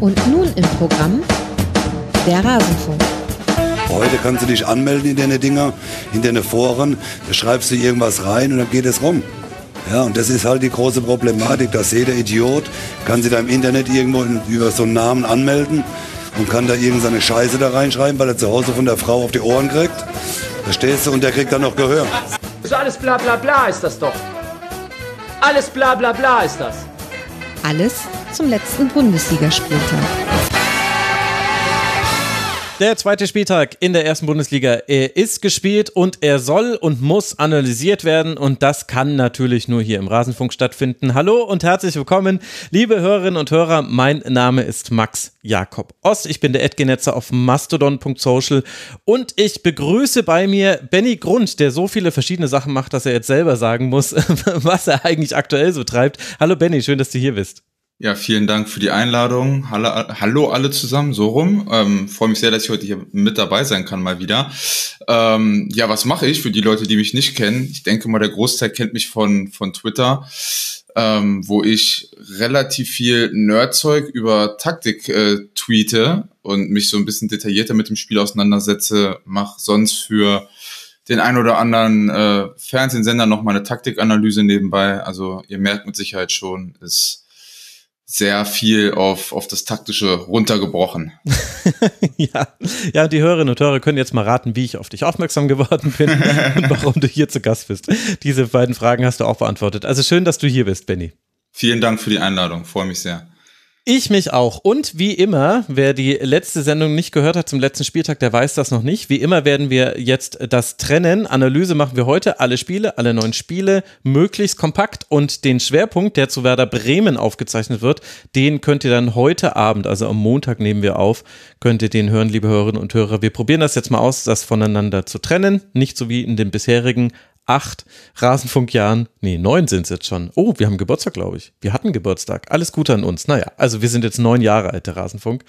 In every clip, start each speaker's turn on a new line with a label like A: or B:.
A: Und nun im Programm der Rasenfunk.
B: Heute kannst du dich anmelden in deine Dinger, in deine Foren, da schreibst du irgendwas rein und dann geht es rum. Ja, und das ist halt die große Problematik, dass jeder Idiot kann sich da im Internet irgendwo über so einen Namen anmelden und kann da irgendeine Scheiße da reinschreiben, weil er zu Hause von der Frau auf die Ohren kriegt. Verstehst du? Und der kriegt dann noch Gehör.
C: So alles bla bla bla ist das doch. Alles bla bla bla ist das.
A: Alles zum letzten Bundesligaspieltag.
D: Der zweite Spieltag in der ersten Bundesliga er ist gespielt und er soll und muss analysiert werden und das kann natürlich nur hier im Rasenfunk stattfinden. Hallo und herzlich willkommen, liebe Hörerinnen und Hörer. Mein Name ist Max Jakob Ost. Ich bin der Edgenetzer auf mastodon.social und ich begrüße bei mir Benny Grund, der so viele verschiedene Sachen macht, dass er jetzt selber sagen muss, was er eigentlich aktuell so treibt. Hallo Benny, schön, dass du hier bist.
E: Ja, vielen Dank für die Einladung. Hallo, hallo alle zusammen, so rum. Ähm, Freue mich sehr, dass ich heute hier mit dabei sein kann, mal wieder. Ähm, ja, was mache ich für die Leute, die mich nicht kennen? Ich denke mal, der Großteil kennt mich von, von Twitter, ähm, wo ich relativ viel Nerdzeug über Taktik äh, tweete und mich so ein bisschen detaillierter mit dem Spiel auseinandersetze. Mach sonst für den ein oder anderen äh, Fernsehsender noch mal eine Taktikanalyse nebenbei. Also ihr merkt mit Sicherheit schon, ist sehr viel auf, auf das Taktische runtergebrochen.
D: ja. ja, die Hörerinnen und Hörer können jetzt mal raten, wie ich auf dich aufmerksam geworden bin und warum du hier zu Gast bist. Diese beiden Fragen hast du auch beantwortet. Also schön, dass du hier bist, Benny.
E: Vielen Dank für die Einladung, freue mich sehr.
D: Ich mich auch. Und wie immer, wer die letzte Sendung nicht gehört hat zum letzten Spieltag, der weiß das noch nicht. Wie immer werden wir jetzt das trennen. Analyse machen wir heute. Alle Spiele, alle neun Spiele, möglichst kompakt. Und den Schwerpunkt, der zu Werder Bremen aufgezeichnet wird, den könnt ihr dann heute Abend, also am Montag nehmen wir auf, könnt ihr den hören, liebe Hörerinnen und Hörer. Wir probieren das jetzt mal aus, das voneinander zu trennen. Nicht so wie in den bisherigen acht Rasenfunkjahren, nee, neun sind es jetzt schon. Oh, wir haben Geburtstag, glaube ich. Wir hatten Geburtstag. Alles Gute an uns. Naja, also wir sind jetzt neun Jahre alt, der Rasenfunk.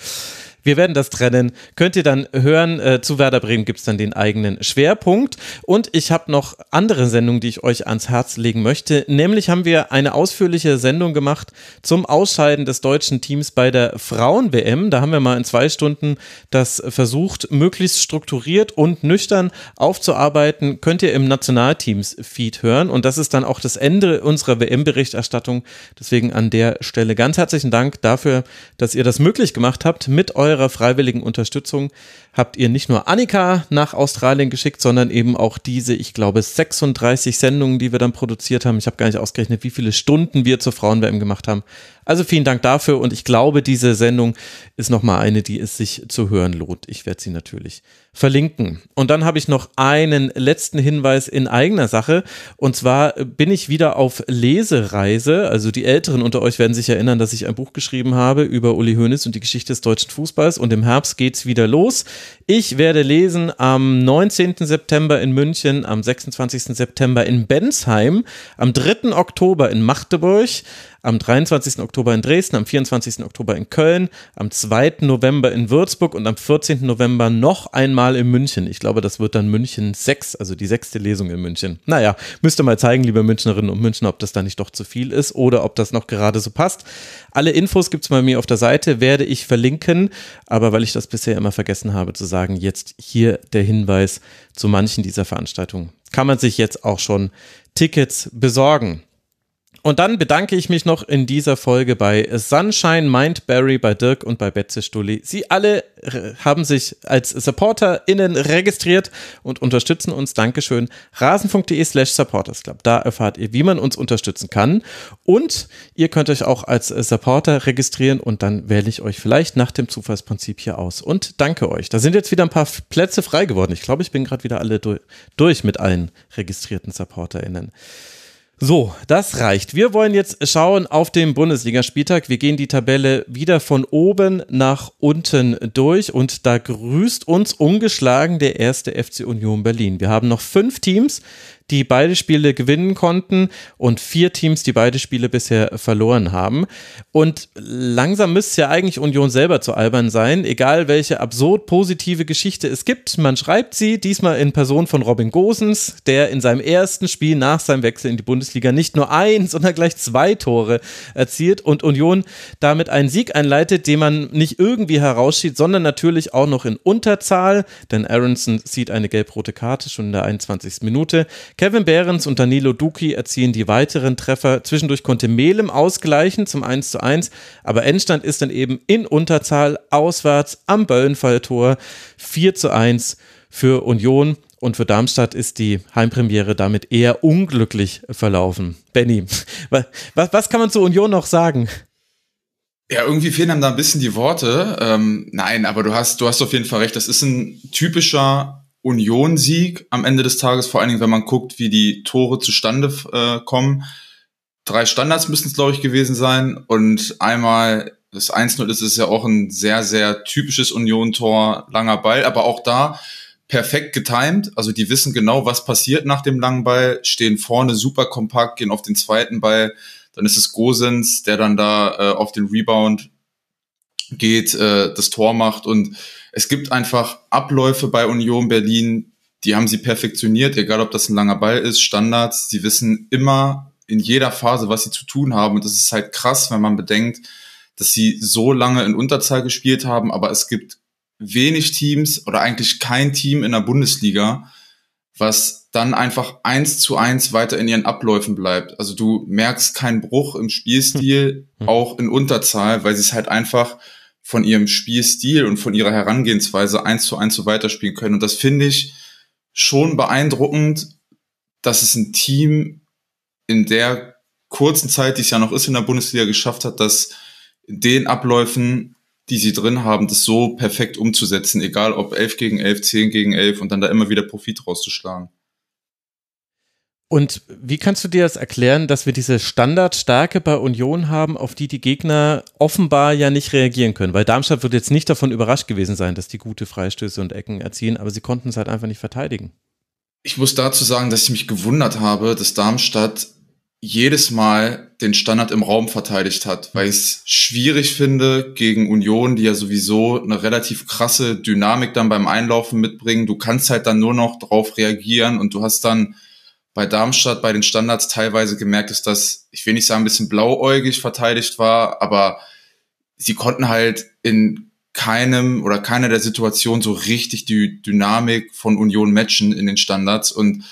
D: Wir werden das trennen. Könnt ihr dann hören. Äh, zu Werder Bremen gibt es dann den eigenen Schwerpunkt. Und ich habe noch andere Sendungen, die ich euch ans Herz legen möchte. Nämlich haben wir eine ausführliche Sendung gemacht zum Ausscheiden des deutschen Teams bei der Frauen-WM. Da haben wir mal in zwei Stunden das versucht, möglichst strukturiert und nüchtern aufzuarbeiten. Könnt ihr im Nationalteams-Feed hören. Und das ist dann auch das Ende unserer WM-Berichterstattung. Deswegen an der Stelle ganz herzlichen Dank dafür, dass ihr das möglich gemacht habt mit eurer eurer freiwilligen Unterstützung habt ihr nicht nur Annika nach Australien geschickt, sondern eben auch diese, ich glaube, 36 Sendungen, die wir dann produziert haben. Ich habe gar nicht ausgerechnet, wie viele Stunden wir zur Frauen-WM gemacht haben. Also vielen Dank dafür und ich glaube, diese Sendung ist nochmal eine, die es sich zu hören lohnt. Ich werde sie natürlich verlinken. Und dann habe ich noch einen letzten Hinweis in eigener Sache. Und zwar bin ich wieder auf Lesereise. Also die Älteren unter euch werden sich erinnern, dass ich ein Buch geschrieben habe über Uli Hoeneß und die Geschichte des deutschen Fußballs. Und im Herbst geht's wieder los. Ich werde lesen am 19. September in München, am 26. September in Bensheim, am 3. Oktober in Magdeburg, am 23. Oktober in Dresden, am 24. Oktober in Köln, am 2. November in Würzburg und am 14. November noch einmal in München. Ich glaube, das wird dann München 6, also die sechste Lesung in München. Naja, müsst ihr mal zeigen, liebe Münchnerinnen und Münchner, ob das da nicht doch zu viel ist oder ob das noch gerade so passt. Alle Infos gibt es bei mir auf der Seite, werde ich verlinken, aber weil ich das bisher immer vergessen habe zu sagen, jetzt hier der Hinweis zu manchen dieser Veranstaltungen. Kann man sich jetzt auch schon Tickets besorgen. Und dann bedanke ich mich noch in dieser Folge bei Sunshine Mindberry, bei Dirk und bei Betze Stulli. Sie alle haben sich als SupporterInnen registriert und unterstützen uns. Dankeschön. Rasenfunk.de slash supportersclub. Da erfahrt ihr, wie man uns unterstützen kann. Und ihr könnt euch auch als Supporter registrieren und dann wähle ich euch vielleicht nach dem Zufallsprinzip hier aus. Und danke euch. Da sind jetzt wieder ein paar Plätze frei geworden. Ich glaube, ich bin gerade wieder alle durch mit allen registrierten SupporterInnen. So, das reicht. Wir wollen jetzt schauen auf den Bundesligaspieltag. Wir gehen die Tabelle wieder von oben nach unten durch und da grüßt uns ungeschlagen der erste FC Union Berlin. Wir haben noch fünf Teams, die beide Spiele gewinnen konnten und vier Teams, die beide Spiele bisher verloren haben. Und langsam müsste ja eigentlich Union selber zu albern sein, egal welche absurd positive Geschichte es gibt. Man schreibt sie, diesmal in Person von Robin Gosens, der in seinem ersten Spiel nach seinem Wechsel in die Bundesliga nicht nur ein, sondern gleich zwei Tore erzielt und Union damit einen Sieg einleitet, den man nicht irgendwie herausschiebt, sondern natürlich auch noch in Unterzahl, denn Aronson sieht eine gelb-rote Karte schon in der 21. Minute. Kevin Behrens und Danilo Duki erzielen die weiteren Treffer. Zwischendurch konnte Melem ausgleichen zum 1 zu 1, aber Endstand ist dann eben in Unterzahl auswärts am Böllenfalltor 4 zu 1 für Union. Und für Darmstadt ist die Heimpremiere damit eher unglücklich verlaufen. Benny, was, was kann man zur Union noch sagen?
E: Ja, irgendwie fehlen einem da ein bisschen die Worte. Ähm, nein, aber du hast, du hast auf jeden Fall recht. Das ist ein typischer Union-Sieg am Ende des Tages, vor allen Dingen, wenn man guckt, wie die Tore zustande äh, kommen. Drei Standards müssen es, glaube ich, gewesen sein. Und einmal das 1-0 ist es ja auch ein sehr, sehr typisches Union-Tor, langer Ball, aber auch da perfekt getimed. Also die wissen genau, was passiert nach dem langen Ball, stehen vorne super kompakt, gehen auf den zweiten Ball. Dann ist es Gosens, der dann da äh, auf den Rebound geht, äh, das Tor macht. Und es gibt einfach Abläufe bei Union Berlin, die haben sie perfektioniert, egal ob das ein langer Ball ist, Standards. Sie wissen immer in jeder Phase, was sie zu tun haben. Und das ist halt krass, wenn man bedenkt, dass sie so lange in Unterzahl gespielt haben, aber es gibt wenig Teams oder eigentlich kein Team in der Bundesliga, was dann einfach eins zu eins weiter in ihren Abläufen bleibt. Also du merkst keinen Bruch im Spielstil, hm. auch in Unterzahl, weil sie es halt einfach von ihrem Spielstil und von ihrer Herangehensweise eins zu eins so weiterspielen können. Und das finde ich schon beeindruckend, dass es ein Team in der kurzen Zeit, die es ja noch ist in der Bundesliga, geschafft hat, dass den Abläufen die sie drin haben, das so perfekt umzusetzen, egal ob 11 gegen 11, 10 gegen 11 und dann da immer wieder Profit rauszuschlagen.
D: Und wie kannst du dir das erklären, dass wir diese Standardstärke bei Union haben, auf die die Gegner offenbar ja nicht reagieren können? Weil Darmstadt wird jetzt nicht davon überrascht gewesen sein, dass die gute Freistöße und Ecken erzielen, aber sie konnten es halt einfach nicht verteidigen.
E: Ich muss dazu sagen, dass ich mich gewundert habe, dass Darmstadt jedes Mal den Standard im Raum verteidigt hat, weil ich es schwierig finde gegen Union, die ja sowieso eine relativ krasse Dynamik dann beim Einlaufen mitbringen. Du kannst halt dann nur noch drauf reagieren und du hast dann bei Darmstadt bei den Standards teilweise gemerkt, dass das, ich will nicht sagen, ein bisschen blauäugig verteidigt war, aber sie konnten halt in keinem oder keiner der Situationen so richtig die Dynamik von Union matchen in den Standards und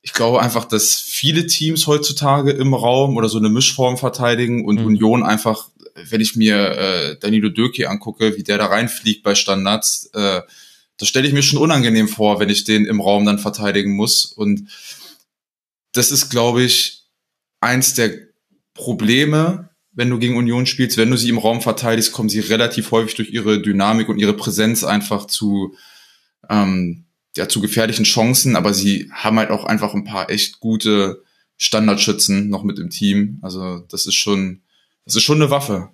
E: ich glaube einfach, dass viele Teams heutzutage im Raum oder so eine Mischform verteidigen und mhm. Union einfach, wenn ich mir äh, Danilo Döki angucke, wie der da reinfliegt bei Standards, äh, das stelle ich mir schon unangenehm vor, wenn ich den im Raum dann verteidigen muss. Und das ist, glaube ich, eins der Probleme, wenn du gegen Union spielst. Wenn du sie im Raum verteidigst, kommen sie relativ häufig durch ihre Dynamik und ihre Präsenz einfach zu ähm, ja, zu gefährlichen Chancen, aber sie haben halt auch einfach ein paar echt gute Standardschützen noch mit im Team. Also das ist schon, das ist schon eine Waffe.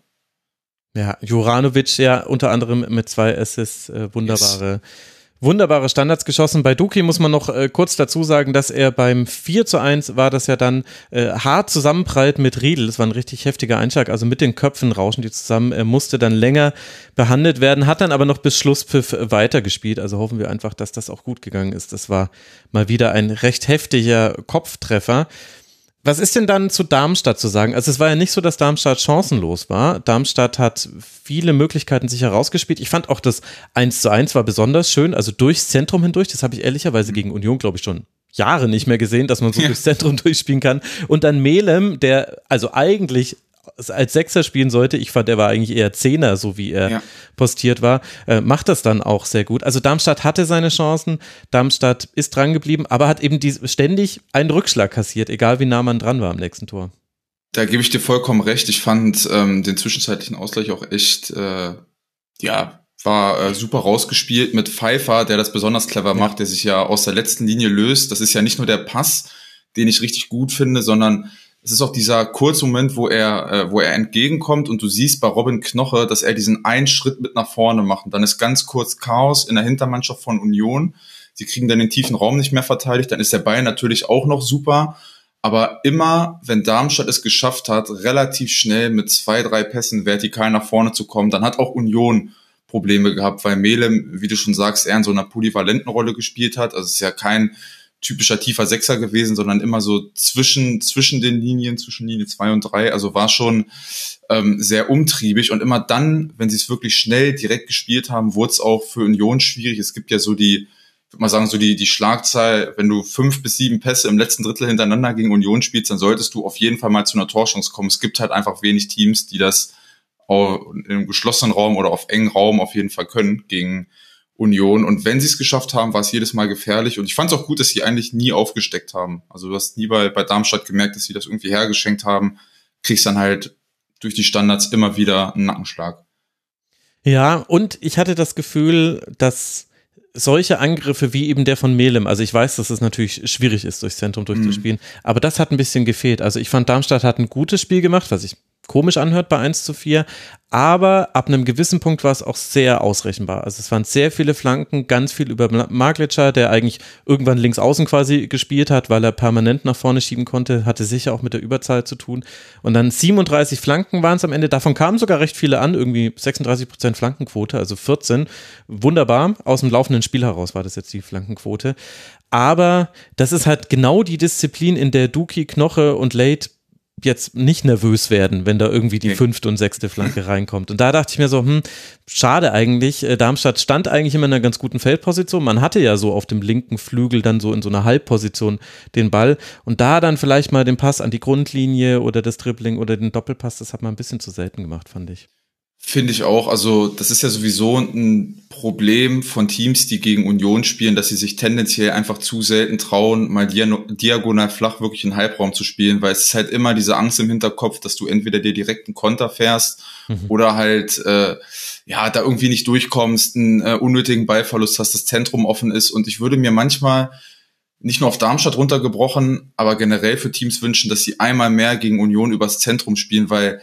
D: Ja, Juranovic ja unter anderem mit zwei Assists, äh, wunderbare yes wunderbare Standards geschossen. Bei Duki muss man noch äh, kurz dazu sagen, dass er beim 4 zu 1 war das ja dann äh, hart zusammenprallt mit Riedel. Das war ein richtig heftiger Einschlag. Also mit den Köpfen rauschen die zusammen. Er musste dann länger behandelt werden, hat dann aber noch bis Schlusspfiff weitergespielt. Also hoffen wir einfach, dass das auch gut gegangen ist. Das war mal wieder ein recht heftiger Kopftreffer. Was ist denn dann zu Darmstadt zu sagen? Also es war ja nicht so, dass Darmstadt chancenlos war. Darmstadt hat viele Möglichkeiten sich herausgespielt. Ich fand auch das 1 zu 1 war besonders schön, also durchs Zentrum hindurch. Das habe ich ehrlicherweise gegen Union, glaube ich, schon Jahre nicht mehr gesehen, dass man so ja. durchs Zentrum durchspielen kann. Und dann Melem, der also eigentlich als Sechser spielen sollte, ich fand, er war eigentlich eher Zehner, so wie er ja. postiert war, äh, macht das dann auch sehr gut. Also Darmstadt hatte seine Chancen, Darmstadt ist dran geblieben, aber hat eben die, ständig einen Rückschlag kassiert, egal wie nah man dran war am nächsten Tor.
E: Da gebe ich dir vollkommen recht. Ich fand ähm, den zwischenzeitlichen Ausgleich auch echt, äh, ja, war äh, super rausgespielt mit Pfeiffer, der das besonders clever ja. macht, der sich ja aus der letzten Linie löst. Das ist ja nicht nur der Pass, den ich richtig gut finde, sondern es ist auch dieser kurze Moment, wo er, äh, wo er entgegenkommt und du siehst bei Robin Knoche, dass er diesen einen Schritt mit nach vorne macht. Und dann ist ganz kurz Chaos in der Hintermannschaft von Union. sie kriegen dann den tiefen Raum nicht mehr verteidigt, dann ist der Ball natürlich auch noch super. Aber immer, wenn Darmstadt es geschafft hat, relativ schnell mit zwei, drei Pässen vertikal nach vorne zu kommen, dann hat auch Union Probleme gehabt, weil Melem, wie du schon sagst, eher in so einer polyvalenten Rolle gespielt hat. Also es ist ja kein typischer tiefer Sechser gewesen, sondern immer so zwischen, zwischen den Linien, zwischen Linie zwei und drei. Also war schon ähm, sehr umtriebig und immer dann, wenn sie es wirklich schnell direkt gespielt haben, wurde es auch für Union schwierig. Es gibt ja so die, ich würde mal sagen, so die, die Schlagzahl, wenn du fünf bis sieben Pässe im letzten Drittel hintereinander gegen Union spielst, dann solltest du auf jeden Fall mal zu einer Torchance kommen. Es gibt halt einfach wenig Teams, die das im geschlossenen Raum oder auf engen Raum auf jeden Fall können gegen Union. Und wenn sie es geschafft haben, war es jedes Mal gefährlich. Und ich fand es auch gut, dass sie eigentlich nie aufgesteckt haben. Also du hast nie bei, bei Darmstadt gemerkt, dass sie das irgendwie hergeschenkt haben. Kriegst dann halt durch die Standards immer wieder einen Nackenschlag.
D: Ja, und ich hatte das Gefühl, dass solche Angriffe wie eben der von Melem, also ich weiß, dass es natürlich schwierig ist, durchs Zentrum durchzuspielen, mhm. aber das hat ein bisschen gefehlt. Also ich fand, Darmstadt hat ein gutes Spiel gemacht, was ich komisch anhört bei 1 zu 4, aber ab einem gewissen Punkt war es auch sehr ausrechenbar. Also es waren sehr viele Flanken, ganz viel über Maglitscher, der eigentlich irgendwann links außen quasi gespielt hat, weil er permanent nach vorne schieben konnte, hatte sicher auch mit der Überzahl zu tun. Und dann 37 Flanken waren es am Ende, davon kamen sogar recht viele an, irgendwie 36 Prozent Flankenquote, also 14. Wunderbar, aus dem laufenden Spiel heraus war das jetzt die Flankenquote. Aber das ist halt genau die Disziplin, in der Duki, Knoche und Late jetzt nicht nervös werden, wenn da irgendwie die fünfte und sechste Flanke reinkommt. Und da dachte ich mir so, hm, schade eigentlich. Äh, Darmstadt stand eigentlich immer in einer ganz guten Feldposition. Man hatte ja so auf dem linken Flügel dann so in so einer Halbposition den Ball. Und da dann vielleicht mal den Pass an die Grundlinie oder das Dribbling oder den Doppelpass, das hat man ein bisschen zu selten gemacht, fand ich.
E: Finde ich auch. Also das ist ja sowieso ein Problem von Teams, die gegen Union spielen, dass sie sich tendenziell einfach zu selten trauen, mal diagonal flach wirklich in Halbraum zu spielen, weil es ist halt immer diese Angst im Hinterkopf, dass du entweder dir direkt einen Konter fährst mhm. oder halt äh, ja da irgendwie nicht durchkommst, einen äh, unnötigen Ballverlust hast, das Zentrum offen ist. Und ich würde mir manchmal nicht nur auf Darmstadt runtergebrochen, aber generell für Teams wünschen, dass sie einmal mehr gegen Union übers Zentrum spielen, weil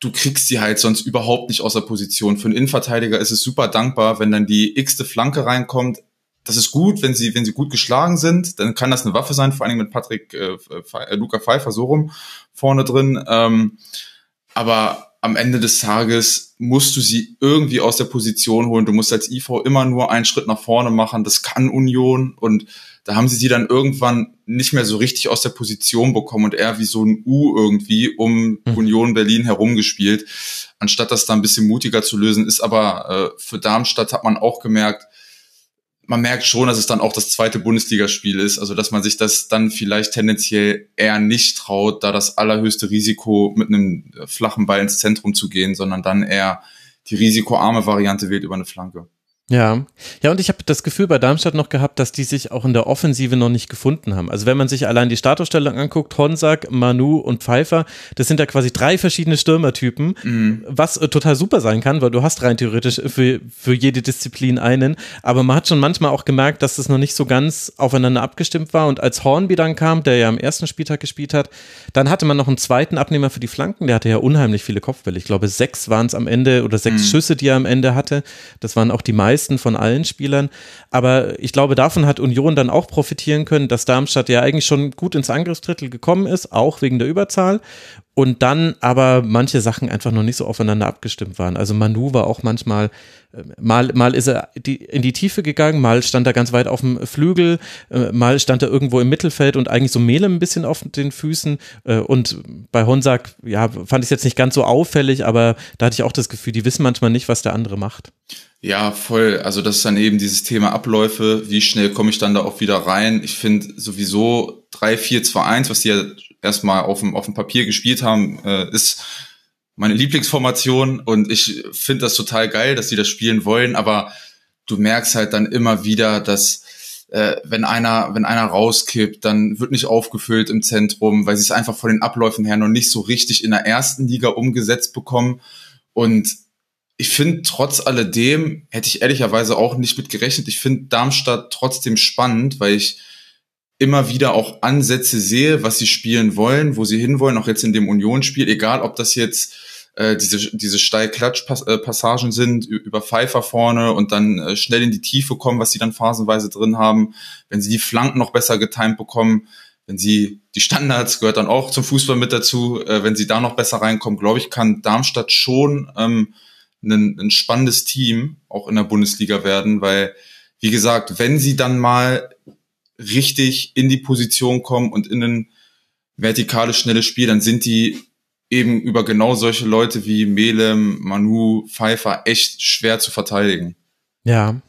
E: du kriegst sie halt sonst überhaupt nicht aus der Position. Für einen Innenverteidiger ist es super dankbar, wenn dann die x-te Flanke reinkommt. Das ist gut, wenn sie, wenn sie gut geschlagen sind, dann kann das eine Waffe sein, vor allen Dingen mit Patrick, äh, äh, Luca Pfeiffer so rum vorne drin. Ähm, aber am Ende des Tages musst du sie irgendwie aus der Position holen. Du musst als IV immer nur einen Schritt nach vorne machen. Das kann Union und da haben sie sie dann irgendwann nicht mehr so richtig aus der Position bekommen und eher wie so ein U irgendwie um mhm. Union Berlin herumgespielt, anstatt das da ein bisschen mutiger zu lösen. Ist aber äh, für Darmstadt hat man auch gemerkt, man merkt schon, dass es dann auch das zweite Bundesligaspiel ist, also dass man sich das dann vielleicht tendenziell eher nicht traut, da das allerhöchste Risiko mit einem flachen Ball ins Zentrum zu gehen, sondern dann eher die risikoarme Variante wählt über eine Flanke.
D: Ja, ja, und ich habe das Gefühl bei Darmstadt noch gehabt, dass die sich auch in der Offensive noch nicht gefunden haben. Also wenn man sich allein die Startausstellung anguckt, Honsack, Manu und Pfeiffer, das sind ja quasi drei verschiedene Stürmertypen, mhm. was äh, total super sein kann, weil du hast rein theoretisch für, für jede Disziplin einen. Aber man hat schon manchmal auch gemerkt, dass das noch nicht so ganz aufeinander abgestimmt war. Und als Hornby dann kam, der ja am ersten Spieltag gespielt hat, dann hatte man noch einen zweiten Abnehmer für die Flanken. Der hatte ja unheimlich viele Kopfbälle. Ich glaube, sechs waren es am Ende oder sechs mhm. Schüsse, die er am Ende hatte. Das waren auch die meisten meisten von allen Spielern. Aber ich glaube, davon hat Union dann auch profitieren können, dass Darmstadt ja eigentlich schon gut ins Angriffsdrittel gekommen ist, auch wegen der Überzahl und dann aber manche Sachen einfach noch nicht so aufeinander abgestimmt waren. Also Manu war auch manchmal, äh, mal, mal ist er in die Tiefe gegangen, mal stand er ganz weit auf dem Flügel, äh, mal stand er irgendwo im Mittelfeld und eigentlich so Mehle ein bisschen auf den Füßen. Äh, und bei Honsack, ja, fand ich es jetzt nicht ganz so auffällig, aber da hatte ich auch das Gefühl, die wissen manchmal nicht, was der andere macht.
E: Ja, voll. Also das ist dann eben dieses Thema Abläufe. Wie schnell komme ich dann da auch wieder rein? Ich finde sowieso 3, 4, 2, 1, was die ja erstmal auf dem, auf dem Papier gespielt haben, äh, ist meine Lieblingsformation und ich finde das total geil, dass sie das spielen wollen, aber du merkst halt dann immer wieder, dass äh, wenn einer, wenn einer rauskippt, dann wird nicht aufgefüllt im Zentrum, weil sie es einfach von den Abläufen her noch nicht so richtig in der ersten Liga umgesetzt bekommen. Und ich finde, trotz alledem hätte ich ehrlicherweise auch nicht mit gerechnet. Ich finde Darmstadt trotzdem spannend, weil ich immer wieder auch Ansätze sehe, was sie spielen wollen, wo sie hinwollen, auch jetzt in dem Unionsspiel, egal ob das jetzt äh, diese, diese Steil-Klatsch-Passagen sind, über Pfeifer vorne und dann äh, schnell in die Tiefe kommen, was sie dann phasenweise drin haben. Wenn sie die Flanken noch besser getimt bekommen, wenn sie die Standards gehört dann auch zum Fußball mit dazu, äh, wenn sie da noch besser reinkommen, glaube ich, kann Darmstadt schon ähm, ein, ein spannendes Team auch in der Bundesliga werden, weil, wie gesagt, wenn sie dann mal richtig in die Position kommen und in ein vertikales, schnelles Spiel, dann sind die eben über genau solche Leute wie Melem, Manu, Pfeiffer echt schwer zu verteidigen.
D: Ja,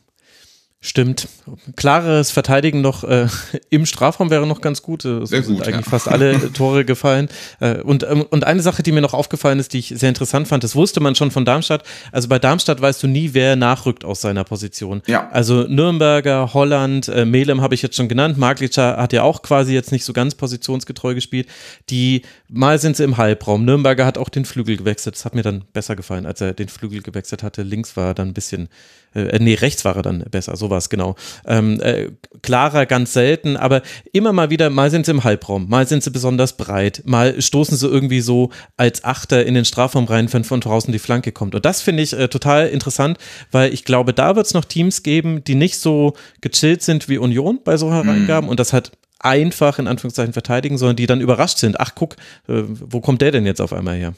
D: Stimmt. Klares Verteidigen noch äh, im Strafraum wäre noch ganz gut. Es
E: sehr
D: sind
E: gut,
D: eigentlich
E: ja.
D: fast alle Tore gefallen. Äh, und, ähm, und eine Sache, die mir noch aufgefallen ist, die ich sehr interessant fand, das wusste man schon von Darmstadt. Also bei Darmstadt weißt du nie, wer nachrückt aus seiner Position.
E: Ja.
D: Also Nürnberger, Holland, äh, Melem habe ich jetzt schon genannt. Maglica hat ja auch quasi jetzt nicht so ganz positionsgetreu gespielt. Die, mal sind sie im Halbraum. Nürnberger hat auch den Flügel gewechselt. Das hat mir dann besser gefallen, als er den Flügel gewechselt hatte. Links war er dann ein bisschen äh, nee, rechts war er dann besser, so war es genau. Ähm, äh, klarer ganz selten, aber immer mal wieder, mal sind sie im Halbraum, mal sind sie besonders breit, mal stoßen sie irgendwie so als Achter in den Strafraum rein, wenn von draußen die Flanke kommt. Und das finde ich äh, total interessant, weil ich glaube, da wird es noch Teams geben, die nicht so gechillt sind wie Union bei so Hereingaben und das hat einfach in Anführungszeichen verteidigen, sondern die dann überrascht sind. Ach, guck, äh, wo kommt der denn jetzt auf einmal her?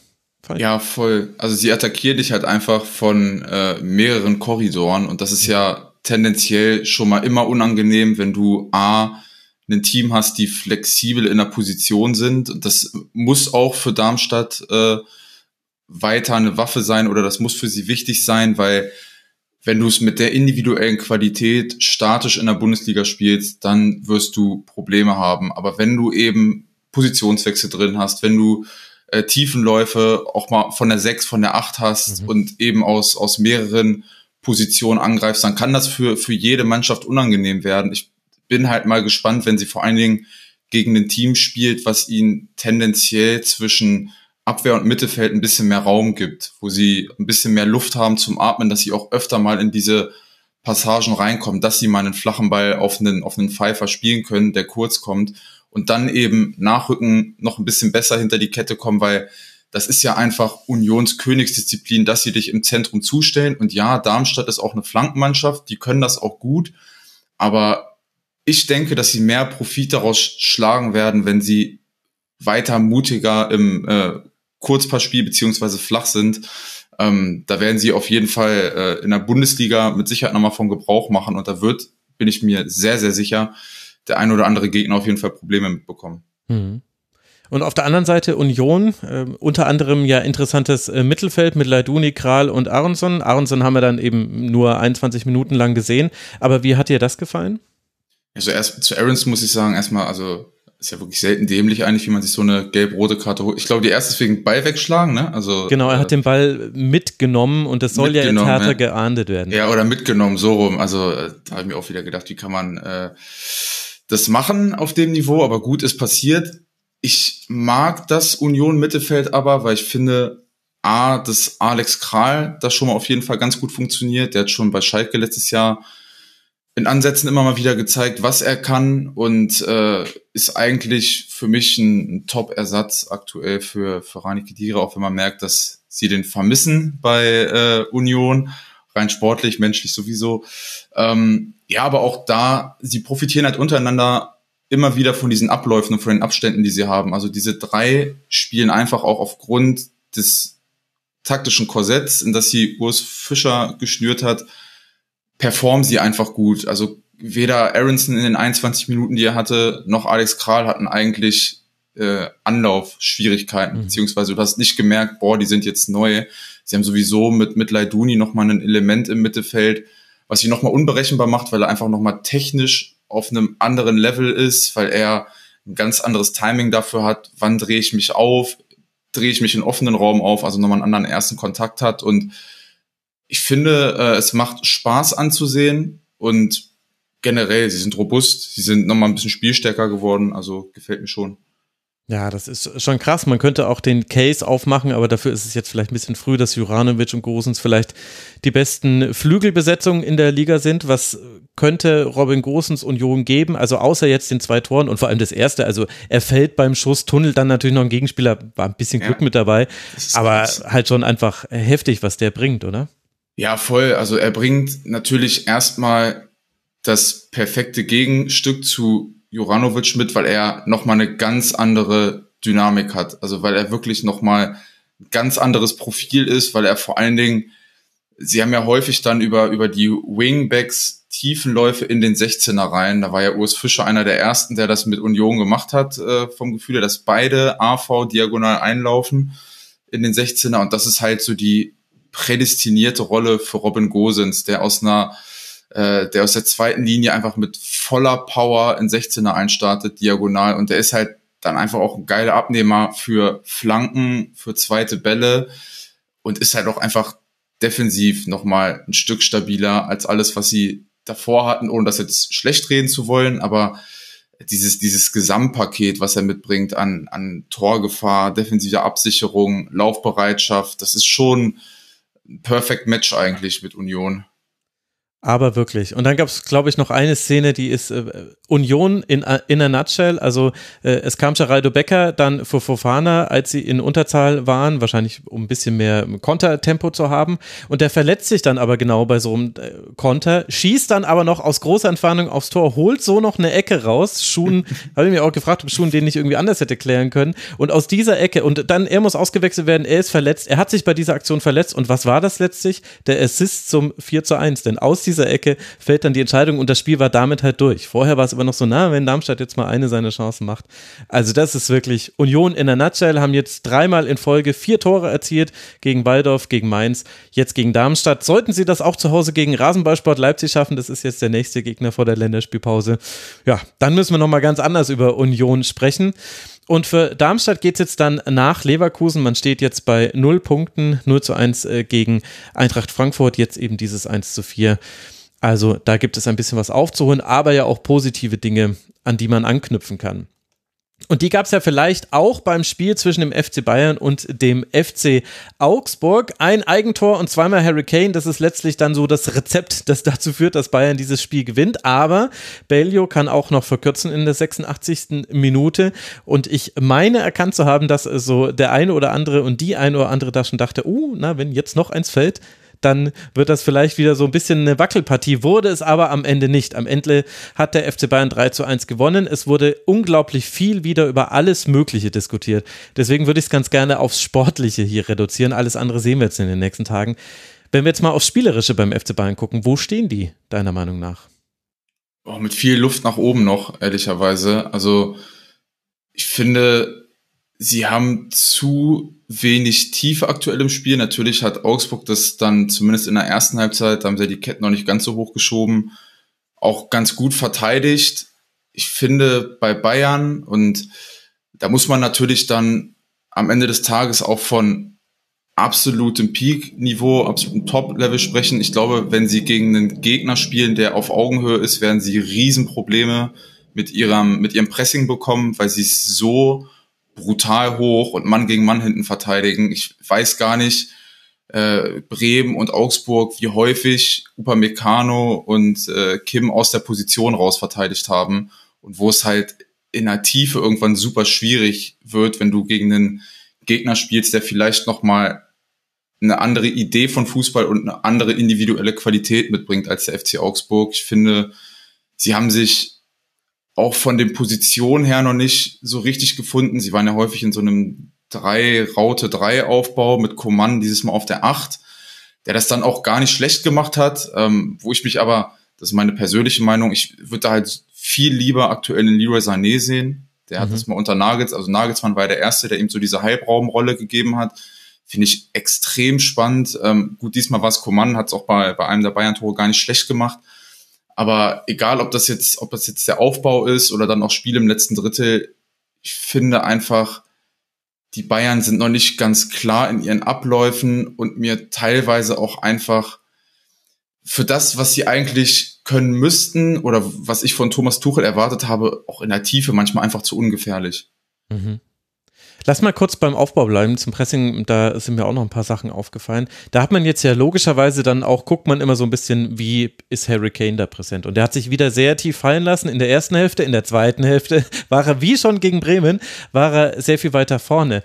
D: Ich-
E: Ja, voll. Also sie attackiert dich halt einfach von äh, mehreren Korridoren und das ist ja tendenziell schon mal immer unangenehm, wenn du A, ein Team hast, die flexibel in der Position sind. Und Das muss auch für Darmstadt äh, weiter eine Waffe sein oder das muss für sie wichtig sein, weil wenn du es mit der individuellen Qualität statisch in der Bundesliga spielst, dann wirst du Probleme haben. Aber wenn du eben Positionswechsel drin hast, wenn du äh, Tiefenläufe auch mal von der 6, von der 8 hast und eben aus, aus mehreren Positionen angreifst, dann kann das für, für jede Mannschaft unangenehm werden. Ich bin halt mal gespannt, wenn sie vor allen Dingen gegen ein Team spielt, was ihnen tendenziell zwischen Abwehr und Mittelfeld ein bisschen mehr Raum gibt, wo sie ein bisschen mehr Luft haben zum Atmen, dass sie auch öfter mal in diese Passagen reinkommen, dass sie mal einen flachen Ball auf einen, auf einen Pfeifer spielen können, der kurz kommt und dann eben nachrücken, noch ein bisschen besser hinter die Kette kommen, weil das ist ja einfach Unions Königsdisziplin, dass sie dich im Zentrum zustellen. Und ja, Darmstadt ist auch eine Flankenmannschaft, die können das auch gut. Aber ich denke, dass sie mehr Profit daraus schlagen werden, wenn sie weiter mutiger im äh, Kurzpassspiel beziehungsweise flach sind. Ähm, da werden sie auf jeden Fall äh, in der Bundesliga mit Sicherheit nochmal von Gebrauch machen. Und da wird, bin ich mir sehr, sehr sicher, der ein oder andere Gegner auf jeden Fall Probleme mitbekommen.
D: Mhm. Und auf der anderen Seite Union, äh, unter anderem ja interessantes äh, Mittelfeld mit Leiduni, Kral und Aronson. Aronson haben wir dann eben nur 21 Minuten lang gesehen. Aber wie hat dir das gefallen?
E: Also erst zu Aarons muss ich sagen, erstmal, also ist ja wirklich selten dämlich eigentlich, wie man sich so eine gelb-rote Karte holt. Ich glaube, die erste ist wegen Ball wegschlagen, ne? Also
D: Genau, er hat
E: äh,
D: den Ball mitgenommen und das soll ja
E: Mitgenommen,
D: härter
E: ja.
D: geahndet werden.
E: Ja, oder mitgenommen, so rum. Also äh, da habe ich mir auch wieder gedacht, wie kann man äh, das machen auf dem Niveau, aber gut ist passiert. Ich mag das Union Mittelfeld aber, weil ich finde, A, dass Alex Kral das schon mal auf jeden Fall ganz gut funktioniert. Der hat schon bei Schalke letztes Jahr in Ansätzen immer mal wieder gezeigt, was er kann und äh, ist eigentlich für mich ein, ein Top-Ersatz aktuell für, für Rani Kedira, auch wenn man merkt, dass sie den vermissen bei äh, Union, rein sportlich, menschlich sowieso. Ähm, ja, aber auch da, sie profitieren halt untereinander immer wieder von diesen Abläufen und von den Abständen, die sie haben. Also diese drei spielen einfach auch aufgrund des taktischen Korsetts, in das sie Urs Fischer geschnürt hat, performen sie einfach gut. Also weder Aronson in den 21 Minuten, die er hatte, noch Alex Kral hatten eigentlich äh, Anlaufschwierigkeiten,
D: Mhm.
E: beziehungsweise du hast nicht gemerkt, boah, die sind jetzt neu. Sie haben sowieso mit, mit Leiduni nochmal ein Element im Mittelfeld, was sie nochmal unberechenbar macht, weil er einfach nochmal technisch auf einem anderen Level ist, weil er ein ganz anderes Timing dafür hat, wann drehe ich mich auf, drehe ich mich in offenen Raum auf, also nochmal einen anderen ersten Kontakt hat. Und ich finde, äh, es macht Spaß anzusehen. Und generell, sie sind robust, sie sind nochmal ein bisschen spielstärker geworden, also gefällt mir schon.
D: Ja, das ist schon krass. Man könnte auch den Case aufmachen, aber dafür ist es jetzt vielleicht ein bisschen früh, dass Juranovic und Gosens vielleicht die besten Flügelbesetzungen in der Liga sind. Was könnte Robin Gosens Union geben? Also außer jetzt den zwei Toren und vor allem das erste. Also er fällt beim Schuss, tunnelt dann natürlich noch ein Gegenspieler, war ein bisschen Glück ja, mit dabei, aber krass. halt schon einfach heftig, was der bringt, oder?
E: Ja, voll. Also er bringt natürlich erstmal das perfekte Gegenstück zu Juranovic mit, weil er nochmal eine ganz andere Dynamik hat. Also weil er wirklich nochmal ein ganz anderes Profil ist, weil er vor allen Dingen, sie haben ja häufig dann über, über die Wingbacks Tiefenläufe in den 16er rein. Da war ja Urs Fischer einer der ersten, der das mit Union gemacht hat, äh, vom Gefühl dass beide AV diagonal einlaufen in den 16er. Und das ist halt so die prädestinierte Rolle für Robin Gosens, der aus einer äh, der aus der zweiten Linie einfach mit voller Power in 16er einstartet, diagonal. Und der ist halt dann einfach auch ein geiler Abnehmer für Flanken, für zweite Bälle und ist halt auch einfach defensiv nochmal ein Stück stabiler als alles, was sie davor hatten, ohne das jetzt schlecht reden zu wollen, aber dieses, dieses Gesamtpaket, was er mitbringt an, an Torgefahr, defensive Absicherung, Laufbereitschaft, das ist schon ein Perfect Match eigentlich mit Union.
D: Aber wirklich. Und dann gab es, glaube ich, noch eine Szene, die ist äh, Union in, in a nutshell. Also äh, es kam Geraldo Becker dann für Fofana, als sie in Unterzahl waren, wahrscheinlich um ein bisschen mehr Kontertempo zu haben. Und der verletzt sich dann aber genau bei so einem äh, Konter, schießt dann aber noch aus großer Entfernung aufs Tor, holt so noch eine Ecke raus. Schuhen, habe ich mir auch gefragt, ob Schuhen den nicht irgendwie anders hätte klären können. Und aus dieser Ecke, und dann, er muss ausgewechselt werden, er ist verletzt, er hat sich bei dieser Aktion verletzt. Und was war das letztlich? Der Assist zum 4 zu 1. Denn aus dieser Ecke fällt dann die Entscheidung und das Spiel war damit halt durch. Vorher war es aber noch so, na, wenn Darmstadt jetzt mal eine seiner Chancen macht. Also das ist wirklich Union in der Nutshell, haben jetzt dreimal in Folge vier Tore erzielt gegen Waldorf, gegen Mainz, jetzt gegen Darmstadt. Sollten sie das auch zu Hause gegen Rasenballsport Leipzig schaffen, das ist jetzt der nächste Gegner vor der Länderspielpause, ja, dann müssen wir nochmal ganz anders über Union sprechen. Und für Darmstadt geht es jetzt dann nach Leverkusen. Man steht jetzt bei 0 Punkten, 0 zu 1 äh, gegen Eintracht Frankfurt, jetzt eben dieses 1 zu 4 also da gibt es ein bisschen was aufzuholen, aber ja auch positive Dinge, an die man anknüpfen kann. Und die gab es ja vielleicht auch beim Spiel zwischen dem FC Bayern und dem FC Augsburg. Ein Eigentor und zweimal Harry Kane. Das ist letztlich dann so das Rezept, das dazu führt, dass Bayern dieses Spiel gewinnt. Aber Bellio kann auch noch verkürzen in der 86. Minute. Und ich meine erkannt zu haben, dass so der eine oder andere und die eine oder andere da schon dachte, uh, na, wenn jetzt noch eins fällt, dann wird das vielleicht wieder so ein bisschen eine Wackelpartie. Wurde es aber am Ende nicht. Am Ende hat der FC Bayern 3 zu 1 gewonnen. Es wurde unglaublich viel wieder über alles Mögliche diskutiert. Deswegen würde ich es ganz gerne aufs Sportliche hier reduzieren. Alles andere sehen wir jetzt in den nächsten Tagen. Wenn wir jetzt mal aufs Spielerische beim FC Bayern gucken, wo stehen die, deiner Meinung nach?
E: Oh, mit viel Luft nach oben noch, ehrlicherweise. Also, ich finde, sie haben zu wenig Tiefe aktuell im Spiel. Natürlich hat Augsburg das dann zumindest in der ersten Halbzeit, da haben sie die Ketten noch nicht ganz so hoch geschoben, auch ganz gut verteidigt. Ich finde bei Bayern und da muss man natürlich dann am Ende des Tages auch von absolutem Peak-Niveau, absolutem Top-Level sprechen. Ich glaube, wenn sie gegen einen Gegner spielen, der auf Augenhöhe ist, werden sie Riesenprobleme mit ihrem, mit ihrem Pressing bekommen, weil sie es so brutal hoch und Mann gegen Mann hinten verteidigen. Ich weiß gar nicht, äh, Bremen und Augsburg, wie häufig Upamecano und äh, Kim aus der Position raus verteidigt haben und wo es halt in der Tiefe irgendwann super schwierig wird, wenn du gegen einen Gegner spielst, der vielleicht noch mal eine andere Idee von Fußball und eine andere individuelle Qualität mitbringt als der FC Augsburg. Ich finde, sie haben sich auch von den Positionen her noch nicht so richtig gefunden. Sie waren ja häufig in so einem drei Raute drei Aufbau mit Coman dieses Mal auf der acht, der das dann auch gar nicht schlecht gemacht hat, ähm, wo ich mich aber, das ist meine persönliche Meinung, ich würde da halt viel lieber aktuell in Leroy Sané sehen. Der mhm. hat das mal unter Nagels, also Nagelsmann war ja der Erste, der ihm so diese Halbraumrolle gegeben hat. Finde ich extrem spannend. Ähm, gut, diesmal war es Coman, hat es auch bei, bei einem der Bayern-Tore gar nicht schlecht gemacht. Aber egal, ob das jetzt, ob das jetzt der Aufbau ist oder dann auch Spiele im letzten Drittel, ich finde einfach, die Bayern sind noch nicht ganz klar in ihren Abläufen und mir teilweise auch einfach für das, was sie eigentlich können müssten oder was ich von Thomas Tuchel erwartet habe, auch in der Tiefe manchmal einfach zu ungefährlich.
D: Mhm. Lass mal kurz beim Aufbau bleiben zum Pressing. Da sind mir auch noch ein paar Sachen aufgefallen. Da hat man jetzt ja logischerweise dann auch, guckt man immer so ein bisschen, wie ist Harry Kane da präsent. Und der hat sich wieder sehr tief fallen lassen in der ersten Hälfte. In der zweiten Hälfte war er, wie schon gegen Bremen, war er sehr viel weiter vorne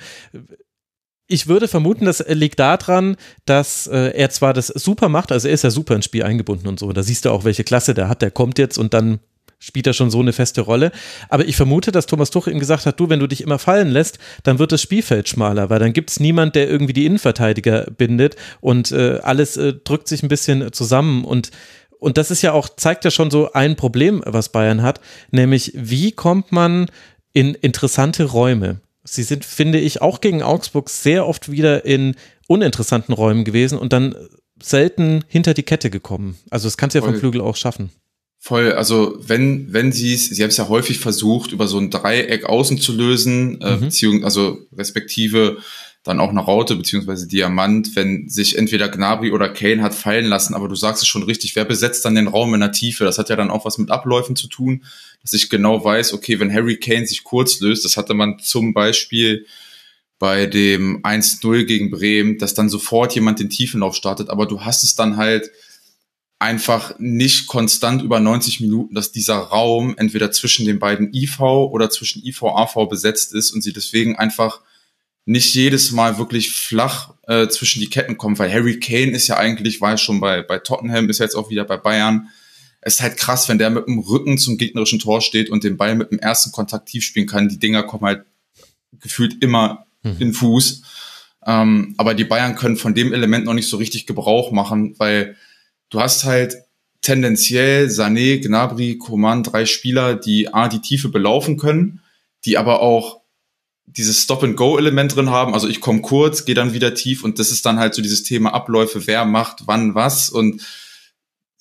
D: ich würde vermuten, das liegt daran, dass äh, er zwar das super macht, also er ist ja super ins Spiel eingebunden und so. Da siehst du auch, welche Klasse der hat. Der kommt jetzt und dann spielt er schon so eine feste Rolle. Aber ich vermute, dass Thomas Tuchel ihm gesagt hat, du, wenn du dich immer fallen lässt, dann wird das Spielfeld schmaler, weil dann gibt es niemand, der irgendwie die Innenverteidiger bindet und äh, alles äh, drückt sich ein bisschen zusammen und und das ist ja auch, zeigt ja schon so ein Problem, was Bayern hat, nämlich wie kommt man in interessante Räume? Sie sind, finde ich, auch gegen Augsburg sehr oft wieder in uninteressanten Räumen gewesen und dann selten hinter die Kette gekommen. Also das kannst du ja vom Flügel auch schaffen.
E: Voll, also wenn, wenn sie es, sie haben es ja häufig versucht, über so ein Dreieck außen zu lösen, äh, mhm. beziehungsweise, also respektive dann auch eine Raute beziehungsweise Diamant, wenn sich entweder Gnabry oder Kane hat fallen lassen, aber du sagst es schon richtig, wer besetzt dann den Raum in der Tiefe? Das hat ja dann auch was mit Abläufen zu tun, dass ich genau weiß, okay, wenn Harry Kane sich kurz löst, das hatte man zum Beispiel bei dem 1-0 gegen Bremen, dass dann sofort jemand den Tiefenlauf startet, aber du hast es dann halt einfach nicht konstant über 90 Minuten, dass dieser Raum entweder zwischen den beiden IV oder zwischen IV AV besetzt ist und sie deswegen einfach nicht jedes Mal wirklich flach äh, zwischen die Ketten kommen, weil Harry Kane ist ja eigentlich, war ja schon bei, bei Tottenham, ist jetzt auch wieder bei Bayern. Es ist halt krass, wenn der mit dem Rücken zum gegnerischen Tor steht und den Ball mit dem ersten Kontakt tief spielen kann. Die Dinger kommen halt gefühlt immer mhm. in Fuß. Ähm, aber die Bayern können von dem Element noch nicht so richtig Gebrauch machen, weil du hast halt tendenziell Sané, Gnabry, Coman, drei Spieler, die A, die Tiefe belaufen können, die aber auch dieses Stop-and-Go-Element drin haben. Also ich komme kurz, gehe dann wieder tief und das ist dann halt so dieses Thema Abläufe, wer macht wann was. Und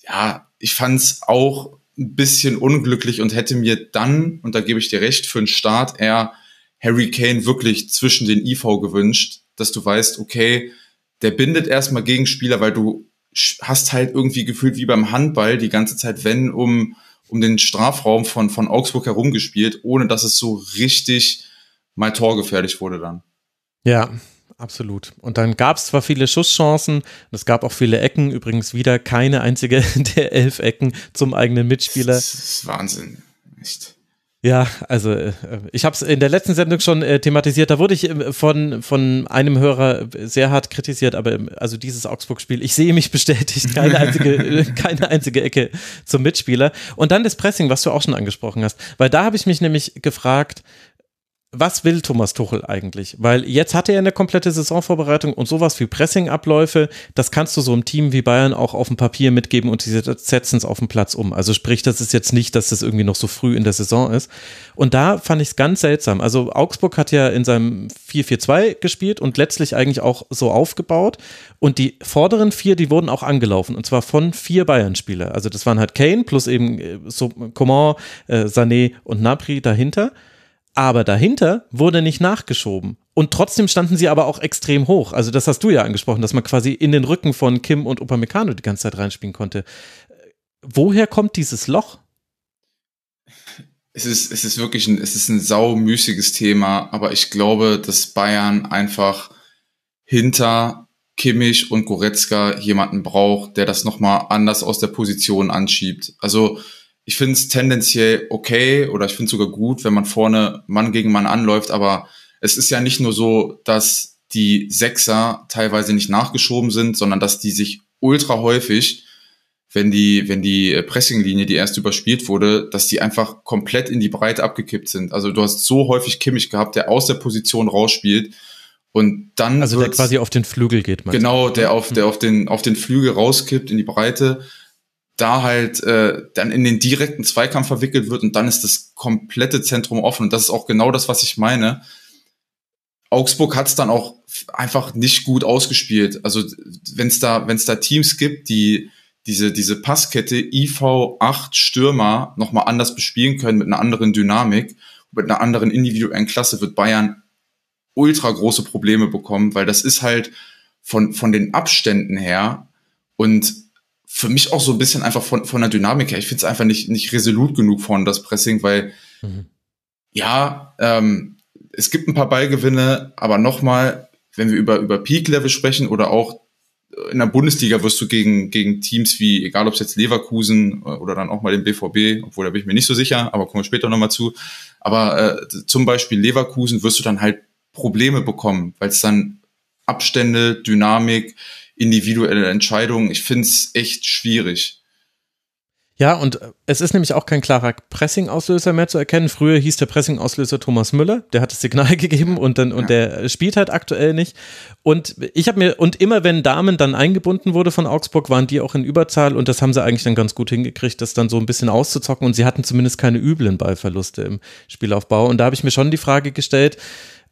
E: ja, ich fand's auch ein bisschen unglücklich und hätte mir dann, und da gebe ich dir recht, für den Start eher Harry Kane wirklich zwischen den IV gewünscht, dass du weißt, okay, der bindet erstmal Gegenspieler, weil du hast halt irgendwie gefühlt wie beim Handball die ganze Zeit, wenn um, um den Strafraum von, von Augsburg herum gespielt, ohne dass es so richtig mal torgefährlich wurde dann.
D: Ja, absolut. Und dann gab es zwar viele Schusschancen, es gab auch viele Ecken, übrigens wieder keine einzige der elf Ecken zum eigenen Mitspieler.
E: Das ist Wahnsinn, echt.
D: Ja, also äh, ich habe es in der letzten Sendung schon äh, thematisiert. Da wurde ich äh, von, von einem Hörer sehr hart kritisiert, aber ähm, also dieses Augsburg-Spiel, ich sehe mich bestätigt, keine einzige, äh, keine einzige Ecke zum Mitspieler. Und dann das Pressing, was du auch schon angesprochen hast, weil da habe ich mich nämlich gefragt, was will Thomas Tuchel eigentlich? Weil jetzt hat er eine komplette Saisonvorbereitung und sowas wie Pressingabläufe, das kannst du so einem Team wie Bayern auch auf dem Papier mitgeben und sie setzen es auf dem Platz um. Also sprich, das ist jetzt nicht, dass das irgendwie noch so früh in der Saison ist. Und da fand ich es ganz seltsam. Also Augsburg hat ja in seinem 4-4-2 gespielt und letztlich eigentlich auch so aufgebaut. Und die vorderen vier, die wurden auch angelaufen und zwar von vier Bayern-Spieler. Also das waren halt Kane plus eben äh, so Coman, äh, Sané und Napri dahinter aber dahinter wurde nicht nachgeschoben. Und trotzdem standen sie aber auch extrem hoch. Also das hast du ja angesprochen, dass man quasi in den Rücken von Kim und Upamecano die ganze Zeit reinspielen konnte. Woher kommt dieses Loch?
E: Es ist, es ist wirklich ein, es ist ein saumüßiges Thema, aber ich glaube, dass Bayern einfach hinter Kimmich und Goretzka jemanden braucht, der das nochmal anders aus der Position anschiebt. Also ich finde es tendenziell okay oder ich finde es sogar gut, wenn man vorne Mann gegen Mann anläuft, aber es ist ja nicht nur so, dass die Sechser teilweise nicht nachgeschoben sind, sondern dass die sich ultra häufig, wenn die, wenn die Pressinglinie, die erst überspielt wurde, dass die einfach komplett in die Breite abgekippt sind. Also du hast so häufig Kimmich gehabt, der aus der Position rausspielt und dann.
D: Also der quasi auf den Flügel geht,
E: man. Genau, der auf, der auf den, auf den Flügel rauskippt in die Breite da halt äh, dann in den direkten Zweikampf verwickelt wird und dann ist das komplette Zentrum offen. Und das ist auch genau das, was ich meine. Augsburg hat es dann auch einfach nicht gut ausgespielt. Also wenn es da, wenn es da Teams gibt, die diese, diese Passkette IV8 Stürmer nochmal anders bespielen können mit einer anderen Dynamik, mit einer anderen individuellen Klasse, wird Bayern ultra große Probleme bekommen, weil das ist halt von, von den Abständen her und für mich auch so ein bisschen einfach von, von der Dynamik her. Ich finde es einfach nicht, nicht resolut genug von das Pressing, weil mhm. ja, ähm, es gibt ein paar Ballgewinne, aber nochmal, wenn wir über, über Peak-Level sprechen oder auch in der Bundesliga wirst du gegen, gegen Teams wie, egal ob es jetzt Leverkusen oder dann auch mal den BVB, obwohl da bin ich mir nicht so sicher, aber kommen wir später nochmal zu. Aber äh, zum Beispiel Leverkusen wirst du dann halt Probleme bekommen, weil es dann Abstände, Dynamik, individuelle Entscheidungen, ich finde es echt schwierig.
D: Ja, und es ist nämlich auch kein klarer Pressing-Auslöser mehr zu erkennen. Früher hieß der Pressing-Auslöser Thomas Müller, der hat das Signal gegeben und dann, und der spielt halt aktuell nicht. Und ich habe mir, und immer wenn Damen dann eingebunden wurde von Augsburg, waren die auch in Überzahl und das haben sie eigentlich dann ganz gut hingekriegt, das dann so ein bisschen auszuzocken und sie hatten zumindest keine üblen Ballverluste im Spielaufbau. Und da habe ich mir schon die Frage gestellt,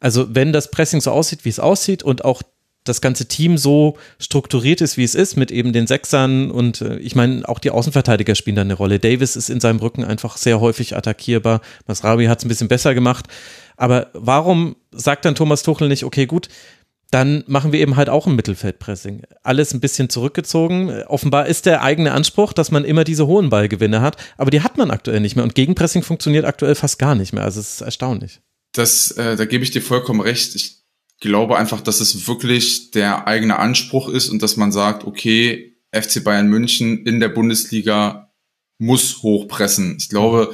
D: also wenn das Pressing so aussieht, wie es aussieht und auch das ganze Team so strukturiert ist, wie es ist, mit eben den Sechsern und äh, ich meine, auch die Außenverteidiger spielen da eine Rolle. Davis ist in seinem Rücken einfach sehr häufig attackierbar. Masrabi hat es ein bisschen besser gemacht. Aber warum sagt dann Thomas Tuchel nicht, okay, gut, dann machen wir eben halt auch ein Mittelfeldpressing. Alles ein bisschen zurückgezogen. Offenbar ist der eigene Anspruch, dass man immer diese hohen Ballgewinne hat, aber die hat man aktuell nicht mehr und Gegenpressing funktioniert aktuell fast gar nicht mehr. Also es ist erstaunlich.
E: Das, äh, da gebe ich dir vollkommen recht. Ich glaube einfach, dass es wirklich der eigene Anspruch ist und dass man sagt, okay, FC Bayern München in der Bundesliga muss hochpressen. Ich glaube,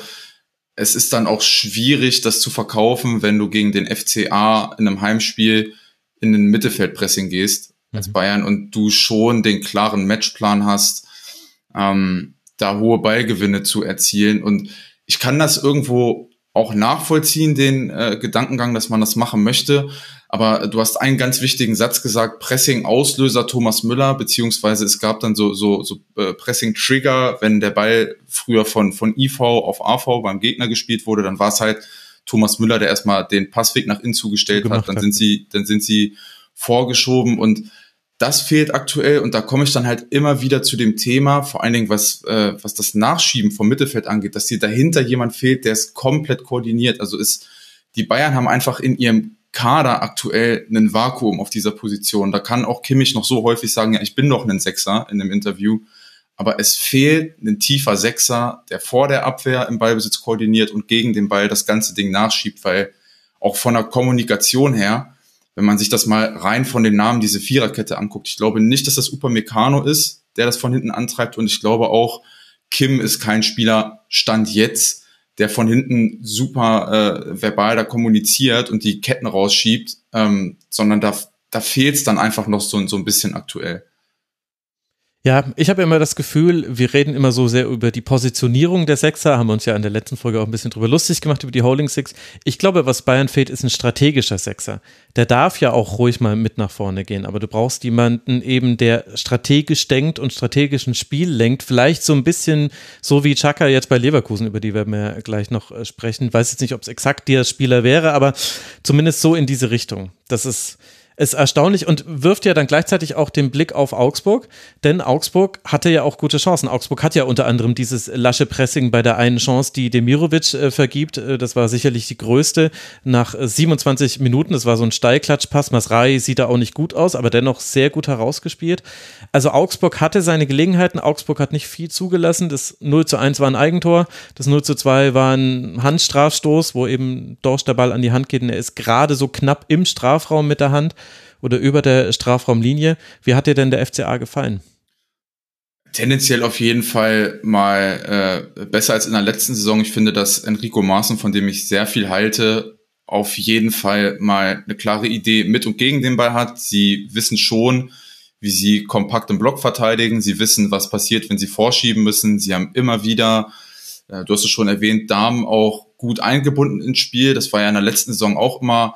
E: es ist dann auch schwierig, das zu verkaufen, wenn du gegen den FCA in einem Heimspiel in den Mittelfeldpressing gehst als mhm. Bayern und du schon den klaren Matchplan hast, ähm, da hohe Ballgewinne zu erzielen. Und ich kann das irgendwo auch nachvollziehen, den äh, Gedankengang, dass man das machen möchte. Aber du hast einen ganz wichtigen Satz gesagt, Pressing-Auslöser Thomas Müller, beziehungsweise es gab dann so, so, so äh, Pressing-Trigger, wenn der Ball früher von, von IV auf AV beim Gegner gespielt wurde, dann war es halt Thomas Müller, der erstmal den Passweg nach innen zugestellt hat, dann sind sie, dann sind sie vorgeschoben und das fehlt aktuell und da komme ich dann halt immer wieder zu dem Thema, vor allen Dingen was, äh, was das Nachschieben vom Mittelfeld angeht, dass hier dahinter jemand fehlt, der es komplett koordiniert. Also ist, die Bayern haben einfach in ihrem Kader aktuell ein Vakuum auf dieser Position. Da kann auch Kimmich noch so häufig sagen, ja, ich bin doch ein Sechser in dem Interview. Aber es fehlt ein tiefer Sechser, der vor der Abwehr im Ballbesitz koordiniert und gegen den Ball das ganze Ding nachschiebt, weil auch von der Kommunikation her, wenn man sich das mal rein von den Namen diese Viererkette anguckt, ich glaube nicht, dass das Upamecano ist, der das von hinten antreibt und ich glaube auch, Kim ist kein Spieler, Stand jetzt, der von hinten super äh, verbal da kommuniziert und die Ketten rausschiebt, ähm, sondern da, da fehlt es dann einfach noch so, so ein bisschen aktuell.
D: Ja, ich habe immer das Gefühl, wir reden immer so sehr über die Positionierung der Sechser, haben wir uns ja in der letzten Folge auch ein bisschen drüber lustig gemacht, über die Holding Six. Ich glaube, was Bayern fehlt, ist ein strategischer Sechser. Der darf ja auch ruhig mal mit nach vorne gehen, aber du brauchst jemanden eben, der strategisch denkt und strategisch ein Spiel lenkt. Vielleicht so ein bisschen so wie Chaka jetzt bei Leverkusen, über die werden wir gleich noch äh, sprechen. Weiß jetzt nicht, ob es exakt der Spieler wäre, aber zumindest so in diese Richtung. Das ist, ist erstaunlich und wirft ja dann gleichzeitig auch den Blick auf Augsburg, denn Augsburg hatte ja auch gute Chancen. Augsburg hat ja unter anderem dieses lasche Pressing bei der einen Chance, die Demirovic äh, vergibt. Äh, das war sicherlich die größte nach 27 äh, Minuten. Das war so ein Steilklatschpass. Masrai sieht da auch nicht gut aus, aber dennoch sehr gut herausgespielt. Also Augsburg hatte seine Gelegenheiten. Augsburg hat nicht viel zugelassen. Das 0 zu 1 war ein Eigentor. Das 0 zu 2 war ein Handstrafstoß, wo eben Dorsch der Ball an die Hand geht und er ist gerade so knapp im Strafraum mit der Hand oder über der Strafraumlinie. Wie hat dir denn der FCA gefallen?
E: Tendenziell auf jeden Fall mal äh, besser als in der letzten Saison. Ich finde, dass Enrico Maaßen, von dem ich sehr viel halte, auf jeden Fall mal eine klare Idee mit und gegen den Ball hat. Sie wissen schon, wie sie kompakt im Block verteidigen. Sie wissen, was passiert, wenn sie vorschieben müssen. Sie haben immer wieder, äh, du hast es schon erwähnt, Damen auch gut eingebunden ins Spiel. Das war ja in der letzten Saison auch immer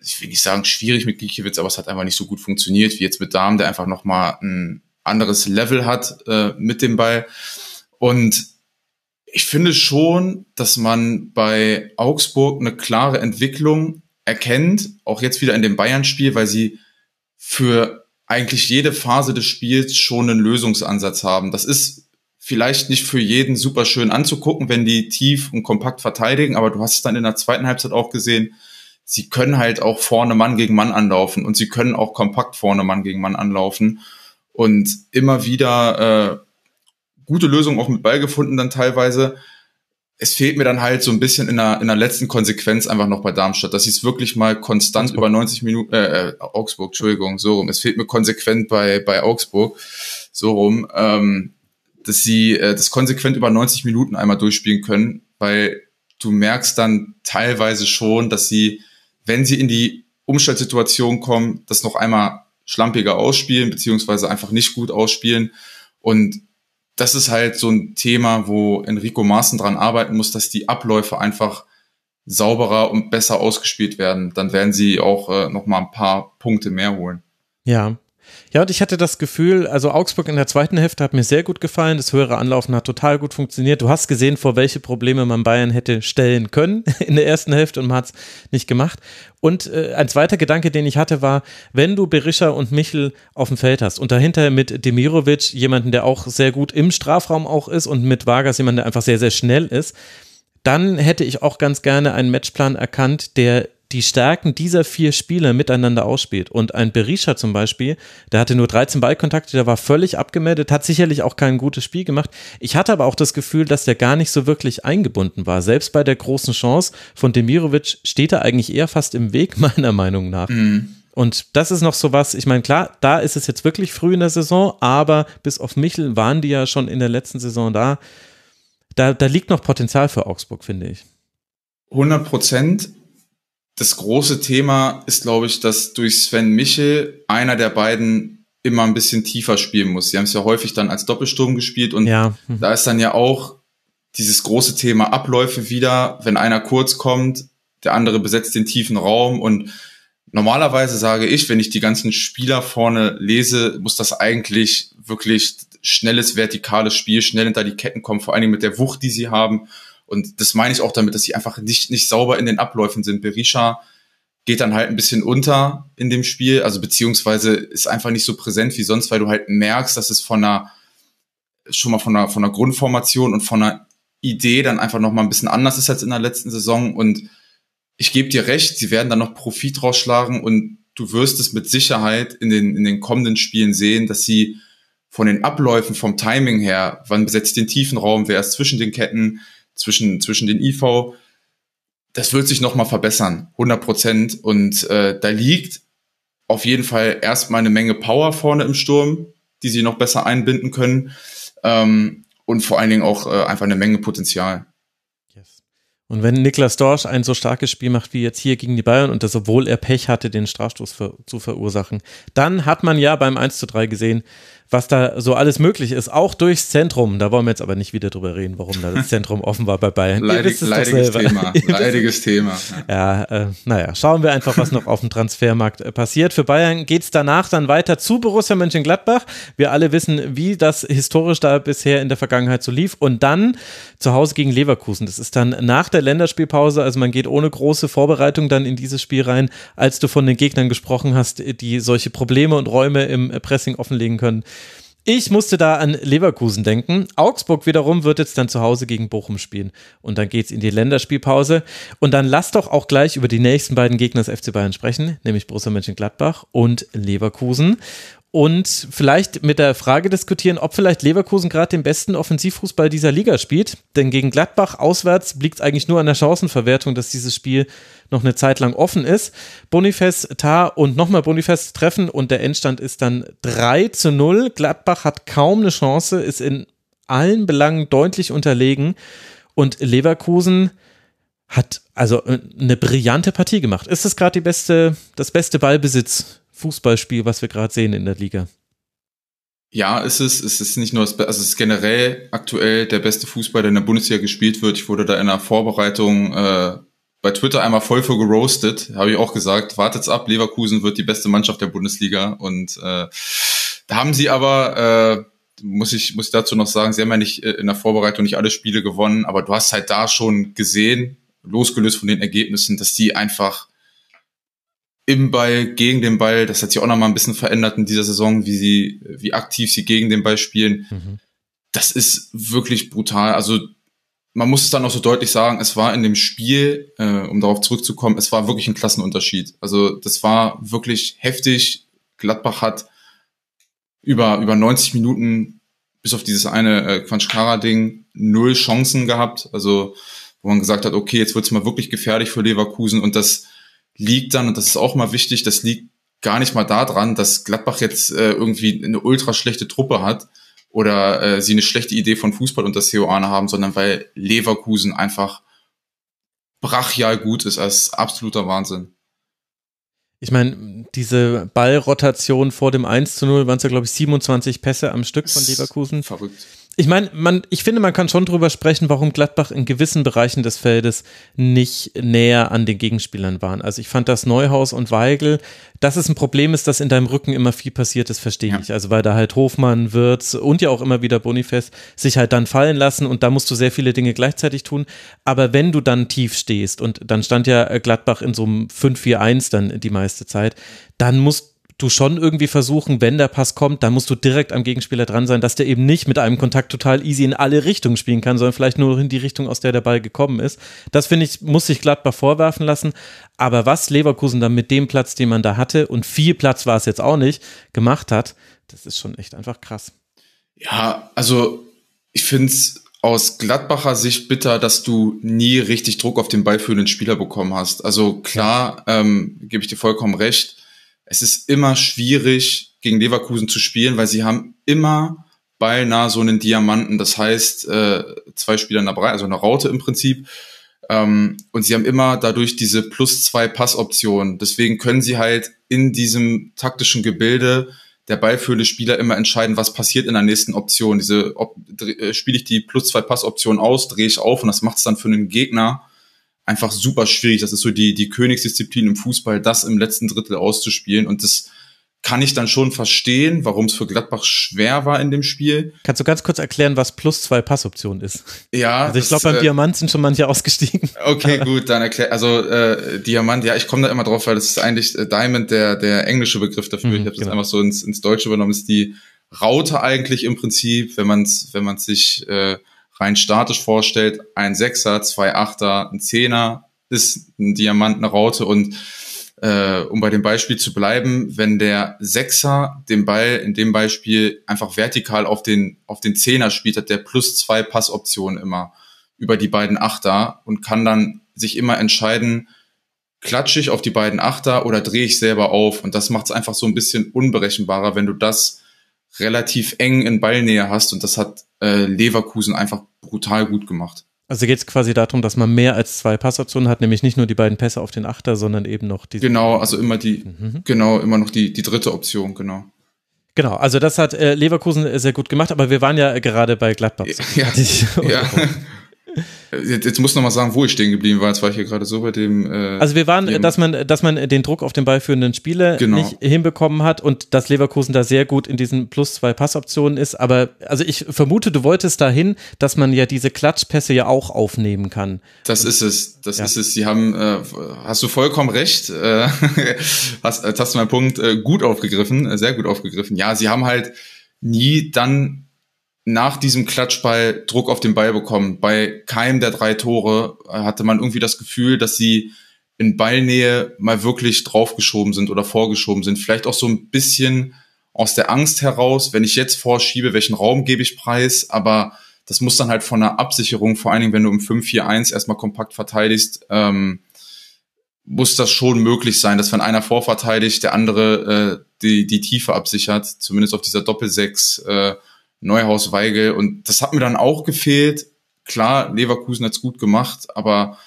E: ich will nicht sagen schwierig mit Gikiewicz, aber es hat einfach nicht so gut funktioniert wie jetzt mit Darm, der einfach nochmal ein anderes Level hat äh, mit dem Ball. Und ich finde schon, dass man bei Augsburg eine klare Entwicklung erkennt, auch jetzt wieder in dem Bayern-Spiel, weil sie für eigentlich jede Phase des Spiels schon einen Lösungsansatz haben. Das ist vielleicht nicht für jeden super schön anzugucken, wenn die tief und kompakt verteidigen, aber du hast es dann in der zweiten Halbzeit auch gesehen, sie können halt auch vorne Mann gegen Mann anlaufen und sie können auch kompakt vorne Mann gegen Mann anlaufen und immer wieder äh, gute Lösungen auch mit Ball gefunden dann teilweise. es fehlt mir dann halt so ein bisschen in der, in der letzten Konsequenz einfach noch bei Darmstadt, dass sie es wirklich mal konstant Augsburg. über 90 Minuten, äh, äh, Augsburg, Entschuldigung, so rum. Es fehlt mir konsequent bei, bei Augsburg, so rum, ähm, dass sie äh, das konsequent über 90 Minuten einmal durchspielen können, weil du merkst dann teilweise schon, dass sie, wenn sie in die Umstellsituation kommen, das noch einmal schlampiger ausspielen, beziehungsweise einfach nicht gut ausspielen. Und das ist halt so ein Thema, wo Enrico Maaßen dran arbeiten muss, dass die Abläufe einfach sauberer und besser ausgespielt werden. Dann werden sie auch äh, noch mal ein paar Punkte mehr holen.
D: Ja, ja, und ich hatte das Gefühl, also Augsburg in der zweiten Hälfte hat mir sehr gut gefallen. Das höhere Anlaufen hat total gut funktioniert. Du hast gesehen, vor welche Probleme man Bayern hätte stellen können in der ersten Hälfte und man hat es nicht gemacht. Und äh, ein zweiter Gedanke, den ich hatte, war, wenn du Berisha und Michel auf dem Feld hast und dahinter mit Demirovic jemanden, der auch sehr gut im Strafraum auch ist und mit Vargas jemanden, der einfach sehr, sehr schnell ist, dann hätte ich auch ganz gerne einen Matchplan erkannt, der die Stärken dieser vier Spieler miteinander ausspielt. Und ein Berisha zum Beispiel, der hatte nur 13 Ballkontakte, der war völlig abgemeldet, hat sicherlich auch kein gutes Spiel gemacht. Ich hatte aber auch das Gefühl, dass der gar nicht so wirklich eingebunden war. Selbst bei der großen Chance von Demirovic steht er eigentlich eher fast im Weg, meiner Meinung nach. Mhm. Und das ist noch so was, ich meine, klar, da ist es jetzt wirklich früh in der Saison, aber bis auf Michel waren die ja schon in der letzten Saison da. Da, da liegt noch Potenzial für Augsburg, finde ich.
E: 100 Prozent das große Thema ist, glaube ich, dass durch Sven Michel einer der beiden immer ein bisschen tiefer spielen muss. Sie haben es ja häufig dann als Doppelsturm gespielt und ja. mhm. da ist dann ja auch dieses große Thema Abläufe wieder, wenn einer kurz kommt, der andere besetzt den tiefen Raum und normalerweise sage ich, wenn ich die ganzen Spieler vorne lese, muss das eigentlich wirklich schnelles vertikales Spiel, schnell hinter die Ketten kommen, vor allen Dingen mit der Wucht, die sie haben und das meine ich auch damit, dass sie einfach nicht, nicht sauber in den Abläufen sind. Berisha geht dann halt ein bisschen unter in dem Spiel, also beziehungsweise ist einfach nicht so präsent wie sonst, weil du halt merkst, dass es von einer, schon mal von einer, von einer Grundformation und von einer Idee dann einfach noch mal ein bisschen anders ist als in der letzten Saison und ich gebe dir recht, sie werden dann noch Profit rausschlagen und du wirst es mit Sicherheit in den, in den kommenden Spielen sehen, dass sie von den Abläufen, vom Timing her, wann besetzt den tiefen Raum, wer ist zwischen den Ketten, zwischen, zwischen den IV. Das wird sich nochmal verbessern, 100 Prozent. Und äh, da liegt auf jeden Fall erstmal eine Menge Power vorne im Sturm, die sie noch besser einbinden können. Ähm, und vor allen Dingen auch äh, einfach eine Menge Potenzial.
D: Und wenn Niklas Dorsch ein so starkes Spiel macht wie jetzt hier gegen die Bayern und das, obwohl er Pech hatte, den Strafstoß ver zu verursachen, dann hat man ja beim 1 zu 3 gesehen, was da so alles möglich ist, auch durchs Zentrum. Da wollen wir jetzt aber nicht wieder drüber reden, warum da das Zentrum offen war bei Bayern.
E: Leidig, leidiges Thema. Leidiges Thema.
D: Ja, äh, naja, schauen wir einfach, was noch auf dem Transfermarkt äh, passiert. Für Bayern geht es danach dann weiter zu Borussia Mönchengladbach. Wir alle wissen, wie das historisch da bisher in der Vergangenheit so lief. Und dann zu Hause gegen Leverkusen. Das ist dann nach der Länderspielpause, also man geht ohne große Vorbereitung dann in dieses Spiel rein, als du von den Gegnern gesprochen hast, die solche Probleme und Räume im Pressing offenlegen können. Ich musste da an Leverkusen denken. Augsburg wiederum wird jetzt dann zu Hause gegen Bochum spielen. Und dann geht es in die Länderspielpause. Und dann lass doch auch gleich über die nächsten beiden Gegner des FC Bayern sprechen, nämlich Borussia Mönchengladbach und Leverkusen und vielleicht mit der Frage diskutieren, ob vielleicht Leverkusen gerade den besten Offensivfußball dieser Liga spielt. Denn gegen Gladbach auswärts liegt es eigentlich nur an der Chancenverwertung, dass dieses Spiel noch eine Zeit lang offen ist. Boniface, Tar und nochmal Boniface treffen und der Endstand ist dann 3 zu 0. Gladbach hat kaum eine Chance, ist in allen Belangen deutlich unterlegen und Leverkusen hat also eine brillante Partie gemacht. Ist das gerade die beste, das beste Ballbesitz Fußballspiel, was wir gerade sehen in der Liga.
E: Ja, ist es. Es ist nicht nur, das, also es ist generell aktuell der beste Fußball, der in der Bundesliga gespielt wird. Ich wurde da in der Vorbereitung äh, bei Twitter einmal voll für geroastet. Habe ich auch gesagt, wartet's ab, Leverkusen wird die beste Mannschaft der Bundesliga. Und äh, da haben sie aber, äh, muss ich, muss ich dazu noch sagen, sie haben ja nicht äh, in der Vorbereitung nicht alle Spiele gewonnen, aber du hast halt da schon gesehen, losgelöst von den Ergebnissen, dass die einfach im Ball, gegen den Ball. Das hat sich auch noch mal ein bisschen verändert in dieser Saison, wie sie, wie aktiv sie gegen den Ball spielen. Mhm. Das ist wirklich brutal. Also man muss es dann auch so deutlich sagen, es war in dem Spiel, äh, um darauf zurückzukommen, es war wirklich ein Klassenunterschied. Also das war wirklich heftig. Gladbach hat über, über 90 Minuten bis auf dieses eine äh, Quanchkara-Ding null Chancen gehabt. Also wo man gesagt hat, okay, jetzt wird's mal wirklich gefährlich für Leverkusen und das liegt dann, und das ist auch mal wichtig, das liegt gar nicht mal daran, dass Gladbach jetzt äh, irgendwie eine ultra schlechte Truppe hat oder äh, sie eine schlechte Idee von Fußball unter Seoane haben, sondern weil Leverkusen einfach brachial gut ist, als absoluter Wahnsinn.
D: Ich meine, diese Ballrotation vor dem 1 zu 0 waren es ja, glaube ich, 27 Pässe am Stück von Leverkusen.
E: Verrückt
D: ich meine, man, ich finde, man kann schon drüber sprechen, warum Gladbach in gewissen Bereichen des Feldes nicht näher an den Gegenspielern waren. Also ich fand das Neuhaus und Weigel, dass es ein Problem ist, dass in deinem Rücken immer viel passiert ist, verstehe ja. ich. Also weil da halt Hofmann, Wirtz und ja auch immer wieder Bonifest sich halt dann fallen lassen und da musst du sehr viele Dinge gleichzeitig tun. Aber wenn du dann tief stehst und dann stand ja Gladbach in so einem 5-4-1 dann die meiste Zeit, dann musst du schon irgendwie versuchen, wenn der Pass kommt, dann musst du direkt am Gegenspieler dran sein, dass der eben nicht mit einem Kontakt total easy in alle Richtungen spielen kann, sondern vielleicht nur in die Richtung, aus der der Ball gekommen ist. Das finde ich, muss sich Gladbach vorwerfen lassen. Aber was Leverkusen dann mit dem Platz, den man da hatte, und viel Platz war es jetzt auch nicht, gemacht hat, das ist schon echt einfach krass.
E: Ja, also ich finde es aus Gladbacher Sicht bitter, dass du nie richtig Druck auf den ballführenden Spieler bekommen hast. Also klar, ähm, gebe ich dir vollkommen recht es ist immer schwierig, gegen Leverkusen zu spielen, weil sie haben immer beinahe so einen Diamanten, das heißt äh, zwei Spieler in der Breite, also eine Raute im Prinzip. Ähm, und sie haben immer dadurch diese plus zwei Passoptionen. Deswegen können sie halt in diesem taktischen Gebilde der ballführende Spieler immer entscheiden, was passiert in der nächsten Option. Diese ob, äh, spiele ich die plus zwei Passoption aus, drehe ich auf und das macht es dann für einen Gegner einfach super schwierig. Das ist so die, die Königsdisziplin im Fußball, das im letzten Drittel auszuspielen. Und das kann ich dann schon verstehen, warum es für Gladbach schwer war in dem Spiel.
D: Kannst du ganz kurz erklären, was plus zwei Passoptionen ist?
E: Ja.
D: Also ich glaube, beim äh, Diamant sind schon manche ausgestiegen.
E: Okay, gut, dann erklär. Also äh, Diamant, ja, ich komme da immer drauf, weil das ist eigentlich äh, Diamond der der englische Begriff dafür. Mhm, ich habe genau. das einfach so ins, ins Deutsche übernommen. Ist die Raute eigentlich im Prinzip, wenn man es wenn man sich äh, rein statisch vorstellt, ein Sechser, zwei Achter, ein Zehner ist ein Diamant, eine Raute und äh, um bei dem Beispiel zu bleiben, wenn der Sechser den Ball in dem Beispiel einfach vertikal auf den, auf den Zehner spielt, hat der plus zwei Passoptionen immer über die beiden Achter und kann dann sich immer entscheiden, klatsche ich auf die beiden Achter oder drehe ich selber auf. Und das macht es einfach so ein bisschen unberechenbarer, wenn du das relativ eng in Ballnähe hast. Und das hat äh, Leverkusen einfach brutal gut gemacht.
D: Also geht es quasi darum, dass man mehr als zwei Passoptionen hat, nämlich nicht nur die beiden Pässe auf den Achter, sondern eben noch die.
E: Genau, also immer die, mhm. genau, immer noch die, die dritte Option, genau.
D: Genau, also das hat äh, Leverkusen sehr gut gemacht, aber wir waren ja gerade bei Gladbach.
E: Ja, ja. Jetzt, jetzt muss noch mal sagen, wo ich stehen geblieben war. Jetzt war ich hier gerade so bei dem.
D: Äh, also wir waren, dass man, dass man den Druck auf den ballführenden Spieler genau. nicht hinbekommen hat und dass Leverkusen da sehr gut in diesen plus zwei Passoptionen ist. Aber also ich vermute, du wolltest dahin, dass man ja diese Klatschpässe ja auch aufnehmen kann.
E: Das und, ist es. Das ja. ist es. Sie haben, äh, hast du vollkommen recht. Äh, hast, hast du meinen Punkt äh, gut aufgegriffen, äh, sehr gut aufgegriffen. Ja, sie haben halt nie dann nach diesem Klatschball Druck auf den Ball bekommen. Bei keinem der drei Tore äh, hatte man irgendwie das Gefühl, dass sie in Ballnähe mal wirklich draufgeschoben sind oder vorgeschoben sind. Vielleicht auch so ein bisschen aus der Angst heraus, wenn ich jetzt vorschiebe, welchen Raum gebe ich preis, aber das muss dann halt von der Absicherung, vor allen Dingen, wenn du im 5-4-1 erstmal kompakt verteidigst, ähm, muss das schon möglich sein, dass wenn einer vorverteidigt, der andere äh, die, die Tiefe absichert, zumindest auf dieser Doppel-6 äh, Neuhaus, Weigel. Und das hat mir dann auch gefehlt. Klar, Leverkusen hat's gut gemacht, aber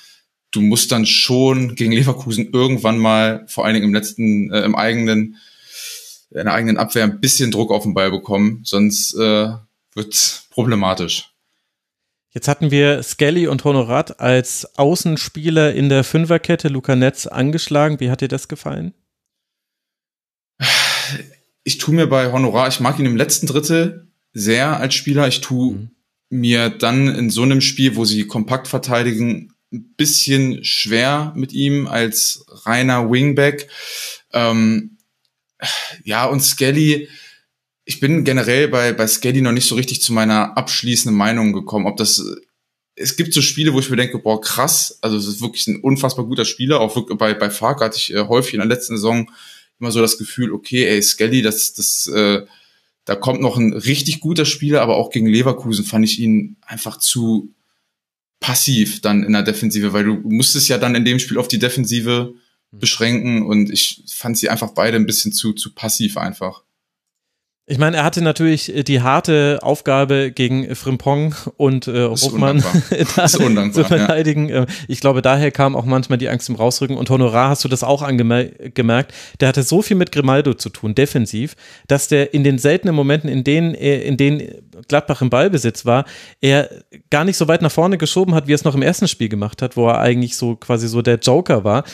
E: du musst dann schon gegen Leverkusen irgendwann mal, vor allen Dingen im letzten, äh, im eigenen, in der eigenen Abwehr ein bisschen Druck auf den Ball bekommen, sonst äh, wird problematisch.
D: Jetzt hatten wir Skelly und Honorat als Außenspieler in der Fünferkette Luca Netz angeschlagen. Wie hat dir das gefallen?
E: Ich tue mir bei Honorat, ich mag ihn im letzten Drittel sehr als Spieler. Ich tue mhm. mir dann in so einem Spiel, wo sie kompakt verteidigen, ein bisschen schwer mit ihm als reiner Wingback. Ähm, ja, und Skelly, ich bin generell bei, bei Skelly noch nicht so richtig zu meiner abschließenden Meinung gekommen, ob das es gibt so Spiele, wo ich mir denke, boah, krass, also es ist wirklich ein unfassbar guter Spieler. Auch wirklich bei, bei Fark hatte ich äh, häufig in der letzten Saison immer so das Gefühl, okay, ey, Skelly, das, das, äh, da kommt noch ein richtig guter Spieler, aber auch gegen Leverkusen fand ich ihn einfach zu passiv dann in der Defensive, weil du musstest ja dann in dem Spiel auf die Defensive beschränken und ich fand sie einfach beide ein bisschen zu, zu passiv einfach.
D: Ich meine, er hatte natürlich äh, die harte Aufgabe gegen Frimpong und äh, da zu verteidigen. Ja. Äh, ich glaube, daher kam auch manchmal die Angst im Rausrücken. Und Honorar hast du das auch angemerkt. Der hatte so viel mit Grimaldo zu tun, defensiv, dass der in den seltenen Momenten, in denen, in denen Gladbach im Ballbesitz war, er gar nicht so weit nach vorne geschoben hat, wie er es noch im ersten Spiel gemacht hat, wo er eigentlich so quasi so der Joker war.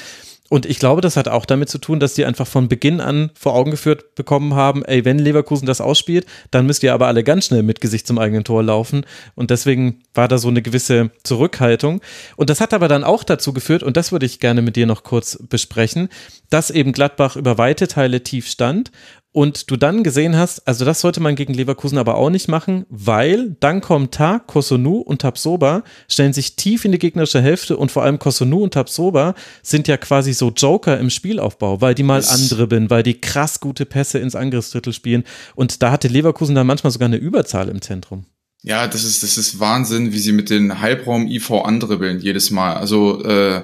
D: Und ich glaube, das hat auch damit zu tun, dass die einfach von Beginn an vor Augen geführt bekommen haben, ey, wenn Leverkusen das ausspielt, dann müsst ihr aber alle ganz schnell mit Gesicht zum eigenen Tor laufen. Und deswegen war da so eine gewisse Zurückhaltung. Und das hat aber dann auch dazu geführt, und das würde ich gerne mit dir noch kurz besprechen, dass eben Gladbach über weite Teile tief stand und du dann gesehen hast, also das sollte man gegen Leverkusen aber auch nicht machen, weil dann kommen Ta, Kosunu und Tabsoba, stellen sich tief in die gegnerische Hälfte und vor allem Kosunu und Tabsoba sind ja quasi so Joker im Spielaufbau, weil die mal andribbeln, weil die krass gute Pässe ins Angriffsdrittel spielen und da hatte Leverkusen dann manchmal sogar eine Überzahl im Zentrum.
E: Ja, das ist, das ist Wahnsinn, wie sie mit den Halbraum-IV andribbeln jedes Mal. Also äh,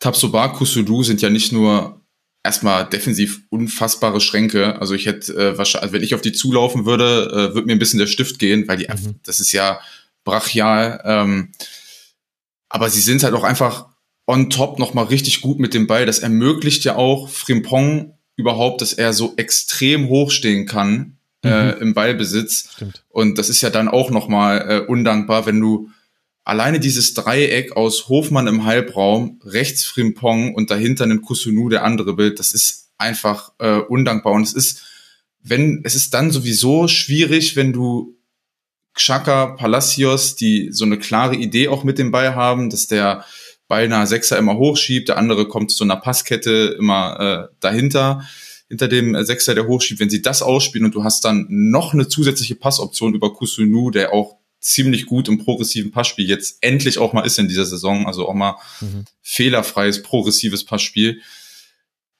E: Tabsoba, Kusudu sind ja nicht nur erstmal defensiv unfassbare Schränke. Also ich hätte äh, wahrscheinlich, also wenn ich auf die zulaufen würde, äh, würde mir ein bisschen der Stift gehen, weil die, mhm. das ist ja brachial. Ähm, aber sie sind halt auch einfach on top nochmal richtig gut mit dem Ball. Das ermöglicht ja auch Frimpong überhaupt, dass er so extrem hoch stehen kann äh, mhm. im Ballbesitz. Stimmt. Und das ist ja dann auch nochmal äh, undankbar, wenn du alleine dieses Dreieck aus Hofmann im Halbraum, rechts Frimpong und dahinter einen Kusunu, der andere Bild, das ist einfach äh, undankbar. Und es ist, wenn, es ist dann sowieso schwierig, wenn du Xhaka, Palacios, die so eine klare Idee auch mit dem Ball haben, dass der beinahe Sechser immer hochschiebt, der andere kommt zu so einer Passkette immer äh, dahinter, hinter dem Sechser, der hochschiebt. Wenn sie das ausspielen und du hast dann noch eine zusätzliche Passoption über Kusunu, der auch ziemlich gut im progressiven Passspiel jetzt endlich auch mal ist in dieser Saison, also auch mal mhm. fehlerfreies, progressives Passspiel.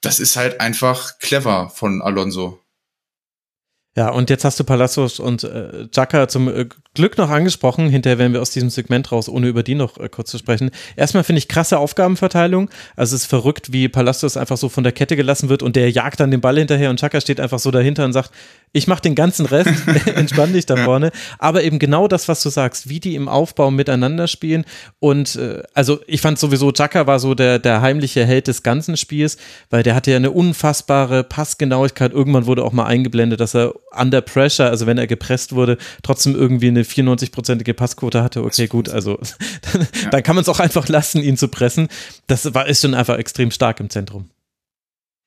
E: Das ist halt einfach clever von Alonso.
D: Ja, und jetzt hast du Palacios und äh, Jaka zum äh, Glück noch angesprochen. Hinterher werden wir aus diesem Segment raus, ohne über die noch äh, kurz zu sprechen. Erstmal finde ich krasse Aufgabenverteilung. Also es ist verrückt, wie Palacios einfach so von der Kette gelassen wird und der jagt dann den Ball hinterher und Chaka steht einfach so dahinter und sagt, ich mache den ganzen Rest, entspann dich da vorne. Aber eben genau das, was du sagst, wie die im Aufbau miteinander spielen. Und äh, also ich fand sowieso, Chaka war so der, der heimliche Held des ganzen Spiels, weil der hatte ja eine unfassbare Passgenauigkeit. Irgendwann wurde auch mal eingeblendet, dass er under pressure, also wenn er gepresst wurde, trotzdem irgendwie eine 94-prozentige Passquote hatte. Okay, gut, also dann, ja. dann kann man es auch einfach lassen, ihn zu pressen. Das war, ist schon einfach extrem stark im Zentrum.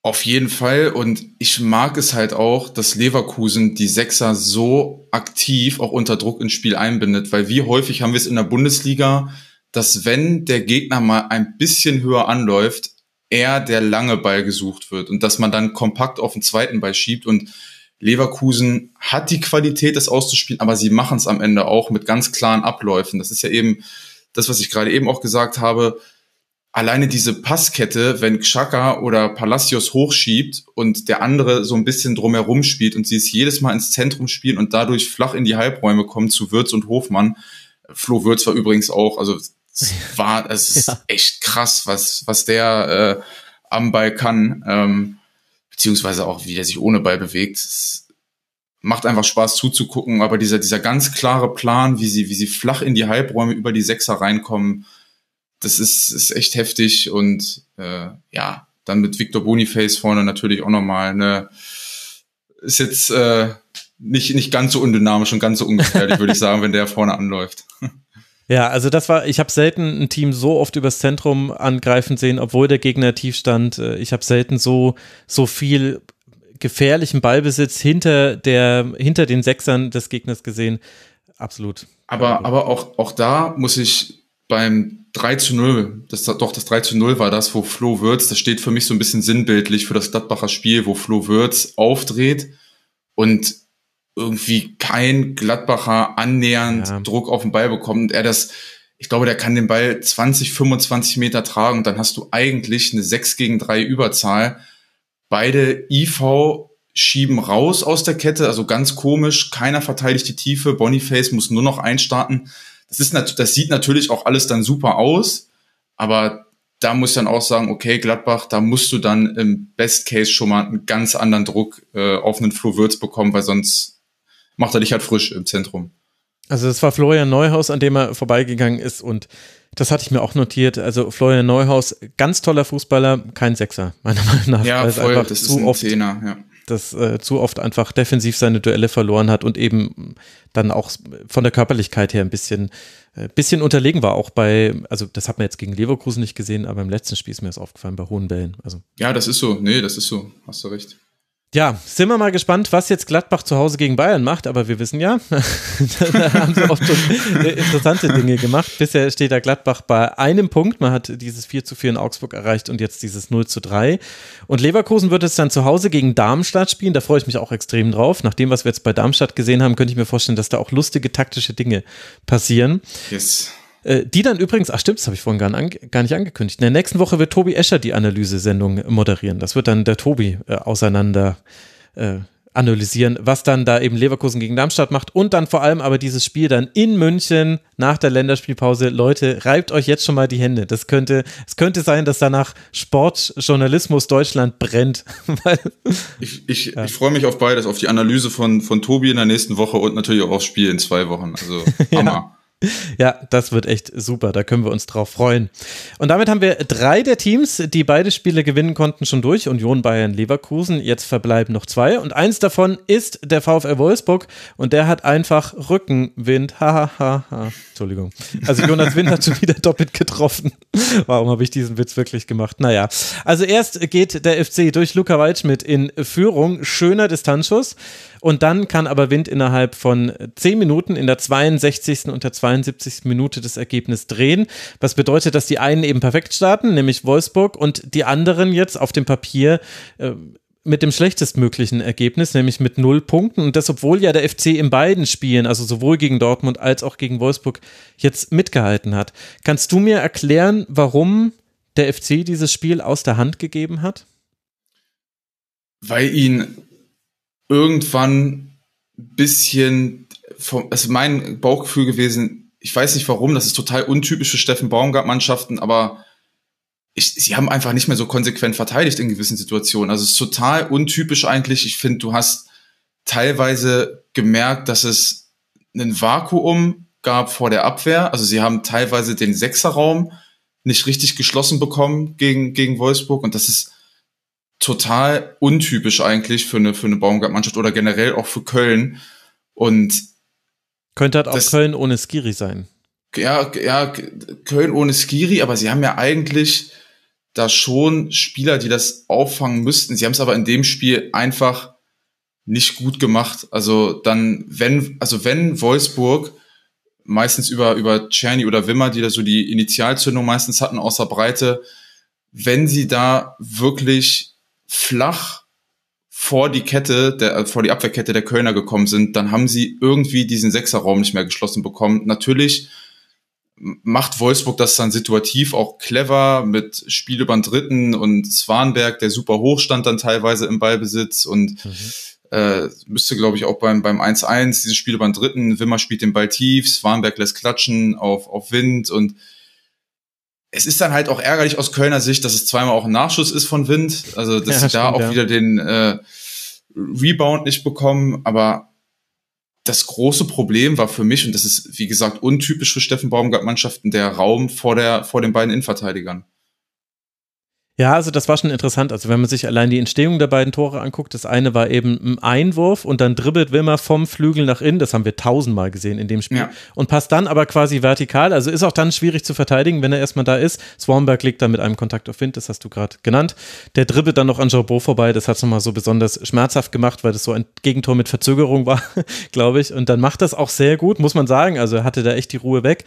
E: Auf jeden Fall. Und ich mag es halt auch, dass Leverkusen die Sechser so aktiv auch unter Druck ins Spiel einbindet, weil wie häufig haben wir es in der Bundesliga, dass wenn der Gegner mal ein bisschen höher anläuft, eher der lange Ball gesucht wird und dass man dann kompakt auf den zweiten Ball schiebt und Leverkusen hat die Qualität, das auszuspielen, aber sie machen es am Ende auch mit ganz klaren Abläufen. Das ist ja eben das, was ich gerade eben auch gesagt habe alleine diese Passkette, wenn Xhaka oder Palacios hochschiebt und der andere so ein bisschen drumherum spielt und sie es jedes Mal ins Zentrum spielen und dadurch flach in die Halbräume kommen zu Würz und Hofmann. Flo Würz war übrigens auch, also es war, es ist ja. echt krass, was, was der äh, am Ball kann, ähm, beziehungsweise auch, wie der sich ohne Ball bewegt. Es macht einfach Spaß zuzugucken, aber dieser, dieser ganz klare Plan, wie sie, wie sie flach in die Halbräume über die Sechser reinkommen, das ist, ist echt heftig und äh, ja, dann mit Victor Boniface vorne natürlich auch nochmal eine, ist jetzt äh, nicht, nicht ganz so undynamisch und ganz so ungefährlich, würde ich sagen, wenn der vorne anläuft.
D: Ja, also das war, ich habe selten ein Team so oft übers Zentrum angreifen sehen, obwohl der Gegner tief stand. Äh, ich habe selten so, so viel gefährlichen Ballbesitz hinter der, hinter den Sechsern des Gegners gesehen. Absolut.
E: Aber, aber auch, auch da muss ich beim 3 zu 0, das, doch das 3 zu 0 war das, wo Flo Würz, das steht für mich so ein bisschen sinnbildlich für das Gladbacher Spiel, wo Flo Würz aufdreht und irgendwie kein Gladbacher annähernd ja. Druck auf den Ball bekommt und er das, ich glaube, der kann den Ball 20, 25 Meter tragen und dann hast du eigentlich eine 6 gegen 3 Überzahl. Beide IV schieben raus aus der Kette, also ganz komisch, keiner verteidigt die Tiefe, Boniface muss nur noch einstarten. Das ist das sieht natürlich auch alles dann super aus, aber da muss ich dann auch sagen, okay, Gladbach, da musst du dann im Best Case schon mal einen ganz anderen Druck äh, auf einen Flo Würz bekommen, weil sonst macht er dich halt frisch im Zentrum.
D: Also das war Florian Neuhaus, an dem er vorbeigegangen ist und das hatte ich mir auch notiert. Also Florian Neuhaus, ganz toller Fußballer, kein Sechser, meiner Meinung nach.
E: Ja, voll, das ist ein oft, Zehner, ja
D: das äh, zu oft einfach defensiv seine Duelle verloren hat und eben dann auch von der Körperlichkeit her ein bisschen, äh, bisschen unterlegen war. Auch bei, also das hat man jetzt gegen Leverkusen nicht gesehen, aber im letzten Spiel ist mir das aufgefallen, bei hohen Bällen. Also.
E: Ja, das ist so. Nee, das ist so. Hast du recht.
D: Ja, sind wir mal gespannt, was jetzt Gladbach zu Hause gegen Bayern macht, aber wir wissen ja, da haben sie oft schon interessante Dinge gemacht. Bisher steht da Gladbach bei einem Punkt. Man hat dieses 4 zu 4 in Augsburg erreicht und jetzt dieses 0 zu 3. Und Leverkusen wird es dann zu Hause gegen Darmstadt spielen. Da freue ich mich auch extrem drauf. Nach dem, was wir jetzt bei Darmstadt gesehen haben, könnte ich mir vorstellen, dass da auch lustige taktische Dinge passieren.
E: Yes.
D: Äh, die dann übrigens, ach stimmt, das habe ich vorhin gar, gar, nicht angekündigt. In der nächsten Woche wird Tobi Escher die Analysesendung moderieren. Das wird dann der Tobi äh, auseinander äh, analysieren, was dann da eben Leverkusen gegen Darmstadt macht und dann vor allem aber dieses Spiel dann in München nach der Länderspielpause. Leute, reibt euch jetzt schon mal die Hände. Das könnte, es könnte sein, dass danach Sportjournalismus Deutschland brennt.
E: ich ich, ja. ich freue mich auf beides, auf die Analyse von, von Tobi in der nächsten Woche und natürlich auch aufs Spiel in zwei Wochen. Also Hammer.
D: ja. Ja, das wird echt super. Da können wir uns drauf freuen. Und damit haben wir drei der Teams, die beide Spiele gewinnen konnten, schon durch. Union Bayern Leverkusen. Jetzt verbleiben noch zwei. Und eins davon ist der VfL Wolfsburg. Und der hat einfach Rückenwind. Hahaha. Ha, ha. Entschuldigung. Also Jonas Wind hat schon wieder doppelt getroffen. Warum habe ich diesen Witz wirklich gemacht? Naja. Also erst geht der FC durch Luca Waldschmidt in Führung. Schöner Distanzschuss. Und dann kann aber Wind innerhalb von 10 Minuten in der 62. und der 72. Minute das Ergebnis drehen. Was bedeutet, dass die einen eben perfekt starten, nämlich Wolfsburg, und die anderen jetzt auf dem Papier äh, mit dem schlechtestmöglichen Ergebnis, nämlich mit null Punkten. Und das, obwohl ja der FC in beiden Spielen, also sowohl gegen Dortmund als auch gegen Wolfsburg, jetzt mitgehalten hat. Kannst du mir erklären, warum der FC dieses Spiel aus der Hand gegeben hat?
E: Weil ihn irgendwann bisschen vom, also mein Bauchgefühl gewesen, ich weiß nicht warum, das ist total untypisch für Steffen Baumgart-Mannschaften, aber ich, sie haben einfach nicht mehr so konsequent verteidigt in gewissen Situationen. Also es ist total untypisch eigentlich. Ich finde, du hast teilweise gemerkt, dass es ein Vakuum gab vor der Abwehr. Also sie haben teilweise den Sechserraum nicht richtig geschlossen bekommen gegen, gegen Wolfsburg und das ist total untypisch eigentlich für eine, für eine Baumgart-Mannschaft oder generell auch für Köln. Und
D: könnte halt auch das, Köln ohne Skiri sein.
E: Ja, ja, Köln ohne Skiri, aber sie haben ja eigentlich da schon Spieler, die das auffangen müssten. Sie haben es aber in dem Spiel einfach nicht gut gemacht. Also dann, wenn, also wenn Wolfsburg meistens über, über Czerny oder Wimmer, die da so die Initialzündung meistens hatten außer Breite, wenn sie da wirklich flach vor die Kette, der, äh, vor die Abwehrkette der Kölner gekommen sind, dann haben sie irgendwie diesen Sechserraum nicht mehr geschlossen bekommen. Natürlich macht Wolfsburg das dann situativ auch clever mit Spiel über den Dritten und Swanberg, der super hoch stand dann teilweise im Ballbesitz und mhm. äh, müsste, glaube ich, auch beim, beim 1-1 dieses Spiel über den Dritten, Wimmer spielt den Ball tief, Swanberg lässt klatschen auf, auf Wind und es ist dann halt auch ärgerlich aus Kölner Sicht, dass es zweimal auch ein Nachschuss ist von Wind. Also, dass ja, sie da auch ja. wieder den äh, Rebound nicht bekommen. Aber das große Problem war für mich, und das ist, wie gesagt, untypisch für Steffen Baumgart-Mannschaften, der Raum vor, der, vor den beiden Innenverteidigern.
D: Ja, also das war schon interessant. Also wenn man sich allein die Entstehung der beiden Tore anguckt, das eine war eben ein Einwurf und dann dribbelt Wilmer vom Flügel nach innen. Das haben wir tausendmal gesehen in dem Spiel. Ja. Und passt dann aber quasi vertikal. Also ist auch dann schwierig zu verteidigen, wenn er erstmal da ist. Swanberg liegt dann mit einem Kontakt auf Wind, das hast du gerade genannt. Der dribbelt dann noch an Jobot vorbei. Das hat es nochmal so besonders schmerzhaft gemacht, weil das so ein Gegentor mit Verzögerung war, glaube ich. Und dann macht das auch sehr gut, muss man sagen. Also er hatte da echt die Ruhe weg.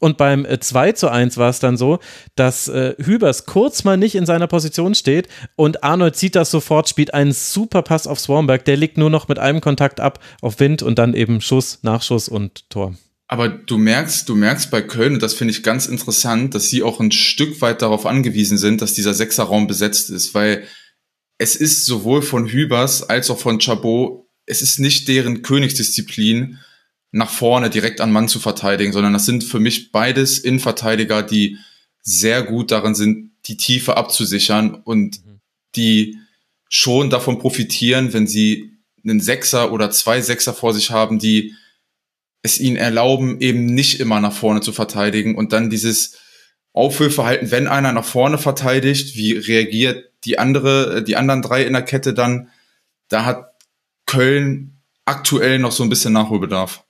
D: Und beim 2 äh, zu 1 war es dann so, dass äh, Hübers kurz mal nicht in seiner Position steht und Arnold zieht das sofort, spielt einen super Pass auf Swarmberg. Der liegt nur noch mit einem Kontakt ab auf Wind und dann eben Schuss, Nachschuss und Tor.
E: Aber du merkst, du merkst bei Köln, und das finde ich ganz interessant, dass sie auch ein Stück weit darauf angewiesen sind, dass dieser Sechserraum besetzt ist, weil es ist sowohl von Hübers als auch von Chabot, es ist nicht deren Königsdisziplin, nach vorne direkt an Mann zu verteidigen, sondern das sind für mich beides Innenverteidiger, die sehr gut darin sind, die Tiefe abzusichern und mhm. die schon davon profitieren, wenn sie einen Sechser oder zwei Sechser vor sich haben, die es ihnen erlauben, eben nicht immer nach vorne zu verteidigen und dann dieses Aufhörverhalten, wenn einer nach vorne verteidigt, wie reagiert die andere, die anderen drei in der Kette dann? Da hat Köln aktuell noch so ein bisschen Nachholbedarf.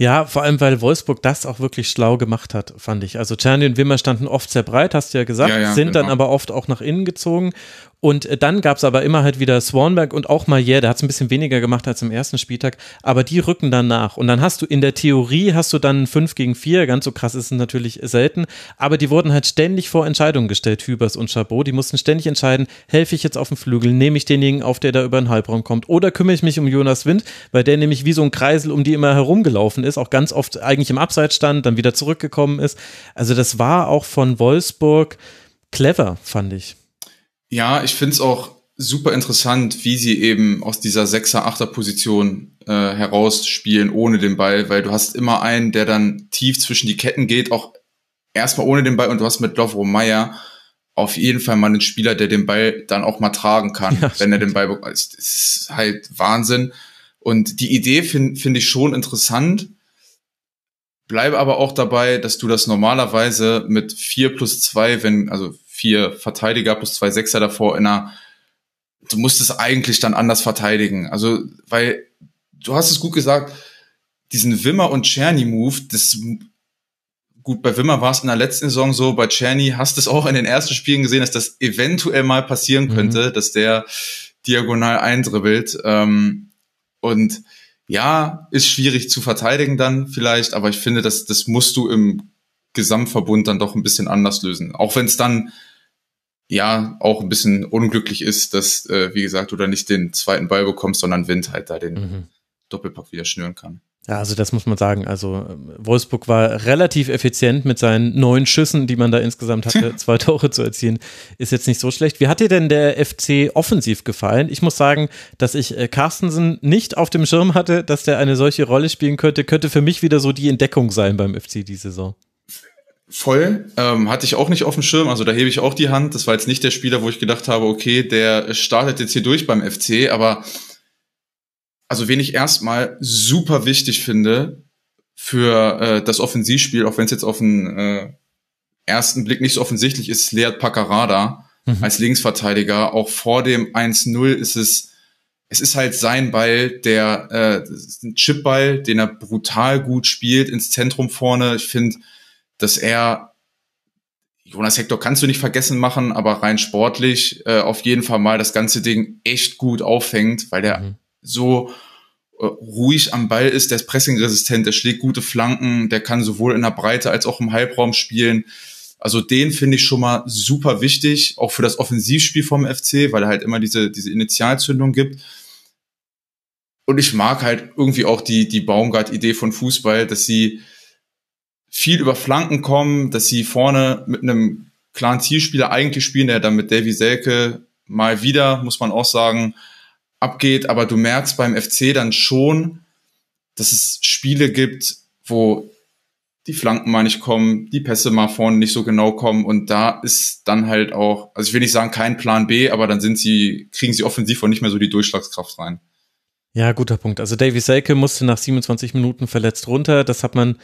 D: Ja, vor allem, weil Wolfsburg das auch wirklich schlau gemacht hat, fand ich. Also Czerny und Wimmer standen oft sehr breit, hast du ja gesagt, ja, ja, sind genau. dann aber oft auch nach innen gezogen und äh, dann gab es aber immer halt wieder Swanberg und auch Maier, der hat es ein bisschen weniger gemacht als im ersten Spieltag, aber die rücken dann nach. Und dann hast du in der Theorie hast du dann 5 gegen 4, ganz so krass ist es natürlich selten, aber die wurden halt ständig vor Entscheidungen gestellt, Hübers und Chabot. Die mussten ständig entscheiden, helfe ich jetzt auf dem Flügel, nehme ich denjenigen auf, der da über den Halbraum kommt, oder kümmere ich mich um Jonas Wind, weil der nämlich wie so ein Kreisel um die immer herumgelaufen ist, auch ganz oft eigentlich im Abseits stand, dann wieder zurückgekommen ist. Also das war auch von Wolfsburg clever, fand ich.
E: Ja, ich finde es auch super interessant, wie sie eben aus dieser Sechser, Achter Position äh, herausspielen ohne den Ball, weil du hast immer einen, der dann tief zwischen die Ketten geht, auch erstmal ohne den Ball und du hast mit Lovro Meyer auf jeden Fall mal einen Spieler, der den Ball dann auch mal tragen kann, ja, wenn er den Ball bekommt. Das ist halt Wahnsinn. Und die Idee finde find ich schon interessant. Bleibe aber auch dabei, dass du das normalerweise mit vier plus zwei, wenn, also vier Verteidiger plus zwei Sechser davor in einer, du musst es eigentlich dann anders verteidigen. Also, weil, du hast es gut gesagt, diesen Wimmer und Czerny Move, das, gut, bei Wimmer war es in der letzten Saison so, bei Czerny hast du es auch in den ersten Spielen gesehen, dass das eventuell mal passieren mhm. könnte, mhm. dass der diagonal eindribbelt, ähm, und ja, ist schwierig zu verteidigen dann vielleicht, aber ich finde, das, das musst du im Gesamtverbund dann doch ein bisschen anders lösen. Auch wenn es dann ja auch ein bisschen unglücklich ist, dass, äh, wie gesagt, du da nicht den zweiten Ball bekommst, sondern Wind halt da den mhm. Doppelpack wieder schnüren kann.
D: Ja, also das muss man sagen. Also ähm, Wolfsburg war relativ effizient mit seinen neun Schüssen, die man da insgesamt hatte, zwei Tore zu erzielen. Ist jetzt nicht so schlecht. Wie hat dir denn der FC offensiv gefallen? Ich muss sagen, dass ich äh, Carstensen nicht auf dem Schirm hatte, dass der eine solche Rolle spielen könnte, könnte für mich wieder so die Entdeckung sein beim FC die Saison.
E: Voll. Ähm, hatte ich auch nicht auf dem Schirm, also da hebe ich auch die Hand. Das war jetzt nicht der Spieler, wo ich gedacht habe, okay, der startet jetzt hier durch beim FC, aber also wen ich erstmal super wichtig finde für äh, das Offensivspiel, auch wenn es jetzt auf den äh, ersten Blick nicht so offensichtlich ist, Lead Paccarada mhm. als Linksverteidiger. Auch vor dem 1-0 ist es, es ist halt sein Ball, der äh, ein Chipball, den er brutal gut spielt ins Zentrum vorne. Ich finde, dass er Jonas Hector kannst du nicht vergessen machen, aber rein sportlich äh, auf jeden Fall mal das ganze Ding echt gut auffängt, weil der mhm. so äh, ruhig am Ball ist, der ist pressingresistent, der schlägt gute Flanken, der kann sowohl in der Breite als auch im Halbraum spielen. Also den finde ich schon mal super wichtig, auch für das Offensivspiel vom FC, weil er halt immer diese, diese Initialzündung gibt. Und ich mag halt irgendwie auch die, die Baumgart-Idee von Fußball, dass sie viel über Flanken kommen, dass sie vorne mit einem klaren Zielspieler eigentlich spielen, der dann mit Davy Selke mal wieder, muss man auch sagen, abgeht. Aber du merkst beim FC dann schon, dass es Spiele gibt, wo die Flanken mal nicht kommen, die Pässe mal vorne nicht so genau kommen und da ist dann halt auch, also ich will nicht sagen kein Plan B, aber dann sind sie, kriegen sie offensiv auch nicht mehr so die Durchschlagskraft rein.
D: Ja, guter Punkt. Also Davy Selke musste nach 27 Minuten verletzt runter. Das hat man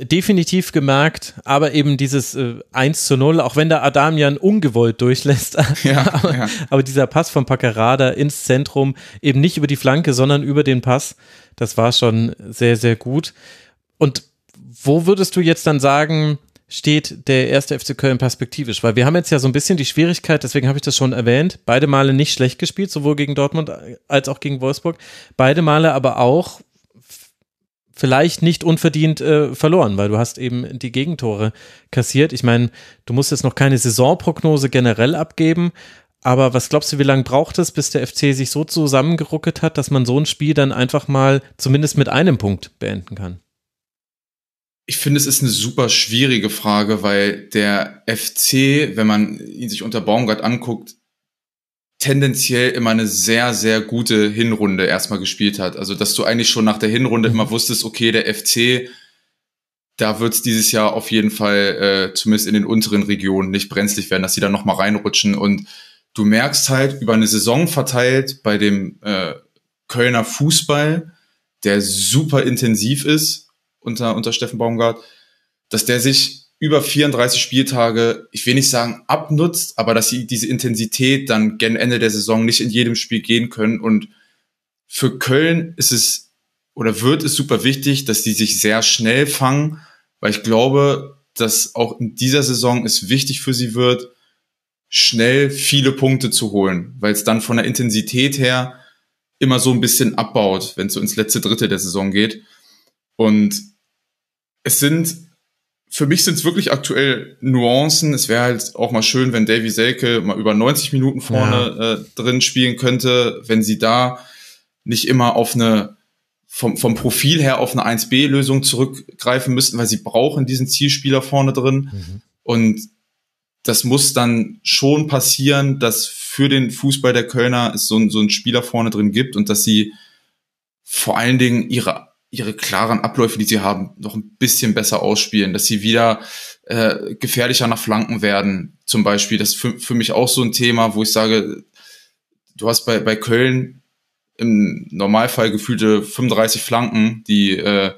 D: definitiv gemerkt, aber eben dieses äh, 1 zu 0, auch wenn der Adamian ungewollt durchlässt, ja, aber, ja. aber, dieser Pass von Paccarada ins Zentrum, eben nicht über die Flanke, sondern über den Pass, das war schon sehr, sehr gut. Und wo würdest du jetzt dann sagen, steht der erste FC Köln perspektivisch? Weil wir haben jetzt ja so ein bisschen die Schwierigkeit, deswegen habe ich das schon erwähnt, beide Male nicht schlecht gespielt, sowohl gegen Dortmund als auch gegen Wolfsburg, beide Male aber auch vielleicht nicht unverdient äh, verloren, weil du hast eben die Gegentore kassiert. Ich meine, du musst jetzt noch keine Saisonprognose generell abgeben, aber was glaubst du, wie lange braucht es, bis der FC sich so zusammengeruckelt hat, dass man so ein Spiel dann einfach mal zumindest mit einem Punkt beenden kann?
E: Ich finde, es ist eine super schwierige Frage, weil der FC, wenn man ihn sich unter Baumgart anguckt, tendenziell immer eine sehr, sehr gute Hinrunde erstmal gespielt hat. Also, dass du eigentlich schon nach der Hinrunde immer wusstest, okay, der FC, da wird es dieses Jahr auf jeden Fall, äh, zumindest in den unteren Regionen, nicht brenzlig werden, dass sie da nochmal reinrutschen. Und du merkst halt über eine Saison verteilt bei dem äh, Kölner Fußball, der super intensiv ist unter, unter Steffen Baumgart, dass der sich über 34 Spieltage, ich will nicht sagen abnutzt, aber dass sie diese Intensität dann gen Ende der Saison nicht in jedem Spiel gehen können. Und für Köln ist es oder wird es super wichtig, dass die sich sehr schnell fangen, weil ich glaube, dass auch in dieser Saison es wichtig für sie wird, schnell viele Punkte zu holen, weil es dann von der Intensität her immer so ein bisschen abbaut, wenn es so ins letzte Drittel der Saison geht. Und es sind für mich sind es wirklich aktuell Nuancen. Es wäre halt auch mal schön, wenn Davy Selke mal über 90 Minuten vorne ja. äh, drin spielen könnte, wenn sie da nicht immer auf eine vom, vom Profil her auf eine 1B-Lösung zurückgreifen müssten, weil sie brauchen diesen Zielspieler vorne drin. Mhm. Und das muss dann schon passieren, dass für den Fußball der Kölner es so, so einen Spieler vorne drin gibt und dass sie vor allen Dingen ihre ihre klaren Abläufe, die sie haben, noch ein bisschen besser ausspielen, dass sie wieder äh, gefährlicher nach Flanken werden, zum Beispiel. Das ist für, für mich auch so ein Thema, wo ich sage, du hast bei, bei Köln im Normalfall gefühlte 35 Flanken, die äh,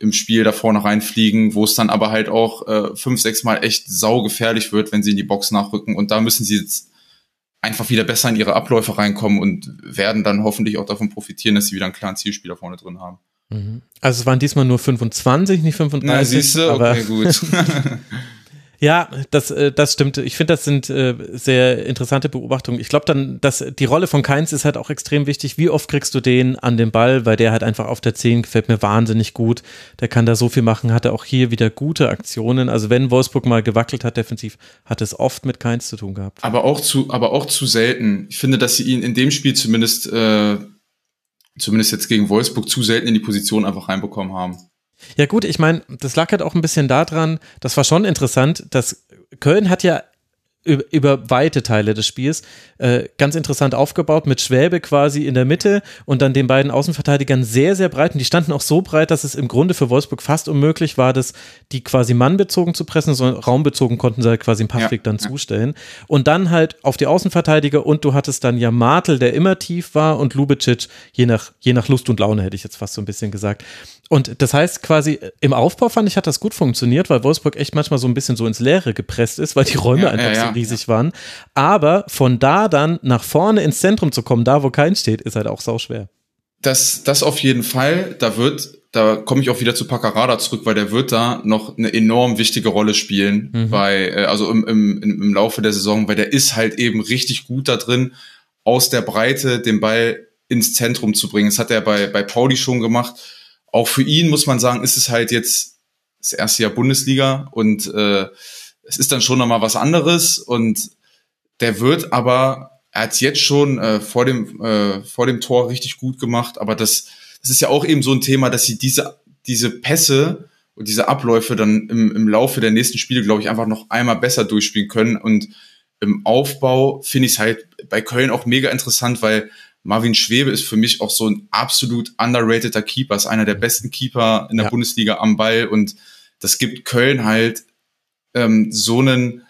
E: im Spiel da vorne reinfliegen, wo es dann aber halt auch äh, fünf, sechs Mal echt saugefährlich wird, wenn sie in die Box nachrücken. Und da müssen sie jetzt einfach wieder besser in ihre Abläufe reinkommen und werden dann hoffentlich auch davon profitieren, dass sie wieder einen klaren Zielspieler vorne drin haben.
D: Mhm. Also es waren diesmal nur 25, nicht 35. Na,
E: siehst du, okay, gut.
D: ja, das, äh, das stimmt. Ich finde, das sind äh, sehr interessante Beobachtungen. Ich glaube dann, dass die Rolle von Keins ist halt auch extrem wichtig. Wie oft kriegst du den an den Ball, weil der halt einfach auf der 10 gefällt mir wahnsinnig gut. Der kann da so viel machen, hatte auch hier wieder gute Aktionen. Also wenn Wolfsburg mal gewackelt hat defensiv, hat es oft mit Keins zu tun gehabt.
E: Aber auch zu, aber auch zu selten. Ich finde, dass sie ihn in dem Spiel zumindest äh, zumindest jetzt gegen Wolfsburg zu selten in die Position einfach reinbekommen haben.
D: Ja gut, ich meine, das lag halt auch ein bisschen daran, das war schon interessant, dass Köln hat ja über weite Teile des Spiels äh, ganz interessant aufgebaut mit Schwäbe quasi in der Mitte und dann den beiden Außenverteidigern sehr, sehr breit. Und die standen auch so breit, dass es im Grunde für Wolfsburg fast unmöglich war, das die quasi mannbezogen zu pressen, sondern raumbezogen konnten sie halt quasi einen Passweg ja, dann ja. zustellen. Und dann halt auf die Außenverteidiger und du hattest dann ja Martel, der immer tief war und Lubicic, je nach, je nach Lust und Laune hätte ich jetzt fast so ein bisschen gesagt. Und das heißt quasi, im Aufbau fand ich, hat das gut funktioniert, weil Wolfsburg echt manchmal so ein bisschen so ins Leere gepresst ist, weil die Räume ja, einfach ja, so riesig ja. waren. Aber von da dann nach vorne ins Zentrum zu kommen, da wo kein steht, ist halt auch sau schwer.
E: Das, das auf jeden Fall. Da wird, da komme ich auch wieder zu Paccarada zurück, weil der wird da noch eine enorm wichtige Rolle spielen, mhm. bei, äh, also im, im, im Laufe der Saison, weil der ist halt eben richtig gut da drin, aus der Breite den Ball ins Zentrum zu bringen. Das hat er bei, bei Pauli schon gemacht auch für ihn muss man sagen, ist es halt jetzt das erste Jahr Bundesliga und äh, es ist dann schon nochmal was anderes und der wird aber, er hat jetzt schon äh, vor, dem, äh, vor dem Tor richtig gut gemacht, aber das, das ist ja auch eben so ein Thema, dass sie diese, diese Pässe und diese Abläufe dann im, im Laufe der nächsten Spiele, glaube ich, einfach noch einmal besser durchspielen können und im Aufbau finde ich es halt bei Köln auch mega interessant, weil Marvin Schwebe ist für mich auch so ein absolut underrateder Keeper, ist einer der besten Keeper in der ja. Bundesliga am Ball und das gibt Köln halt ähm, so ein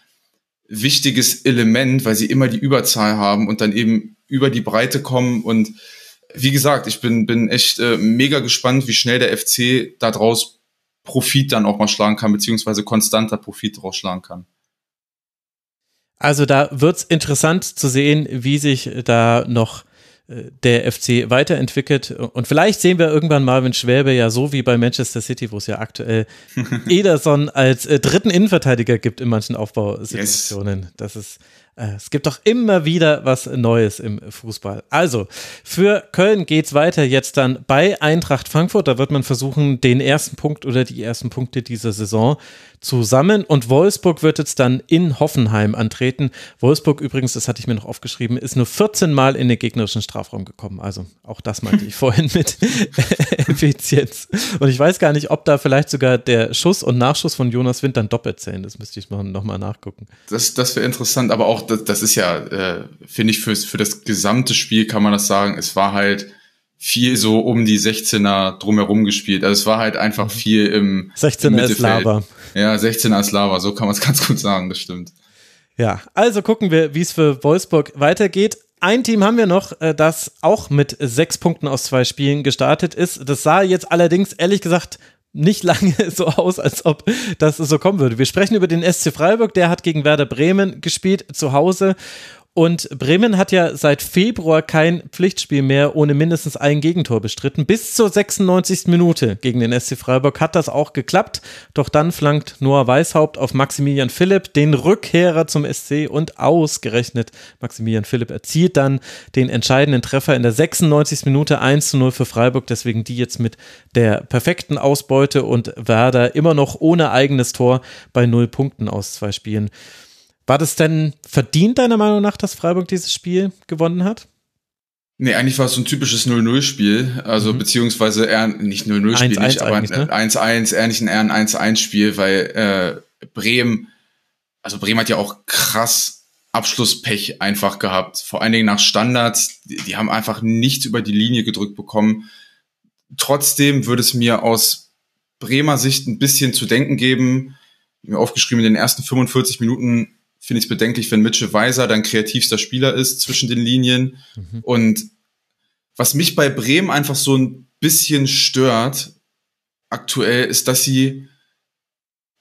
E: wichtiges Element, weil sie immer die Überzahl haben und dann eben über die Breite kommen und wie gesagt, ich bin, bin echt äh, mega gespannt, wie schnell der FC daraus Profit dann auch mal schlagen kann, beziehungsweise konstanter Profit daraus schlagen kann.
D: Also da wird's interessant zu sehen, wie sich da noch der FC weiterentwickelt. Und vielleicht sehen wir irgendwann Marvin Schwäbe ja so wie bei Manchester City, wo es ja aktuell Ederson als äh, dritten Innenverteidiger gibt in manchen Aufbausituationen. Yes. Das ist, äh, es gibt doch immer wieder was Neues im Fußball. Also, für Köln geht's weiter jetzt dann bei Eintracht Frankfurt. Da wird man versuchen, den ersten Punkt oder die ersten Punkte dieser Saison zusammen und Wolfsburg wird jetzt dann in Hoffenheim antreten. Wolfsburg übrigens, das hatte ich mir noch aufgeschrieben, ist nur 14 Mal in den gegnerischen Strafraum gekommen. Also auch das meinte ich vorhin mit Effizienz. Und ich weiß gar nicht, ob da vielleicht sogar der Schuss und Nachschuss von Jonas Wind dann doppelt zählen. Das müsste ich nochmal nachgucken.
E: Das, das wäre interessant, aber auch das, das ist ja, äh, finde ich, für, für das gesamte Spiel kann man das sagen, es war halt viel so um die 16er drumherum gespielt. Also es war halt einfach mhm. viel im
D: 16er ist Lava.
E: Ja, 16er ist Lava, so kann man es ganz gut sagen, das stimmt.
D: Ja, also gucken wir, wie es für Wolfsburg weitergeht. Ein Team haben wir noch, äh, das auch mit sechs Punkten aus zwei Spielen gestartet ist. Das sah jetzt allerdings ehrlich gesagt nicht lange so aus, als ob das so kommen würde. Wir sprechen über den SC Freiburg, der hat gegen Werder Bremen gespielt zu Hause und Bremen hat ja seit Februar kein Pflichtspiel mehr ohne mindestens ein Gegentor bestritten. Bis zur 96. Minute gegen den SC Freiburg hat das auch geklappt. Doch dann flankt Noah Weishaupt auf Maximilian Philipp, den Rückkehrer zum SC und ausgerechnet Maximilian Philipp erzielt dann den entscheidenden Treffer in der 96. Minute 1 zu 0 für Freiburg. Deswegen die jetzt mit der perfekten Ausbeute und Werder immer noch ohne eigenes Tor bei null Punkten aus zwei Spielen. War das denn verdient, deiner Meinung nach, dass Freiburg dieses Spiel gewonnen hat?
E: Nee, eigentlich war es so ein typisches 0-0-Spiel, also mhm. beziehungsweise eher nicht 0-0-Spiel, nicht, aber ein 1-1, ne? eher nicht ein 1-1-Spiel, weil äh, Bremen, also Bremen hat ja auch krass Abschlusspech einfach gehabt, vor allen Dingen nach Standards, die, die haben einfach nichts über die Linie gedrückt bekommen. Trotzdem würde es mir aus Bremer Sicht ein bisschen zu denken geben, mir aufgeschrieben, in den ersten 45 Minuten finde ich es bedenklich, wenn Mitchell Weiser dein kreativster Spieler ist zwischen den Linien. Mhm. Und was mich bei Bremen einfach so ein bisschen stört aktuell, ist, dass sie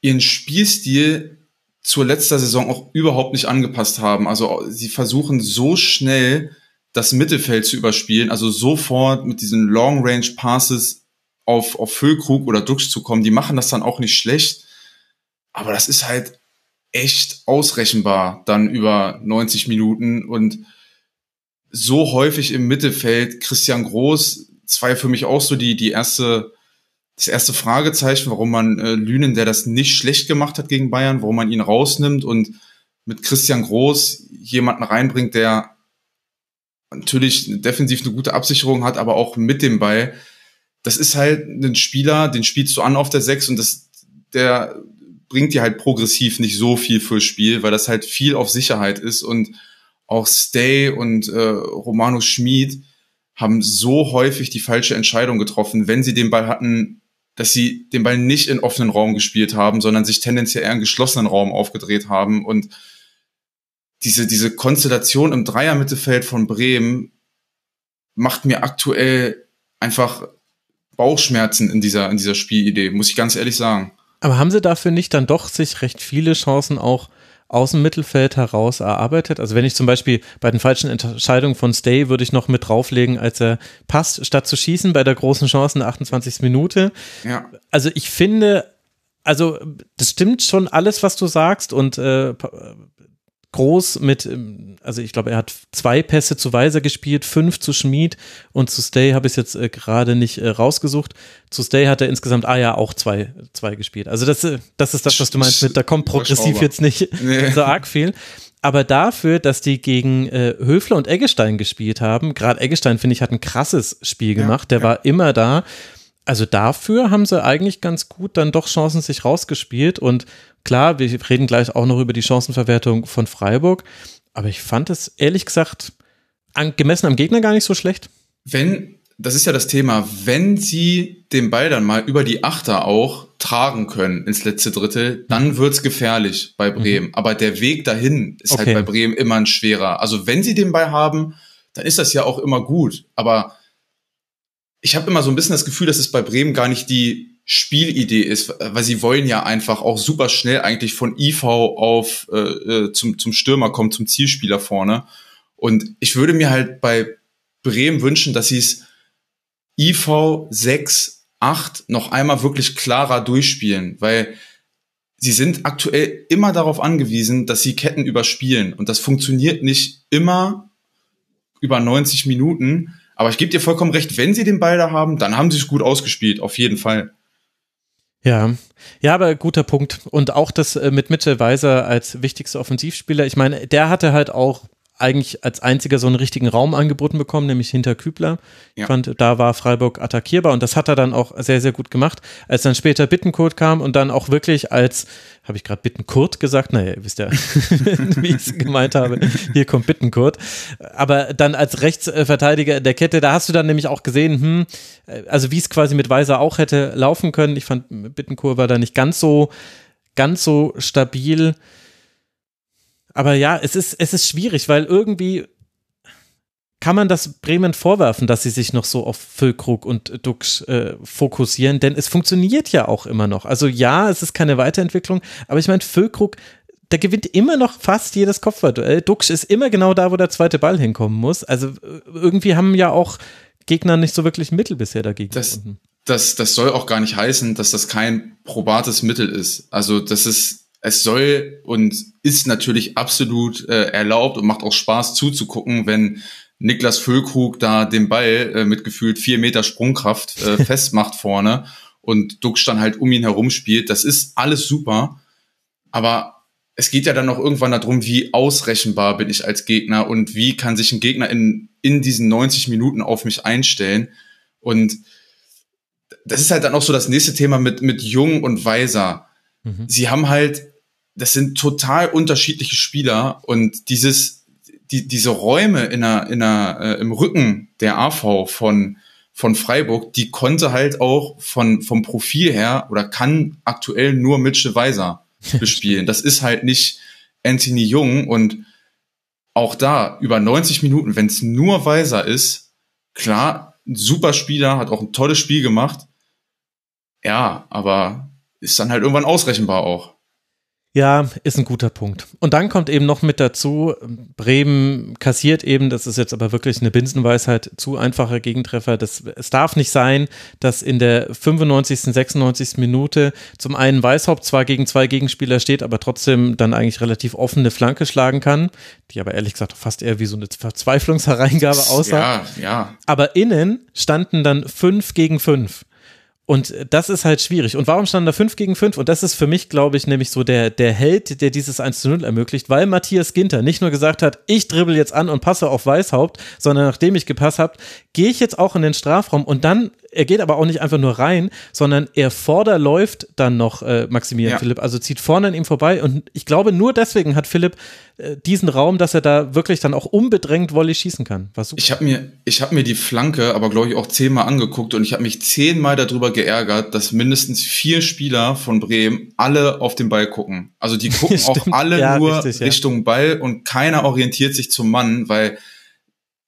E: ihren Spielstil zur letzter Saison auch überhaupt nicht angepasst haben. Also sie versuchen so schnell das Mittelfeld zu überspielen, also sofort mit diesen Long Range Passes auf, auf Füllkrug oder Dux zu kommen. Die machen das dann auch nicht schlecht. Aber das ist halt echt ausrechenbar dann über 90 Minuten und so häufig im Mittelfeld. Christian Groß, ja für mich auch so die, die erste, das erste Fragezeichen, warum man äh, Lünen, der das nicht schlecht gemacht hat gegen Bayern, warum man ihn rausnimmt und mit Christian Groß jemanden reinbringt, der natürlich defensiv eine gute Absicherung hat, aber auch mit dem Ball. Das ist halt ein Spieler, den spielst du an auf der Sechs und das, der bringt dir halt progressiv nicht so viel fürs Spiel, weil das halt viel auf Sicherheit ist und auch Stay und äh, Romano Schmid haben so häufig die falsche Entscheidung getroffen, wenn sie den Ball hatten, dass sie den Ball nicht in offenen Raum gespielt haben, sondern sich tendenziell eher in geschlossenen Raum aufgedreht haben und diese, diese Konstellation im Dreier-Mittelfeld von Bremen macht mir aktuell einfach Bauchschmerzen in dieser, in dieser Spielidee, muss ich ganz ehrlich sagen.
D: Aber haben sie dafür nicht dann doch sich recht viele Chancen auch aus dem Mittelfeld heraus erarbeitet? Also wenn ich zum Beispiel bei den falschen Entscheidungen von Stay würde ich noch mit drauflegen, als er passt, statt zu schießen bei der großen Chance in der 28. Minute. Ja. Also ich finde, also das stimmt schon alles, was du sagst und äh, groß mit, ähm, also ich glaube, er hat zwei Pässe zu Weiser gespielt, fünf zu Schmid und zu Stay habe ich es jetzt äh, gerade nicht äh, rausgesucht. Zu Stay hat er insgesamt, ah ja, auch zwei, zwei gespielt. Also das, äh, das ist das, was du meinst mit, da kommt progressiv jetzt nicht nee. so arg viel. Aber dafür, dass die gegen äh, Höfler und Eggestein gespielt haben, gerade Eggestein, finde ich, hat ein krasses Spiel gemacht, ja, der ja. war immer da. Also dafür haben sie eigentlich ganz gut dann doch Chancen sich rausgespielt und Klar, wir reden gleich auch noch über die Chancenverwertung von Freiburg, aber ich fand es ehrlich gesagt gemessen am Gegner gar nicht so schlecht.
E: Wenn, das ist ja das Thema, wenn sie den Ball dann mal über die Achter auch tragen können ins letzte Drittel, dann wird's gefährlich bei Bremen. Mhm. Aber der Weg dahin ist halt okay. halt bei Bremen immer ein schwerer. Also wenn sie den Ball haben, dann ist das ja auch immer gut. Aber ich habe immer so ein bisschen das Gefühl, dass es bei Bremen gar nicht die Spielidee ist, weil sie wollen ja einfach auch super schnell eigentlich von IV auf äh, äh, zum, zum Stürmer kommen, zum Zielspieler vorne. Und ich würde mir halt bei Bremen wünschen, dass sie es IV 6, 8 noch einmal wirklich klarer durchspielen, weil sie sind aktuell immer darauf angewiesen, dass sie Ketten überspielen. Und das funktioniert nicht immer über 90 Minuten. Aber ich gebe dir vollkommen recht, wenn sie den Ball da haben, dann haben sie es gut ausgespielt, auf jeden Fall.
D: Ja, ja, aber guter Punkt. Und auch das äh, mit Mitchell Weiser als wichtigster Offensivspieler. Ich meine, der hatte halt auch eigentlich als einziger so einen richtigen Raum angeboten bekommen, nämlich hinter Kübler. Ja. Ich fand, da war Freiburg attackierbar und das hat er dann auch sehr, sehr gut gemacht. Als dann später Bittenkurt kam und dann auch wirklich als, habe ich gerade Bittenkurt gesagt? Naja, ihr wisst ja, wie ich es gemeint habe. Hier kommt Bittenkurt. Aber dann als Rechtsverteidiger der Kette, da hast du dann nämlich auch gesehen, hm, also wie es quasi mit Weiser auch hätte laufen können. Ich fand, Bittenkurt war da nicht ganz so, ganz so stabil. Aber ja, es ist, es ist schwierig, weil irgendwie kann man das Bremen vorwerfen, dass sie sich noch so auf Füllkrug und Dux äh, fokussieren, denn es funktioniert ja auch immer noch. Also ja, es ist keine Weiterentwicklung, aber ich meine, Füllkrug, der gewinnt immer noch fast jedes Kopfballduell. Dux ist immer genau da, wo der zweite Ball hinkommen muss. Also äh, irgendwie haben ja auch Gegner nicht so wirklich Mittel bisher dagegen.
E: Das, das, das soll auch gar nicht heißen, dass das kein probates Mittel ist. Also das ist es soll und ist natürlich absolut äh, erlaubt und macht auch Spaß zuzugucken, wenn Niklas Füllkrug da den Ball äh, mit gefühlt vier Meter Sprungkraft äh, festmacht vorne und Dux dann halt um ihn herum spielt. Das ist alles super, aber es geht ja dann auch irgendwann darum, wie ausrechenbar bin ich als Gegner und wie kann sich ein Gegner in, in diesen 90 Minuten auf mich einstellen. Und das ist halt dann auch so das nächste Thema mit, mit Jung und Weiser. Mhm. Sie haben halt das sind total unterschiedliche Spieler und dieses, die, diese Räume in der, in der, äh, im Rücken der AV von, von Freiburg, die konnte halt auch von, vom Profil her oder kann aktuell nur Mitchell Weiser bespielen. Das ist halt nicht Anthony Jung und auch da über 90 Minuten, wenn es nur Weiser ist, klar, ein super Spieler, hat auch ein tolles Spiel gemacht. Ja, aber ist dann halt irgendwann ausrechenbar auch.
D: Ja, ist ein guter Punkt. Und dann kommt eben noch mit dazu, Bremen kassiert eben, das ist jetzt aber wirklich eine Binsenweisheit, zu einfacher Gegentreffer. Das, es darf nicht sein, dass in der 95., 96. Minute zum einen Weißhaupt zwar gegen zwei Gegenspieler steht, aber trotzdem dann eigentlich relativ offene Flanke schlagen kann, die aber ehrlich gesagt fast eher wie so eine Verzweiflungshereingabe aussah.
E: Ja, ja.
D: Aber innen standen dann fünf gegen fünf. Und das ist halt schwierig. Und warum stand da 5 gegen 5? Und das ist für mich, glaube ich, nämlich so der, der Held, der dieses 1 zu 0 ermöglicht, weil Matthias Ginter nicht nur gesagt hat, ich dribbel jetzt an und passe auf Weißhaupt, sondern nachdem ich gepasst habe, gehe ich jetzt auch in den Strafraum und dann er geht aber auch nicht einfach nur rein, sondern er vorderläuft dann noch äh, Maximilian ja. Philipp, also zieht vorne an ihm vorbei und ich glaube, nur deswegen hat Philipp äh, diesen Raum, dass er da wirklich dann auch unbedrängt Volley schießen kann.
E: Was ich habe mir, ich habe mir die Flanke aber glaube ich auch zehnmal angeguckt und ich habe mich zehnmal darüber geärgert, dass mindestens vier Spieler von Bremen alle auf den Ball gucken. Also die gucken auch alle ja, nur richtig, Richtung ja. Ball und keiner orientiert sich zum Mann, weil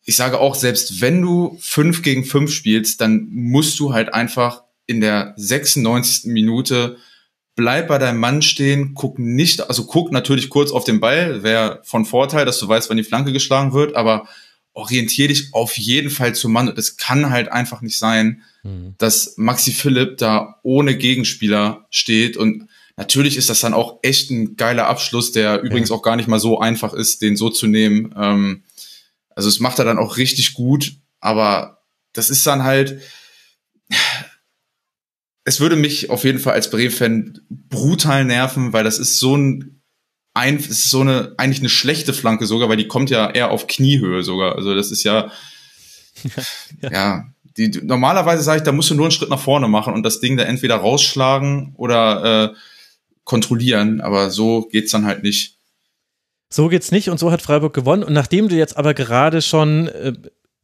E: ich sage auch, selbst wenn du fünf gegen fünf spielst, dann musst du halt einfach in der 96. Minute bleib bei deinem Mann stehen, guck nicht, also guck natürlich kurz auf den Ball, wäre von Vorteil, dass du weißt, wann die Flanke geschlagen wird, aber orientier dich auf jeden Fall zum Mann. Es kann halt einfach nicht sein, mhm. dass Maxi Philipp da ohne Gegenspieler steht und natürlich ist das dann auch echt ein geiler Abschluss, der übrigens ja. auch gar nicht mal so einfach ist, den so zu nehmen. Ähm, also es macht er dann auch richtig gut, aber das ist dann halt, es würde mich auf jeden Fall als Bremen-Fan brutal nerven, weil das ist so ein, ein ist so eine, eigentlich eine schlechte Flanke sogar, weil die kommt ja eher auf Kniehöhe sogar. Also das ist ja, ja, ja die, normalerweise sage ich, da musst du nur einen Schritt nach vorne machen und das Ding da entweder rausschlagen oder äh, kontrollieren, aber so geht's dann halt nicht.
D: So geht's nicht und so hat Freiburg gewonnen. Und nachdem du jetzt aber gerade schon äh,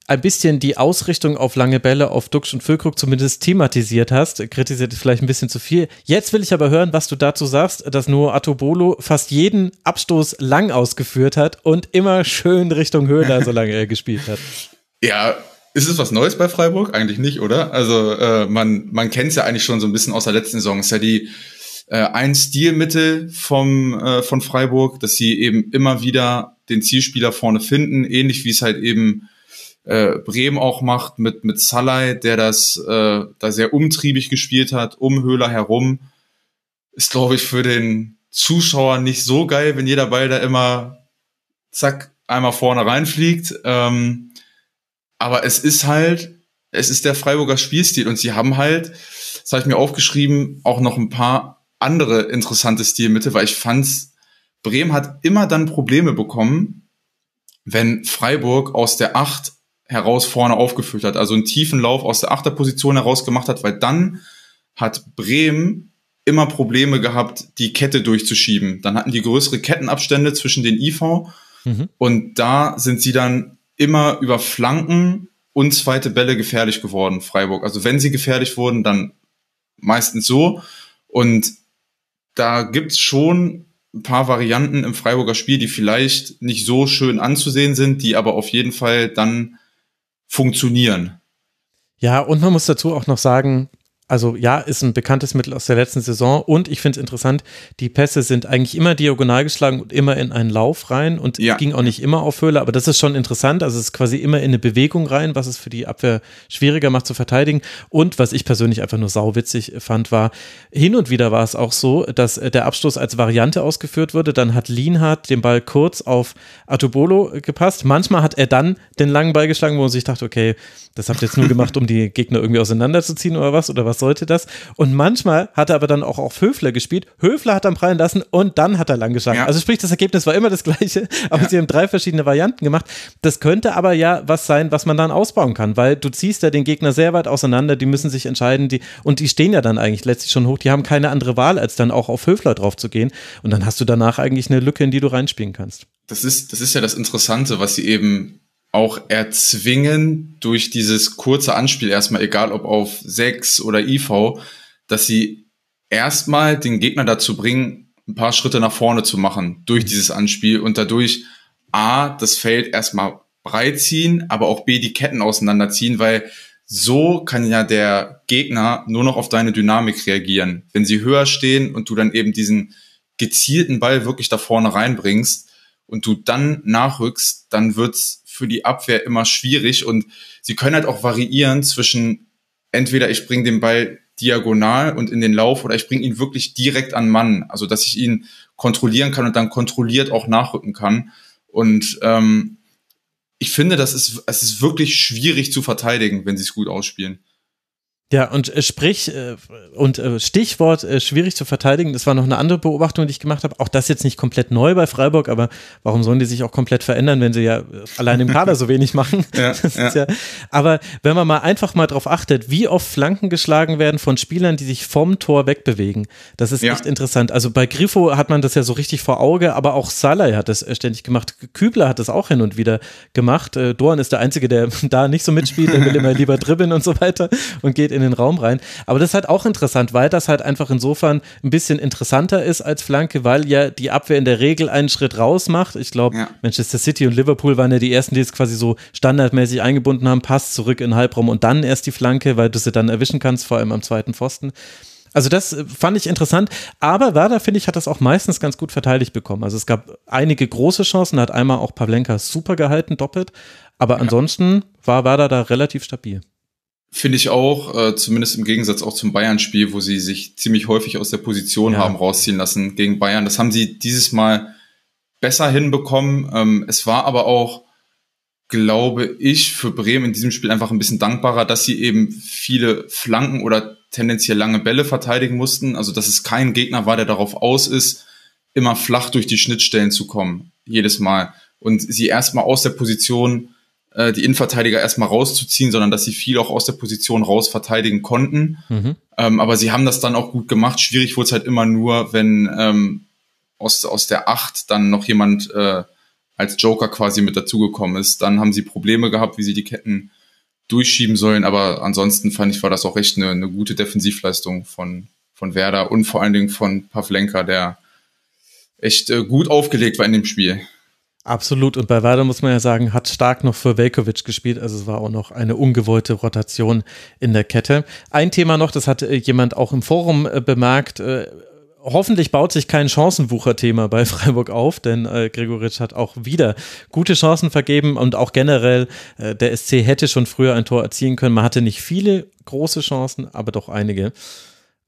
D: ein bisschen die Ausrichtung auf lange Bälle auf Dux und Füllkrug zumindest thematisiert hast, kritisiert vielleicht ein bisschen zu viel. Jetzt will ich aber hören, was du dazu sagst, dass nur Atobolo fast jeden Abstoß lang ausgeführt hat und immer schön Richtung Höhler, solange er gespielt hat.
E: Ja, ist es was Neues bei Freiburg? Eigentlich nicht, oder? Also äh, man, man kennt es ja eigentlich schon so ein bisschen aus der letzten Saison. Es ist ja die äh, ein Stilmittel vom, äh, von Freiburg, dass sie eben immer wieder den Zielspieler vorne finden, ähnlich wie es halt eben äh, Bremen auch macht mit, mit Salai, der das äh, da sehr umtriebig gespielt hat, um Höhler herum. Ist, glaube ich, für den Zuschauer nicht so geil, wenn jeder Ball da immer zack einmal vorne reinfliegt. Ähm, aber es ist halt, es ist der Freiburger Spielstil und sie haben halt das habe ich mir aufgeschrieben, auch noch ein paar andere interessante Stilmittel, weil ich fand's, Bremen hat immer dann Probleme bekommen, wenn Freiburg aus der Acht heraus vorne aufgefüllt hat, also einen tiefen Lauf aus der Achterposition heraus gemacht hat, weil dann hat Bremen immer Probleme gehabt, die Kette durchzuschieben. Dann hatten die größere Kettenabstände zwischen den IV mhm. und da sind sie dann immer über Flanken und zweite Bälle gefährlich geworden, Freiburg. Also wenn sie gefährlich wurden, dann meistens so. Und da gibt's schon ein paar Varianten im Freiburger Spiel, die vielleicht nicht so schön anzusehen sind, die aber auf jeden Fall dann funktionieren.
D: Ja, und man muss dazu auch noch sagen, also ja, ist ein bekanntes Mittel aus der letzten Saison und ich finde es interessant, die Pässe sind eigentlich immer diagonal geschlagen und immer in einen Lauf rein und ja. ging auch nicht immer auf Höhle, aber das ist schon interessant, also es ist quasi immer in eine Bewegung rein, was es für die Abwehr schwieriger macht zu verteidigen. Und was ich persönlich einfach nur sauwitzig fand, war, hin und wieder war es auch so, dass der Abstoß als Variante ausgeführt wurde, dann hat Lienhardt den Ball kurz auf Atubolo gepasst, manchmal hat er dann den langen Ball geschlagen, wo man sich dachte, okay, das habt ihr jetzt nur gemacht, um die Gegner irgendwie auseinanderzuziehen oder was? Oder was was sollte das? Und manchmal hat er aber dann auch auf Höfler gespielt. Höfler hat dann prallen lassen und dann hat er lang geschlagen. Ja. Also sprich, das Ergebnis war immer das gleiche, aber ja. sie haben drei verschiedene Varianten gemacht. Das könnte aber ja was sein, was man dann ausbauen kann, weil du ziehst ja den Gegner sehr weit auseinander, die müssen sich entscheiden, die, und die stehen ja dann eigentlich letztlich schon hoch, die haben keine andere Wahl, als dann auch auf Höfler drauf zu gehen. Und dann hast du danach eigentlich eine Lücke, in die du reinspielen kannst.
E: Das ist, das ist ja das Interessante, was sie eben auch erzwingen durch dieses kurze Anspiel erstmal, egal ob auf 6 oder IV, dass sie erstmal den Gegner dazu bringen, ein paar Schritte nach vorne zu machen durch mhm. dieses Anspiel und dadurch A, das Feld erstmal breit ziehen, aber auch B, die Ketten auseinanderziehen, weil so kann ja der Gegner nur noch auf deine Dynamik reagieren. Wenn sie höher stehen und du dann eben diesen gezielten Ball wirklich da vorne reinbringst und du dann nachrückst, dann wird's für die Abwehr immer schwierig und sie können halt auch variieren zwischen entweder ich bringe den Ball diagonal und in den Lauf oder ich bringe ihn wirklich direkt an Mann, also dass ich ihn kontrollieren kann und dann kontrolliert auch nachrücken kann. Und ähm, ich finde, das ist, es ist wirklich schwierig zu verteidigen, wenn sie es gut ausspielen.
D: Ja, und äh, sprich äh, und äh, Stichwort äh, schwierig zu verteidigen, das war noch eine andere Beobachtung, die ich gemacht habe. Auch das jetzt nicht komplett neu bei Freiburg, aber warum sollen die sich auch komplett verändern, wenn sie ja äh, allein im Kader so wenig machen? ja, ja. ja, aber wenn man mal einfach mal drauf achtet, wie oft Flanken geschlagen werden von Spielern, die sich vom Tor wegbewegen, das ist echt interessant. Also bei Grifo hat man das ja so richtig vor Auge, aber auch Salai hat das ständig gemacht. Kübler hat das auch hin und wieder gemacht. Äh, Dorn ist der Einzige, der da nicht so mitspielt, der will immer lieber dribbeln und so weiter und geht in den Raum rein. Aber das ist halt auch interessant, weil das halt einfach insofern ein bisschen interessanter ist als Flanke, weil ja die Abwehr in der Regel einen Schritt raus macht. Ich glaube, ja. Manchester City und Liverpool waren ja die ersten, die es quasi so standardmäßig eingebunden haben, Pass zurück in den Halbraum und dann erst die Flanke, weil du sie dann erwischen kannst, vor allem am zweiten Pfosten. Also das äh, fand ich interessant, aber Werder, finde ich, hat das auch meistens ganz gut verteidigt bekommen. Also es gab einige große Chancen, hat einmal auch Pavlenka super gehalten, doppelt, aber ansonsten war Werder da relativ stabil.
E: Finde ich auch, äh, zumindest im Gegensatz auch zum Bayern-Spiel, wo sie sich ziemlich häufig aus der Position ja. haben rausziehen lassen gegen Bayern. Das haben sie dieses Mal besser hinbekommen. Ähm, es war aber auch, glaube ich, für Bremen in diesem Spiel einfach ein bisschen dankbarer, dass sie eben viele Flanken oder tendenziell lange Bälle verteidigen mussten. Also, dass es kein Gegner war, der darauf aus ist, immer flach durch die Schnittstellen zu kommen. Jedes Mal. Und sie erstmal aus der Position äh, die Innenverteidiger erstmal rauszuziehen, sondern dass sie viel auch aus der Position raus verteidigen konnten. Mhm. Ähm, aber sie haben das dann auch gut gemacht. Schwierig wurde es halt immer nur, wenn ähm, aus, aus der Acht dann noch jemand äh, als Joker quasi mit dazugekommen ist. Dann haben sie Probleme gehabt, wie sie die Ketten durchschieben sollen. Aber ansonsten fand ich, war das auch echt eine, eine gute Defensivleistung von, von Werder und vor allen Dingen von Pavlenka, der echt äh, gut aufgelegt war in dem Spiel.
D: Absolut. Und bei Werder muss man ja sagen, hat stark noch für Velkovic gespielt. Also es war auch noch eine ungewollte Rotation in der Kette. Ein Thema noch, das hat äh, jemand auch im Forum äh, bemerkt. Äh, hoffentlich baut sich kein Chancenwucher-Thema bei Freiburg auf, denn äh, Gregoritsch hat auch wieder gute Chancen vergeben und auch generell äh, der SC hätte schon früher ein Tor erzielen können. Man hatte nicht viele große Chancen, aber doch einige.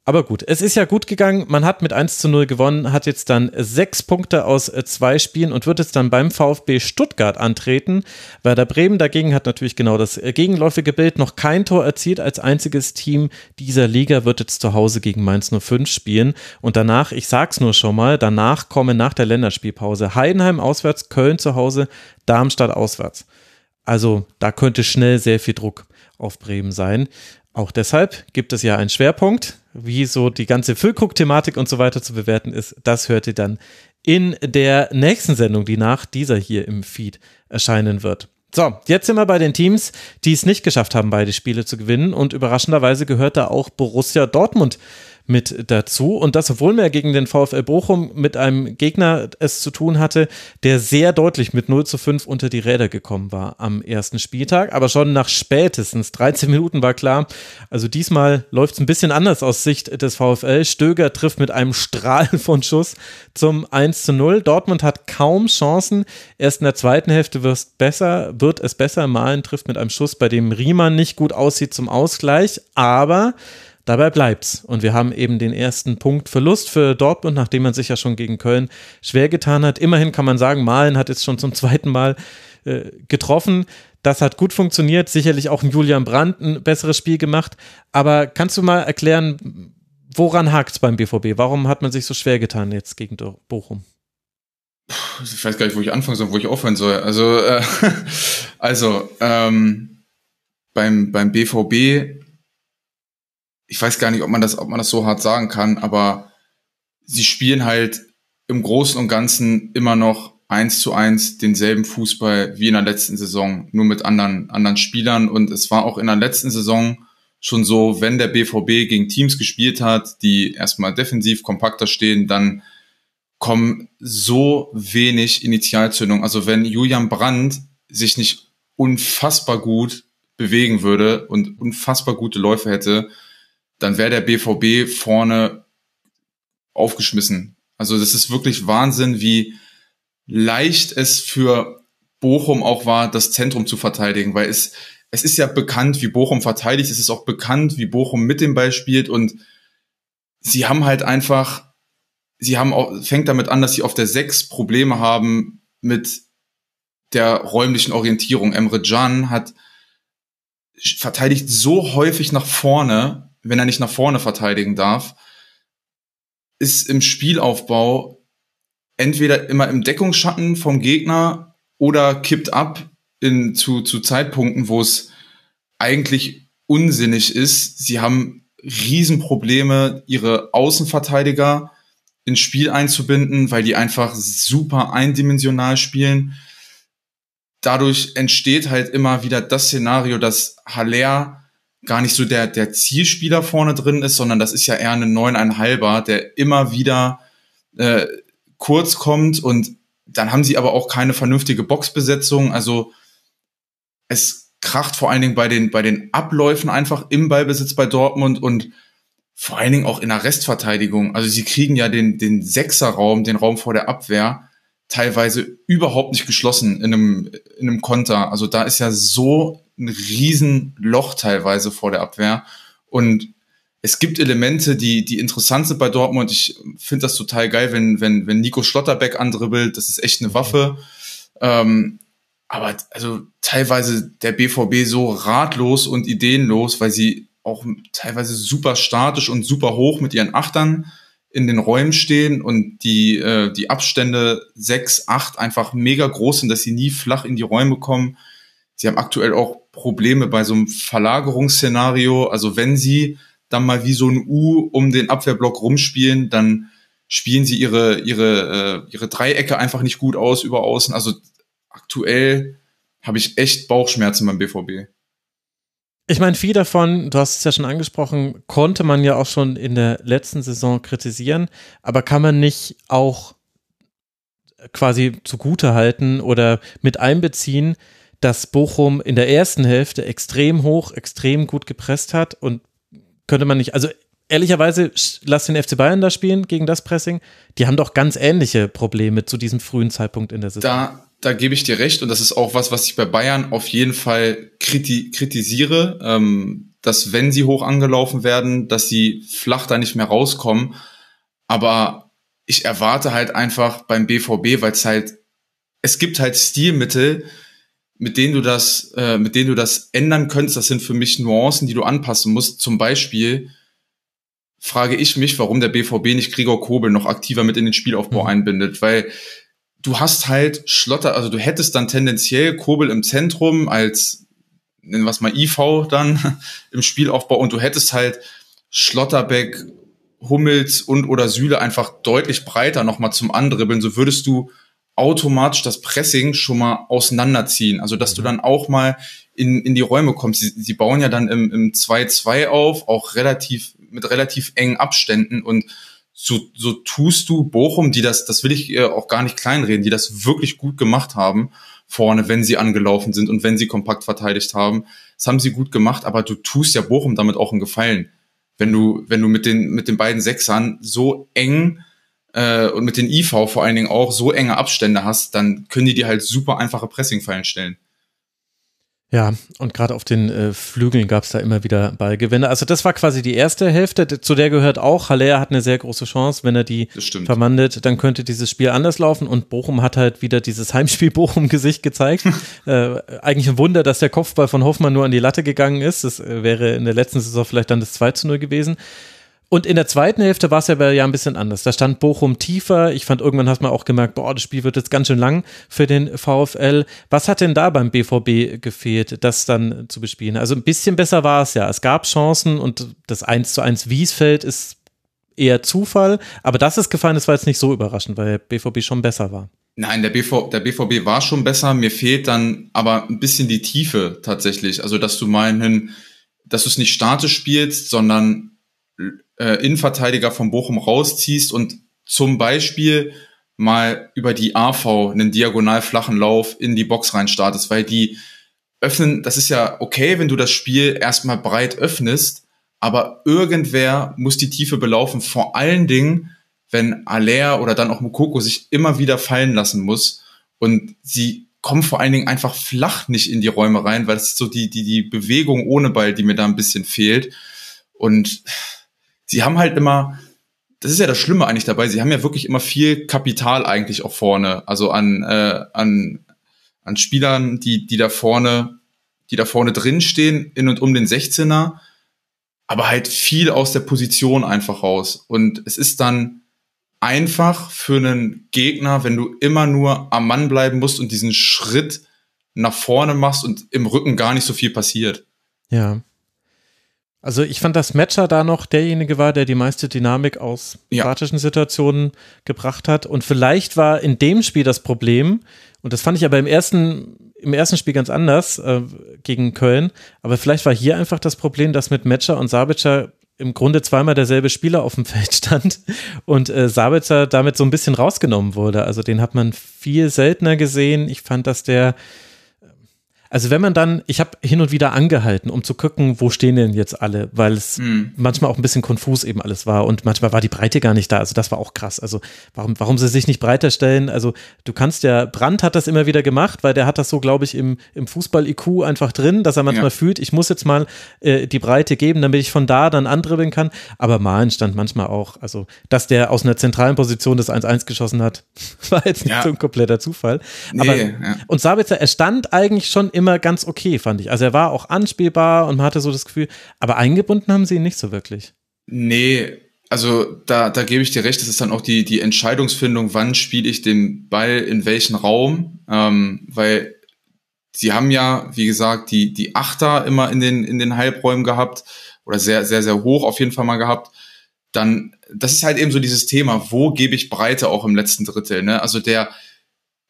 D: Aber gut, es ist ja gut gegangen. Man hat mit 1 zu 0 gewonnen, hat jetzt dann sechs Punkte aus äh, zwei Spielen und wird jetzt dann beim VfB Stuttgart antreten. Werder Bremen dagegen hat natürlich genau das äh, gegenläufige Bild, noch kein Tor erzielt. Als einziges Team dieser Liga wird jetzt zu Hause gegen Mainz 05 spielen. Und danach, ich sag's nur schon mal, danach kommen nach der Länderspielpause Heidenheim auswärts, Köln zu Hause, Darmstadt auswärts. Also da könnte schnell sehr viel Druck auf Bremen sein. Auch deshalb gibt es ja einen Schwerpunkt, wie so die ganze Füllkrug-Thematik und so weiter zu bewerten ist. Das hört ihr dann in der nächsten Sendung, die nach dieser hier im Feed erscheinen wird. So, jetzt sind wir bei den Teams, die es nicht geschafft haben, beide Spiele zu gewinnen. Und überraschenderweise gehört da auch Borussia Dortmund mit dazu. Und das, obwohl man gegen den VfL Bochum mit einem Gegner es zu tun hatte, der sehr deutlich mit 0 zu 5 unter die Räder gekommen war am ersten Spieltag. Aber schon nach spätestens 13 Minuten war klar, also diesmal läuft es ein bisschen anders aus Sicht des VfL. Stöger trifft mit einem Strahl von Schuss zum 1 zu 0. Dortmund hat kaum Chancen. Erst in der zweiten Hälfte wird es besser, wird es besser. Malen trifft mit einem Schuss, bei dem Riemann nicht gut aussieht zum Ausgleich. Aber Dabei bleibt's. Und wir haben eben den ersten Punkt Verlust für Dortmund, nachdem man sich ja schon gegen Köln schwer getan hat. Immerhin kann man sagen, Malen hat jetzt schon zum zweiten Mal äh, getroffen. Das hat gut funktioniert. Sicherlich auch ein Julian Brandt ein besseres Spiel gemacht. Aber kannst du mal erklären, woran hakt's beim BVB? Warum hat man sich so schwer getan jetzt gegen Bochum?
E: Ich weiß gar nicht, wo ich anfangen soll, wo ich aufhören soll. Also, äh, also ähm, beim, beim BVB ich weiß gar nicht, ob man das, ob man das so hart sagen kann, aber sie spielen halt im Großen und Ganzen immer noch eins zu eins denselben Fußball wie in der letzten Saison, nur mit anderen, anderen Spielern. Und es war auch in der letzten Saison schon so, wenn der BVB gegen Teams gespielt hat, die erstmal defensiv kompakter stehen, dann kommen so wenig Initialzündung. Also wenn Julian Brandt sich nicht unfassbar gut bewegen würde und unfassbar gute Läufe hätte, dann wäre der BVB vorne aufgeschmissen. Also das ist wirklich Wahnsinn, wie leicht es für Bochum auch war, das Zentrum zu verteidigen, weil es, es ist ja bekannt, wie Bochum verteidigt, es ist auch bekannt, wie Bochum mit dem Ball spielt und sie haben halt einfach, sie haben auch, fängt damit an, dass sie auf der Sechs Probleme haben mit der räumlichen Orientierung. Emre Can hat verteidigt so häufig nach vorne, wenn er nicht nach vorne verteidigen darf, ist im Spielaufbau entweder immer im Deckungsschatten vom Gegner oder kippt ab in, zu, zu Zeitpunkten, wo es eigentlich unsinnig ist. Sie haben Riesenprobleme, ihre Außenverteidiger ins Spiel einzubinden, weil die einfach super eindimensional spielen. Dadurch entsteht halt immer wieder das Szenario, dass Haller gar nicht so der, der Zielspieler vorne drin ist, sondern das ist ja eher ein neuneinhalber, der immer wieder äh, kurz kommt und dann haben sie aber auch keine vernünftige Boxbesetzung. Also es kracht vor allen Dingen bei den, bei den Abläufen einfach im Ballbesitz bei Dortmund und vor allen Dingen auch in der Restverteidigung. Also sie kriegen ja den, den Sechserraum, den Raum vor der Abwehr, teilweise überhaupt nicht geschlossen in einem, in einem Konter. Also da ist ja so ein Riesenloch teilweise vor der Abwehr. Und es gibt Elemente, die, die interessant sind bei Dortmund. Ich finde das total geil, wenn, wenn, wenn Nico Schlotterbeck andribbelt. Das ist echt eine Waffe. Ähm, aber also teilweise der BVB so ratlos und ideenlos, weil sie auch teilweise super statisch und super hoch mit ihren Achtern in den Räumen stehen und die, äh, die Abstände sechs, acht einfach mega groß sind, dass sie nie flach in die Räume kommen. Sie haben aktuell auch Probleme bei so einem Verlagerungsszenario. Also wenn sie dann mal wie so ein U um den Abwehrblock rumspielen, dann spielen sie ihre, ihre, äh, ihre Dreiecke einfach nicht gut aus über außen. Also aktuell habe ich echt Bauchschmerzen beim BVB.
D: Ich meine, viel davon, du hast es ja schon angesprochen, konnte man ja auch schon in der letzten Saison kritisieren, aber kann man nicht auch quasi zugute halten oder mit einbeziehen, dass Bochum in der ersten Hälfte extrem hoch, extrem gut gepresst hat und könnte man nicht, also ehrlicherweise, lass den FC Bayern da spielen gegen das Pressing. Die haben doch ganz ähnliche Probleme zu diesem frühen Zeitpunkt in der Saison.
E: Da, da gebe ich dir recht und das ist auch was, was ich bei Bayern auf jeden Fall kriti kritisiere. Ähm, dass wenn sie hoch angelaufen werden, dass sie flach da nicht mehr rauskommen. Aber ich erwarte halt einfach beim BVB, weil es halt, es gibt halt Stilmittel, mit denen du das, äh, mit denen du das ändern könntest. Das sind für mich Nuancen, die du anpassen musst. Zum Beispiel frage ich mich, warum der BVB nicht Gregor Kobel noch aktiver mit in den Spielaufbau mhm. einbindet, weil du hast halt Schlotter, also du hättest dann tendenziell Kobel im Zentrum als, nennen wir es mal IV dann im Spielaufbau und du hättest halt Schlotterbeck, Hummels und oder Süle einfach deutlich breiter nochmal zum Andribbeln, so würdest du automatisch das Pressing schon mal auseinanderziehen. Also, dass du mhm. dann auch mal in, in die Räume kommst. Sie, sie bauen ja dann im, im 2-2 auf, auch relativ, mit relativ engen Abständen und so, so tust du Bochum, die das, das will ich äh, auch gar nicht kleinreden, die das wirklich gut gemacht haben vorne, wenn sie angelaufen sind und wenn sie kompakt verteidigt haben. Das haben sie gut gemacht, aber du tust ja Bochum damit auch einen Gefallen. Wenn du, wenn du mit den, mit den beiden Sechsern so eng äh, und mit den IV vor allen Dingen auch so enge Abstände hast, dann können die dir halt super einfache Pressingfallen stellen.
D: Ja, und gerade auf den äh, Flügeln gab es da immer wieder Ballgewinne. Also das war quasi die erste Hälfte, zu der gehört auch, Haller hat eine sehr große Chance, wenn er die verwandelt, dann könnte dieses Spiel anders laufen und Bochum hat halt wieder dieses Heimspiel Bochum-Gesicht gezeigt. äh, eigentlich ein Wunder, dass der Kopfball von Hoffmann nur an die Latte gegangen ist. Das äh, wäre in der letzten Saison vielleicht dann das 2 zu 0 gewesen. Und in der zweiten Hälfte war es ja, ja ein bisschen anders. Da stand Bochum tiefer. Ich fand, irgendwann hat man auch gemerkt, boah, das Spiel wird jetzt ganz schön lang für den VfL. Was hat denn da beim BVB gefehlt, das dann zu bespielen? Also ein bisschen besser war es ja. Es gab Chancen und das 1 zu 1 Wiesfeld ist eher Zufall. Aber dass es gefallen ist, war jetzt nicht so überraschend, weil der BVB schon besser war.
E: Nein, der, BV, der BVB war schon besser. Mir fehlt dann aber ein bisschen die Tiefe tatsächlich. Also, dass du meinen, dass du es nicht statisch spielst, sondern äh, Innenverteidiger von Bochum rausziehst und zum Beispiel mal über die AV einen diagonal flachen Lauf in die Box rein startest, weil die öffnen, das ist ja okay, wenn du das Spiel erstmal breit öffnest, aber irgendwer muss die Tiefe belaufen, vor allen Dingen, wenn Aller oder dann auch Mukoko sich immer wieder fallen lassen muss und sie kommen vor allen Dingen einfach flach nicht in die Räume rein, weil es so die, die, die Bewegung ohne Ball, die mir da ein bisschen fehlt und sie haben halt immer, das ist ja das Schlimme eigentlich dabei, sie haben ja wirklich immer viel Kapital eigentlich auch vorne, also an, äh, an, an Spielern, die, die da vorne, die da vorne drin stehen, in und um den 16er, aber halt viel aus der Position einfach raus. Und es ist dann einfach für einen Gegner, wenn du immer nur am Mann bleiben musst und diesen Schritt nach vorne machst und im Rücken gar nicht so viel passiert.
D: Ja. Also ich fand, dass Matcher da noch derjenige war, der die meiste Dynamik aus ja. statischen Situationen gebracht hat. Und vielleicht war in dem Spiel das Problem, und das fand ich aber im ersten, im ersten Spiel ganz anders äh, gegen Köln, aber vielleicht war hier einfach das Problem, dass mit Matcher und Sabitzer im Grunde zweimal derselbe Spieler auf dem Feld stand und äh, Sabitzer damit so ein bisschen rausgenommen wurde. Also den hat man viel seltener gesehen. Ich fand, dass der also wenn man dann, ich habe hin und wieder angehalten, um zu gucken, wo stehen denn jetzt alle, weil es mhm. manchmal auch ein bisschen konfus eben alles war und manchmal war die Breite gar nicht da. Also das war auch krass. Also warum, warum sie sich nicht breiter stellen? Also du kannst ja, Brandt hat das immer wieder gemacht, weil der hat das so, glaube ich, im, im Fußball-IQ einfach drin, dass er manchmal ja. fühlt, ich muss jetzt mal äh, die Breite geben, damit ich von da dann andribbeln kann. Aber Malen stand manchmal auch, also dass der aus einer zentralen Position das 1-1 geschossen hat, war jetzt nicht ja. so ein kompletter Zufall. Aber, nee, ja. Und Sabitzer, er stand eigentlich schon immer ganz okay, fand ich. Also er war auch anspielbar und man hatte so das Gefühl, aber eingebunden haben sie ihn nicht so wirklich.
E: Nee, also da, da gebe ich dir recht, das ist dann auch die, die Entscheidungsfindung, wann spiele ich den Ball in welchen Raum, ähm, weil sie haben ja, wie gesagt, die, die Achter immer in den, in den Halbräumen gehabt oder sehr, sehr, sehr hoch auf jeden Fall mal gehabt. Dann, das ist halt eben so dieses Thema, wo gebe ich Breite auch im letzten Drittel, ne? Also der,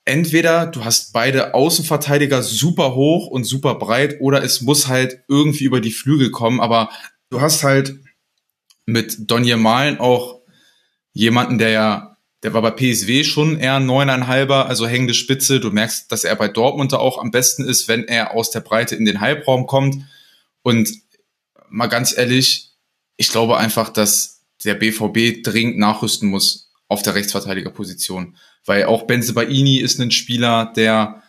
E: entweder du hast beide Außenverteidiger super hoch und super breit oder es muss halt irgendwie über die Flügel kommen, aber du hast halt mit Donje Malen auch jemanden, der ja, der war bei PSW schon eher neuneinhalber, also hängende Spitze. Du merkst, dass er bei Dortmund auch am besten ist, wenn er aus der Breite in den Halbraum kommt. Und mal ganz ehrlich, ich glaube einfach, dass der BVB dringend nachrüsten muss auf der Rechtsverteidigerposition. Weil auch Benze Baini ist ein Spieler, der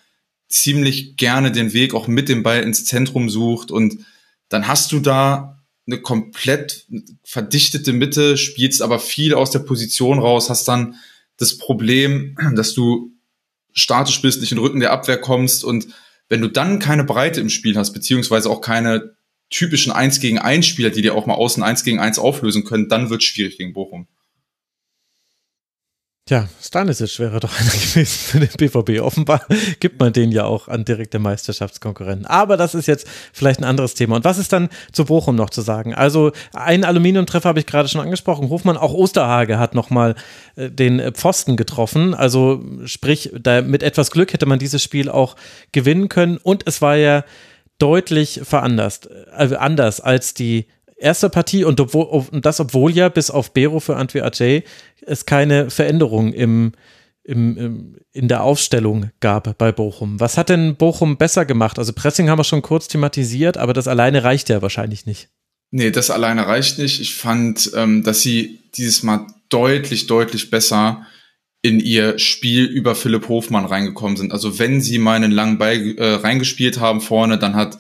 E: ziemlich gerne den Weg auch mit dem Ball ins Zentrum sucht und dann hast du da eine komplett verdichtete Mitte, spielst aber viel aus der Position raus, hast dann das Problem, dass du statisch bist, nicht in den Rücken der Abwehr kommst und wenn du dann keine Breite im Spiel hast, beziehungsweise auch keine typischen 1 gegen 1 Spieler, die dir auch mal außen 1 gegen 1 auflösen können, dann wird es schwierig gegen Bochum.
D: Tja, Stanisic wäre doch einer gewesen für den BVB. Offenbar gibt man den ja auch an direkte Meisterschaftskonkurrenten. Aber das ist jetzt vielleicht ein anderes Thema. Und was ist dann zu Bochum noch zu sagen? Also einen Aluminiumtreffer habe ich gerade schon angesprochen. Hofmann, auch Osterhage hat nochmal äh, den Pfosten getroffen. Also sprich, da, mit etwas Glück hätte man dieses Spiel auch gewinnen können. Und es war ja deutlich veranlasst, äh, anders als die erste Partie und, obwohl, und das, obwohl ja bis auf Bero für Antwi Ajay es keine Veränderung im, im, im, in der Aufstellung gab bei Bochum. Was hat denn Bochum besser gemacht? Also Pressing haben wir schon kurz thematisiert, aber das alleine reicht ja wahrscheinlich nicht.
E: Nee, das alleine reicht nicht. Ich fand, ähm, dass sie dieses Mal deutlich, deutlich besser in ihr Spiel über Philipp Hofmann reingekommen sind. Also wenn sie mal einen langen Ball äh, reingespielt haben vorne, dann hat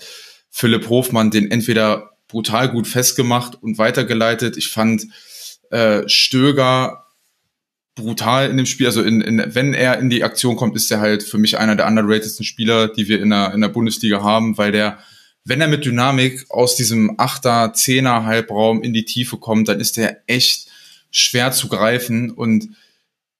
E: Philipp Hofmann den entweder brutal gut festgemacht und weitergeleitet. Ich fand äh, Stöger brutal in dem Spiel. Also in, in, wenn er in die Aktion kommt, ist er halt für mich einer der underratedsten Spieler, die wir in der, in der Bundesliga haben, weil der, wenn er mit Dynamik aus diesem Achter, Zehner Halbraum in die Tiefe kommt, dann ist der echt schwer zu greifen. Und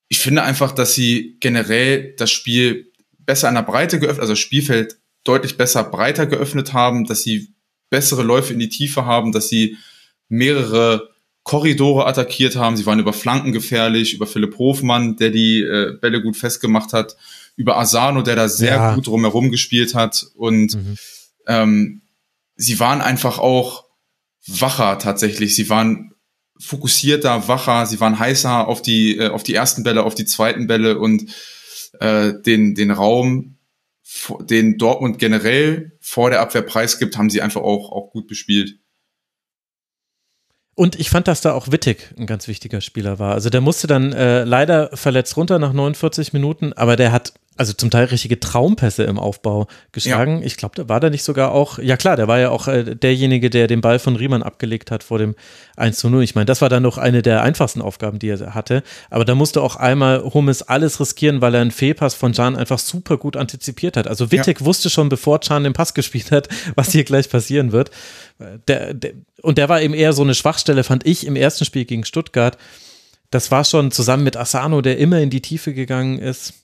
E: ich finde einfach, dass sie generell das Spiel besser an der Breite geöffnet, also das Spielfeld deutlich besser breiter geöffnet haben, dass sie bessere Läufe in die Tiefe haben, dass sie mehrere Korridore attackiert haben. Sie waren über Flanken gefährlich, über Philipp Hofmann, der die äh, Bälle gut festgemacht hat, über Asano, der da sehr ja. gut drumherum gespielt hat. Und mhm. ähm, sie waren einfach auch wacher tatsächlich. Sie waren fokussierter, wacher, sie waren heißer auf die, äh, auf die ersten Bälle, auf die zweiten Bälle und äh, den, den Raum den Dortmund generell vor der Abwehr preisgibt, haben sie einfach auch, auch gut bespielt.
D: Und ich fand, dass da auch Wittig ein ganz wichtiger Spieler war. Also der musste dann äh, leider verletzt runter nach 49 Minuten, aber der hat also zum Teil richtige Traumpässe im Aufbau geschlagen. Ja. Ich glaube, da war da nicht sogar auch, ja klar, der war ja auch äh, derjenige, der den Ball von Riemann abgelegt hat vor dem 1 zu 0. Ich meine, das war dann noch eine der einfachsten Aufgaben, die er hatte. Aber da musste auch einmal Hummes alles riskieren, weil er einen Fehlpass von Can einfach super gut antizipiert hat. Also Wittek ja. wusste schon, bevor Can den Pass gespielt hat, was hier gleich passieren wird. Der, der, und der war eben eher so eine Schwachstelle, fand ich, im ersten Spiel gegen Stuttgart. Das war schon zusammen mit Asano, der immer in die Tiefe gegangen ist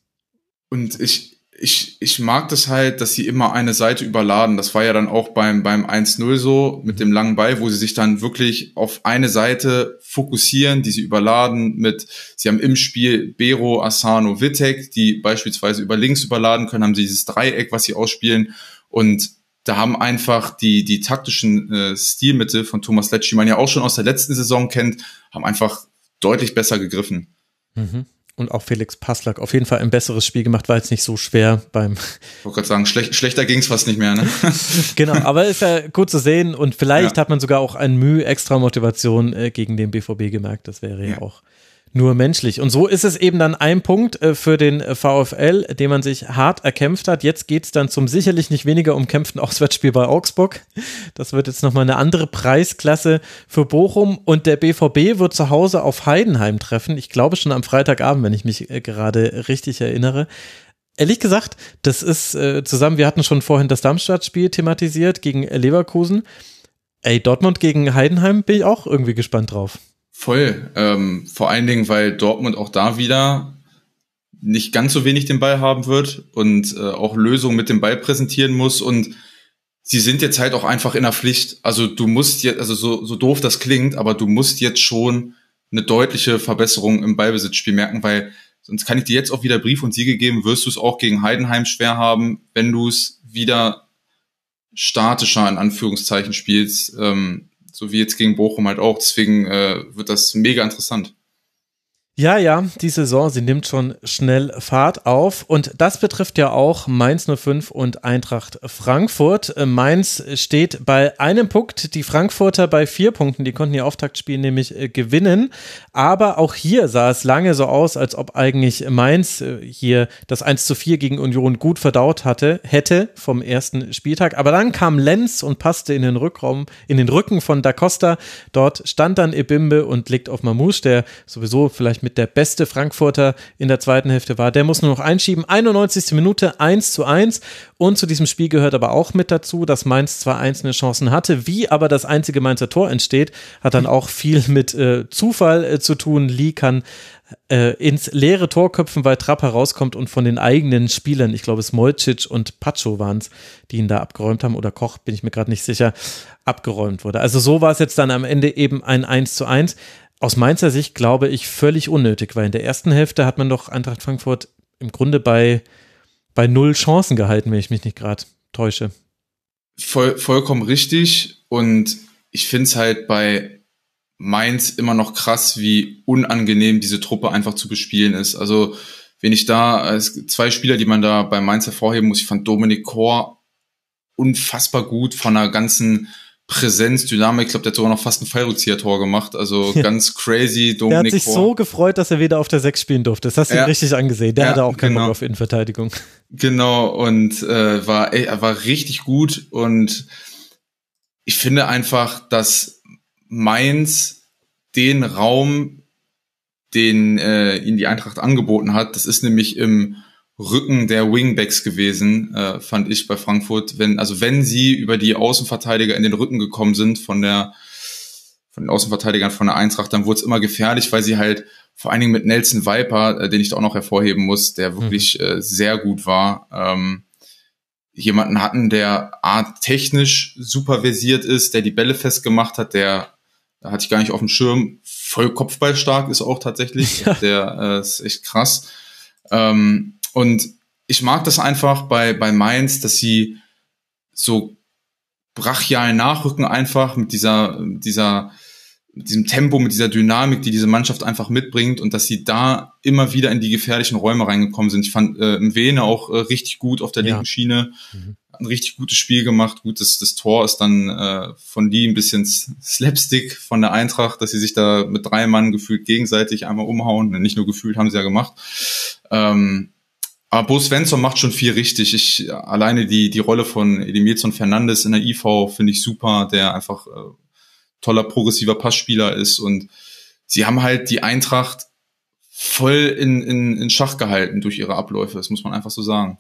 E: und ich, ich, ich mag das halt, dass sie immer eine Seite überladen. Das war ja dann auch beim, beim 1-0 so mit dem langen Ball, wo sie sich dann wirklich auf eine Seite fokussieren, die sie überladen mit, sie haben im Spiel Bero, Asano, Vitek, die beispielsweise über links überladen können, haben sie dieses Dreieck, was sie ausspielen und da haben einfach die, die taktischen äh, Stilmittel von Thomas Letsch, die man ja auch schon aus der letzten Saison kennt, haben einfach deutlich besser gegriffen.
D: Mhm und auch Felix Passlack auf jeden Fall ein besseres Spiel gemacht, war jetzt nicht so schwer beim.
E: Ich wollte gerade sagen, schlecht, schlechter ging es fast nicht mehr, ne?
D: genau, aber ist ja gut zu sehen und vielleicht ja. hat man sogar auch ein Mühe extra Motivation äh, gegen den BVB gemerkt. Das wäre ja, ja auch nur menschlich. Und so ist es eben dann ein Punkt äh, für den äh, VfL, den man sich hart erkämpft hat. Jetzt geht es dann zum sicherlich nicht weniger umkämpften Auswärtsspiel bei Augsburg. Das wird jetzt nochmal eine andere Preisklasse für Bochum. Und der BVB wird zu Hause auf Heidenheim treffen. Ich glaube schon am Freitagabend, wenn ich mich äh, gerade richtig erinnere. Ehrlich gesagt, das ist zusammen, wir hatten schon vorhin das Darmstadt-Spiel thematisiert gegen Leverkusen. Ey, Dortmund gegen Heidenheim bin ich auch irgendwie gespannt drauf.
E: Voll. Ähm, vor allen Dingen, weil Dortmund auch da wieder nicht ganz so wenig den Ball haben wird und äh, auch Lösungen mit dem Ball präsentieren muss und sie sind jetzt halt auch einfach in der Pflicht. Also du musst jetzt, also so, so doof das klingt, aber du musst jetzt schon eine deutliche Verbesserung im Ballbesitzspiel merken, weil sonst kann ich dir jetzt auch wieder Brief und Siege geben, wirst du es auch gegen Heidenheim schwer haben, wenn du es wieder statischer in Anführungszeichen spielst. Ähm, so wie jetzt gegen Bochum halt auch. Deswegen äh, wird das mega interessant.
D: Ja, ja, die Saison, sie nimmt schon schnell Fahrt auf. Und das betrifft ja auch Mainz 05 und Eintracht Frankfurt. Äh, Mainz steht bei einem Punkt, die Frankfurter bei vier Punkten, die konnten ihr Auftaktspiel nämlich äh, gewinnen, aber auch hier sah es lange so aus, als ob eigentlich Mainz äh, hier das 1 zu 4 gegen Union gut verdaut hatte, hätte vom ersten Spieltag, aber dann kam Lenz und passte in den Rückraum, in den Rücken von Da Costa, dort stand dann Ebimbe und legt auf Mamouche, der sowieso vielleicht mit der beste Frankfurter in der zweiten Hälfte war. Der muss nur noch einschieben. 91. Minute 1 zu 1. Und zu diesem Spiel gehört aber auch mit dazu, dass Mainz zwar einzelne Chancen hatte, wie aber das einzige Mainzer Tor entsteht, hat dann auch viel mit äh, Zufall äh, zu tun. Lee kann äh, ins leere Tor köpfen, weil Trapp herauskommt und von den eigenen Spielern, ich glaube Smolcic und Pacho waren es, die ihn da abgeräumt haben, oder Koch, bin ich mir gerade nicht sicher, abgeräumt wurde. Also so war es jetzt dann am Ende eben ein 1 zu 1 aus Mainzer Sicht glaube ich völlig unnötig, weil in der ersten Hälfte hat man doch Eintracht Frankfurt im Grunde bei, bei null Chancen gehalten, wenn ich mich nicht gerade täusche.
E: Voll, vollkommen richtig. Und ich finde es halt bei Mainz immer noch krass, wie unangenehm diese Truppe einfach zu bespielen ist. Also, wenn ich da, zwei Spieler, die man da bei Mainz hervorheben muss, ich fand Dominik Kor unfassbar gut von der ganzen Präsenz, Dynamik. Ich glaube, der hat sogar noch fast ein Fallrückzieher-Tor gemacht. Also ja. ganz crazy.
D: Dominik der hat sich Vor. so gefreut, dass er wieder auf der Sechs spielen durfte. Das hast du ja. richtig angesehen. Der ja, hatte auch keinen genau. Bock auf Innenverteidigung.
E: Genau, und äh, war, ey, er war richtig gut. Und ich finde einfach, dass Mainz den Raum, den äh, ihn die Eintracht angeboten hat, das ist nämlich im Rücken der Wingbacks gewesen, äh, fand ich bei Frankfurt. Wenn, also wenn sie über die Außenverteidiger in den Rücken gekommen sind von der, von den Außenverteidigern von der Eintracht, dann wurde es immer gefährlich, weil sie halt vor allen Dingen mit Nelson Viper, äh, den ich da auch noch hervorheben muss, der mhm. wirklich mhm. äh, sehr gut war, ähm, jemanden hatten, der art technisch super versiert ist, der die Bälle festgemacht hat, der da hatte ich gar nicht auf dem Schirm, voll kopfballstark ist auch tatsächlich, ja. der äh, ist echt krass. Ähm, und ich mag das einfach bei, bei Mainz, dass sie so brachial nachrücken einfach mit dieser, dieser, mit diesem Tempo, mit dieser Dynamik, die diese Mannschaft einfach mitbringt und dass sie da immer wieder in die gefährlichen Räume reingekommen sind. Ich fand äh, Mwene auch äh, richtig gut auf der ja. linken Schiene. Mhm. Ein richtig gutes Spiel gemacht. Gut, das, das Tor ist dann äh, von die ein bisschen Slapstick von der Eintracht, dass sie sich da mit drei Mann gefühlt gegenseitig einmal umhauen. Nicht nur gefühlt, haben sie ja gemacht. Ähm, aber Bo Svensson macht schon viel richtig. Ich, alleine die, die Rolle von Edimilson Fernandes in der IV finde ich super, der einfach äh, toller progressiver Passspieler ist. Und sie haben halt die Eintracht voll in, in, in Schach gehalten durch ihre Abläufe. Das muss man einfach so sagen.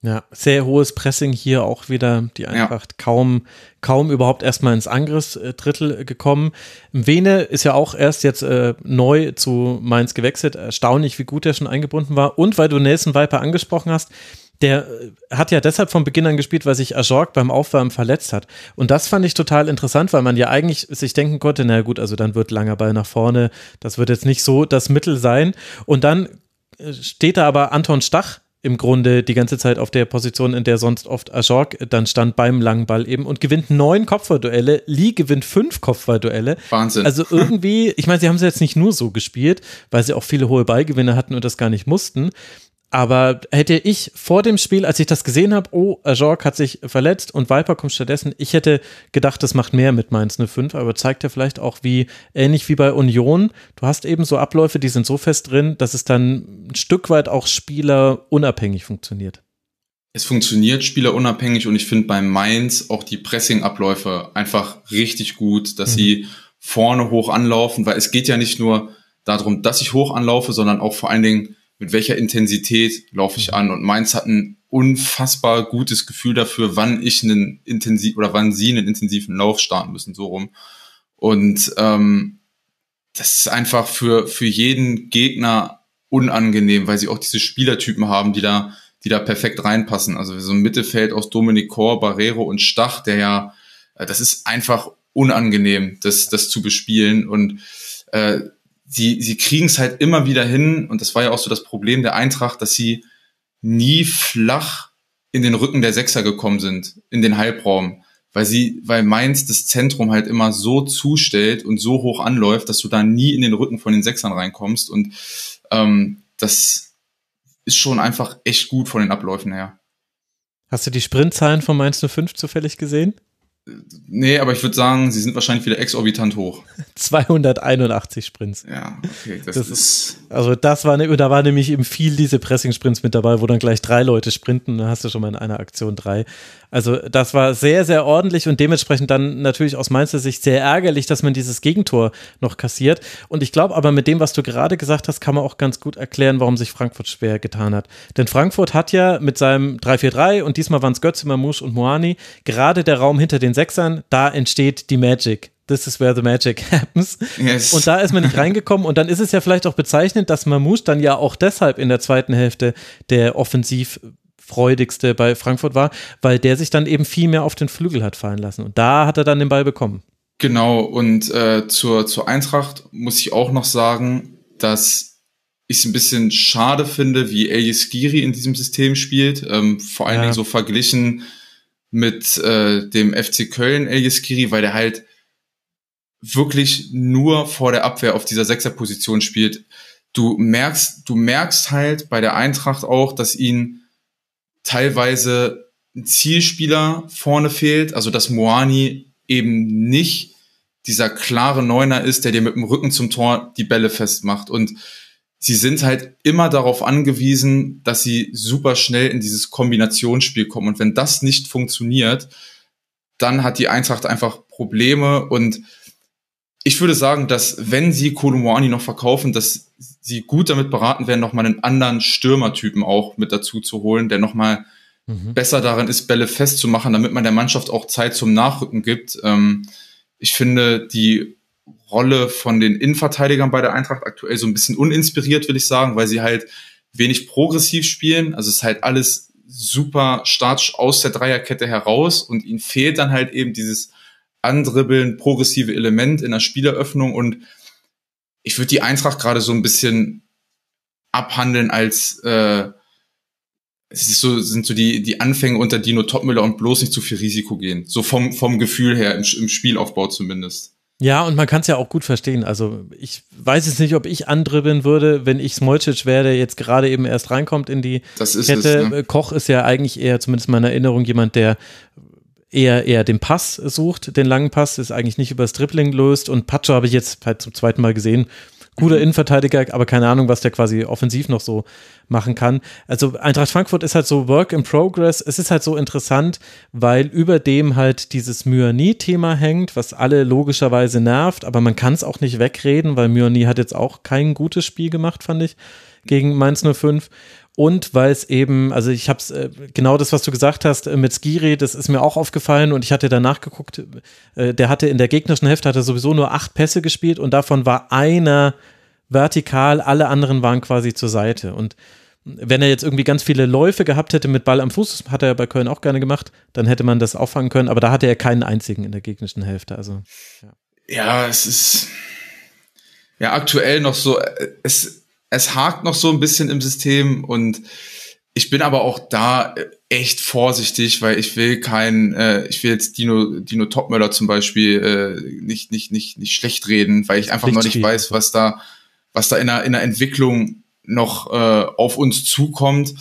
D: Ja, sehr hohes Pressing hier auch wieder. Die Eintracht ja. kaum, kaum überhaupt erstmal ins Angriffsdrittel gekommen. Vene ist ja auch erst jetzt äh, neu zu Mainz gewechselt. Erstaunlich, wie gut er schon eingebunden war. Und weil du Nelson Viper angesprochen hast, der äh, hat ja deshalb von Beginn an gespielt, weil sich Ajorg beim Aufwärmen verletzt hat. Und das fand ich total interessant, weil man ja eigentlich sich denken konnte, na gut, also dann wird langer Ball nach vorne. Das wird jetzt nicht so das Mittel sein. Und dann äh, steht da aber Anton Stach im Grunde die ganze Zeit auf der Position, in der sonst oft Ajorg dann stand beim langen Ball eben und gewinnt neun Kopfballduelle. Lee gewinnt fünf Kopfballduelle.
E: Wahnsinn.
D: Also irgendwie, ich meine, sie haben es jetzt nicht nur so gespielt, weil sie auch viele hohe Ballgewinne hatten und das gar nicht mussten. Aber hätte ich vor dem Spiel, als ich das gesehen habe, oh, Ajork hat sich verletzt und Viper kommt stattdessen, ich hätte gedacht, das macht mehr mit Mainz 05, aber zeigt ja vielleicht auch, wie ähnlich wie bei Union, du hast eben so Abläufe, die sind so fest drin, dass es dann ein Stück weit auch spielerunabhängig funktioniert.
E: Es funktioniert spielerunabhängig und ich finde bei Mainz auch die Pressing-Abläufe einfach richtig gut, dass mhm. sie vorne hoch anlaufen, weil es geht ja nicht nur darum, dass ich hoch anlaufe, sondern auch vor allen Dingen, mit welcher Intensität laufe ich an. Und Mainz hat ein unfassbar gutes Gefühl dafür, wann ich einen intensiv oder wann sie einen intensiven Lauf starten müssen, so rum. Und ähm, das ist einfach für, für jeden Gegner unangenehm, weil sie auch diese Spielertypen haben, die da, die da perfekt reinpassen. Also so ein Mittelfeld aus Dominic Kor, Barrero und Stach, der ja, äh, das ist einfach unangenehm, das, das zu bespielen. Und äh, sie, sie kriegen es halt immer wieder hin, und das war ja auch so das Problem der Eintracht, dass sie nie flach in den Rücken der Sechser gekommen sind, in den Halbraum. weil sie, weil Mainz das Zentrum halt immer so zustellt und so hoch anläuft, dass du da nie in den Rücken von den Sechsern reinkommst. Und ähm, das ist schon einfach echt gut von den Abläufen her.
D: Hast du die Sprintzahlen von Mainz 05 zufällig gesehen?
E: Nee, aber ich würde sagen, sie sind wahrscheinlich wieder exorbitant hoch.
D: 281 Sprints.
E: Ja, okay, das,
D: Das
E: ist.
D: Also das war, ne- da war nämlich eben viel diese Pressing-Sprints mit dabei, wo dann gleich drei Leute sprinten, dann hast du schon mal in einer Aktion drei. Also das war sehr, sehr ordentlich und dementsprechend dann natürlich aus Mainzer Sicht sehr ärgerlich, dass man dieses Gegentor noch kassiert. Und ich glaube aber mit dem, was du gerade gesagt hast, kann man auch ganz gut erklären, warum sich Frankfurt schwer getan hat. Denn Frankfurt hat ja mit seinem 3-4-3 und diesmal waren es Götze, Mamouche und Moani, gerade der Raum hinter den Sechsern, da entsteht die Magic. This is where the magic happens.
E: Yes.
D: Und da ist man nicht reingekommen. Und dann ist es ja vielleicht auch bezeichnend, dass Mamouche dann ja auch deshalb in der zweiten Hälfte der offensivfreudigste bei Frankfurt war, weil der sich dann eben viel mehr auf den Flügel hat fallen lassen. Und da hat er dann den Ball bekommen.
E: Genau, und äh, zur, zur Eintracht muss ich auch noch sagen, dass ich es ein bisschen schade finde, wie Elias Giri in diesem System spielt. Ähm, vor allen
D: Ja.
E: Dingen so verglichen mit äh, dem FC Köln Elias weil der halt wirklich nur vor der Abwehr auf dieser Sechserposition spielt. Du merkst, du merkst halt bei der Eintracht auch, dass ihn teilweise ein Zielspieler vorne fehlt, also dass Moani eben nicht dieser klare Neuner ist, der dir mit dem Rücken zum Tor die Bälle festmacht. Und sie sind halt immer darauf angewiesen, dass sie super schnell in dieses Kombinationsspiel kommen. Und wenn das nicht funktioniert, dann hat die Eintracht einfach Probleme. Und ich würde sagen, dass wenn sie Kolumwani noch verkaufen, dass sie gut damit beraten werden, nochmal einen anderen Stürmertypen auch mit dazu zu holen, der nochmal besser darin ist, Bälle festzumachen, damit man der Mannschaft auch Zeit zum Nachrücken gibt. Ähm, ich finde die Rolle von den Innenverteidigern bei der Eintracht aktuell so ein bisschen uninspiriert, will ich sagen, weil sie halt wenig progressiv spielen. Also es ist halt alles super statisch aus der Dreierkette heraus und ihnen fehlt dann halt eben dieses Andribbeln, progressive Element in der Spieleröffnung und ich würde die Eintracht gerade so ein bisschen abhandeln als äh, es ist so, sind so die, die Anfänge unter Dino Topmüller und bloß nicht zu viel Risiko gehen. So vom, vom Gefühl her, im, im Spielaufbau zumindest.
D: Ja, und man kann es ja auch gut verstehen. Also ich weiß jetzt nicht, ob ich andribbeln würde, wenn ich Smolcic wäre, der jetzt gerade eben erst reinkommt in die
E: Das ist
D: Kette.
E: es. Ne?
D: Koch ist ja eigentlich eher, zumindest in meiner Erinnerung, jemand, der eher, eher den Pass sucht, den langen Pass, ist eigentlich nicht übers Dribbling löst. Und Pacho habe ich jetzt halt zum zweiten Mal gesehen. Guter Innenverteidiger, aber keine Ahnung, was der quasi offensiv noch so machen kann. Also Eintracht Frankfurt ist halt so Work in Progress. Es ist halt so interessant, weil über dem halt dieses Myani-Thema hängt, was alle logischerweise nervt, aber man kann es auch nicht wegreden, weil Myani hat jetzt auch kein gutes Spiel gemacht, fand ich, gegen Mainz 05 und weil es eben, also ich habe es äh, genau das, was du gesagt hast äh, mit Skiri, das ist mir auch aufgefallen und ich hatte danach geguckt, äh, der hatte in der gegnerischen Hälfte hat er sowieso nur acht Pässe gespielt und davon war einer vertikal, alle anderen waren quasi zur Seite. Und wenn er jetzt irgendwie ganz viele Läufe gehabt hätte mit Ball am Fuß, das hat er ja bei Köln auch gerne gemacht, dann hätte man das auffangen können, aber da hatte er keinen einzigen in der gegnerischen Hälfte, also
E: Ja, es ist ja aktuell noch so, äh, es, es hakt noch so ein bisschen im System und ich bin aber auch da äh, echt vorsichtig, weil ich will kein, äh, ich will jetzt Dino, Dino Topmöller zum Beispiel äh, nicht, nicht, nicht, nicht schlecht reden, weil ich einfach noch nicht weiß, was da, was da in der, in der Entwicklung noch äh, auf uns zukommt.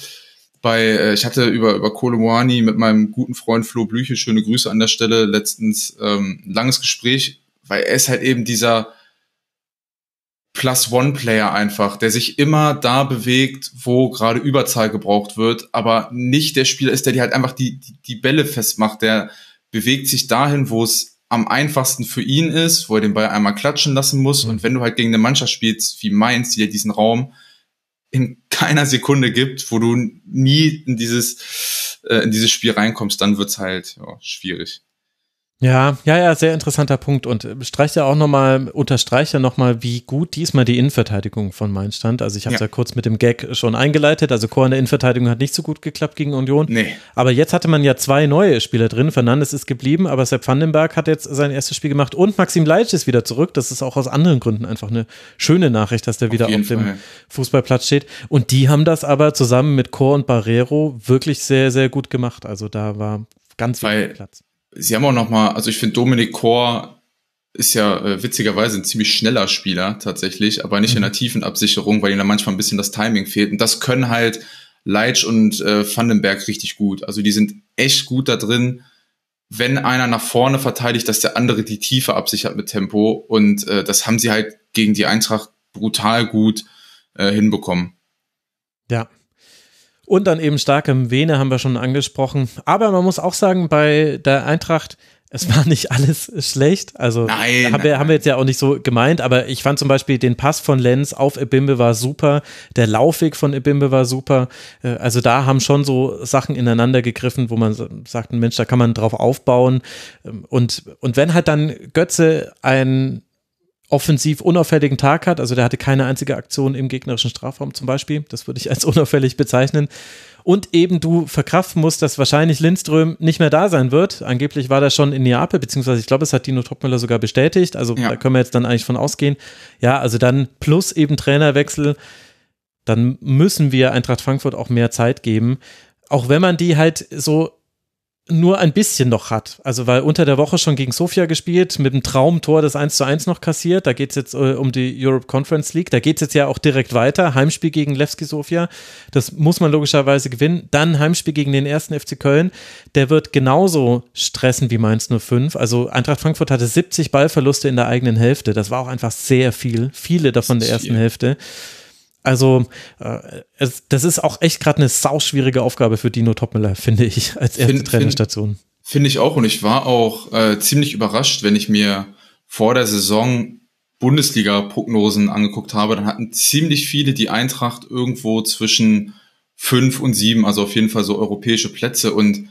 E: Bei, äh, ich hatte über, über Kolo Moani mit meinem guten Freund Flo Blüche, schöne Grüße an der Stelle, letztens ähm, ein langes Gespräch, weil er ist halt eben dieser Plus-One-Player einfach, der sich immer da bewegt, wo gerade Überzahl gebraucht wird, aber nicht der Spieler ist, der die halt einfach die, die, die Bälle festmacht, der bewegt sich dahin, wo es am einfachsten für ihn ist, wo er den Ball einmal klatschen lassen muss. Und wenn du halt gegen eine Mannschaft spielst wie Mainz, die ja diesen Raum in keiner Sekunde gibt, wo du nie in dieses, äh, in dieses Spiel reinkommst, dann wird's halt ja, schwierig.
D: Ja, ja, ja, sehr interessanter Punkt und äh, streicht ja auch nochmal, unterstreicht ja nochmal, wie gut diesmal die Innenverteidigung von Mainz stand. Also ich habe es ja.
E: Ja.
D: kurz mit dem Gag schon eingeleitet. Also Chor in der Innenverteidigung hat nicht so gut geklappt gegen Union.
E: Nee.
D: Aber jetzt hatte man ja zwei neue Spieler drin. Fernandes ist geblieben, aber Sepp Vandenberg hat jetzt sein erstes Spiel gemacht und Maxim Leitsch ist wieder zurück. Das ist auch aus anderen Gründen einfach eine schöne Nachricht, dass der wieder auf, dem
E: Fall.
D: Fußballplatz steht. Und die haben das aber zusammen mit Chor und Barrero wirklich sehr, sehr gut gemacht. Also da war ganz
E: Weil-
D: viel Platz.
E: Sie haben auch noch mal, also ich finde Dominik Kor ist ja äh, witzigerweise ein ziemlich schneller Spieler tatsächlich, aber nicht mhm. in der tiefen Absicherung, weil ihm da manchmal ein bisschen das Timing fehlt. Und das können halt Leitsch und äh, Vandenberg richtig gut. Also die sind echt gut da drin, wenn einer nach vorne verteidigt, dass der andere die Tiefe absichert mit Tempo. Und äh, das haben sie halt gegen die Eintracht brutal gut äh, hinbekommen.
D: Ja. Und dann eben starke Vene haben wir schon angesprochen. Aber man muss auch sagen, bei der Eintracht, es war nicht alles schlecht. Also
E: nein,
D: haben, wir,
E: nein.
D: haben wir jetzt ja auch nicht so gemeint, aber ich fand zum Beispiel den Pass von Lenz auf Ebimbe war super, der Laufweg von Ebimbe war super. Äh, also da haben schon so Sachen ineinander gegriffen, wo man sagt, Mensch, da kann man drauf aufbauen. Ähm, und, und wenn halt dann Götze ein offensiv unauffälligen Tag hat, also der hatte keine einzige Aktion im gegnerischen Strafraum zum Beispiel, das würde ich als unauffällig bezeichnen, und eben du verkraften musst, dass wahrscheinlich Lindström nicht mehr da sein wird. Angeblich war der schon in Neapel, beziehungsweise ich glaube, es hat Dino Topmüller sogar bestätigt, also ja. da können wir jetzt dann eigentlich von ausgehen. Ja, also dann plus eben Trainerwechsel, dann müssen wir Eintracht Frankfurt auch mehr Zeit geben. Auch wenn man die halt so nur ein bisschen noch hat. Also weil unter der Woche schon gegen Sofia gespielt, mit dem Traumtor des 1 zu 1 noch kassiert. Da geht es jetzt äh, um die Europe Conference League. Da geht es jetzt ja auch direkt weiter. Heimspiel gegen Levski Sofia. Das muss man logischerweise gewinnen. Dann Heimspiel gegen den ersten FC Köln. Der wird genauso stressen wie Mainz 05. Also Eintracht Frankfurt hatte 70 Ballverluste in der eigenen Hälfte. Das war auch einfach sehr viel. Viele davon der ersten Hälfte. Also, äh, es, das ist auch echt gerade eine sauschwierige Aufgabe für Dino Topmüller, finde ich, als erste find, Trainerstation.
E: Finde find ich auch. Und ich war auch äh, ziemlich überrascht, wenn ich mir vor der Saison Bundesliga-Prognosen angeguckt habe, dann hatten ziemlich viele die Eintracht irgendwo zwischen fünf und sieben, also auf jeden Fall so europäische Plätze. Und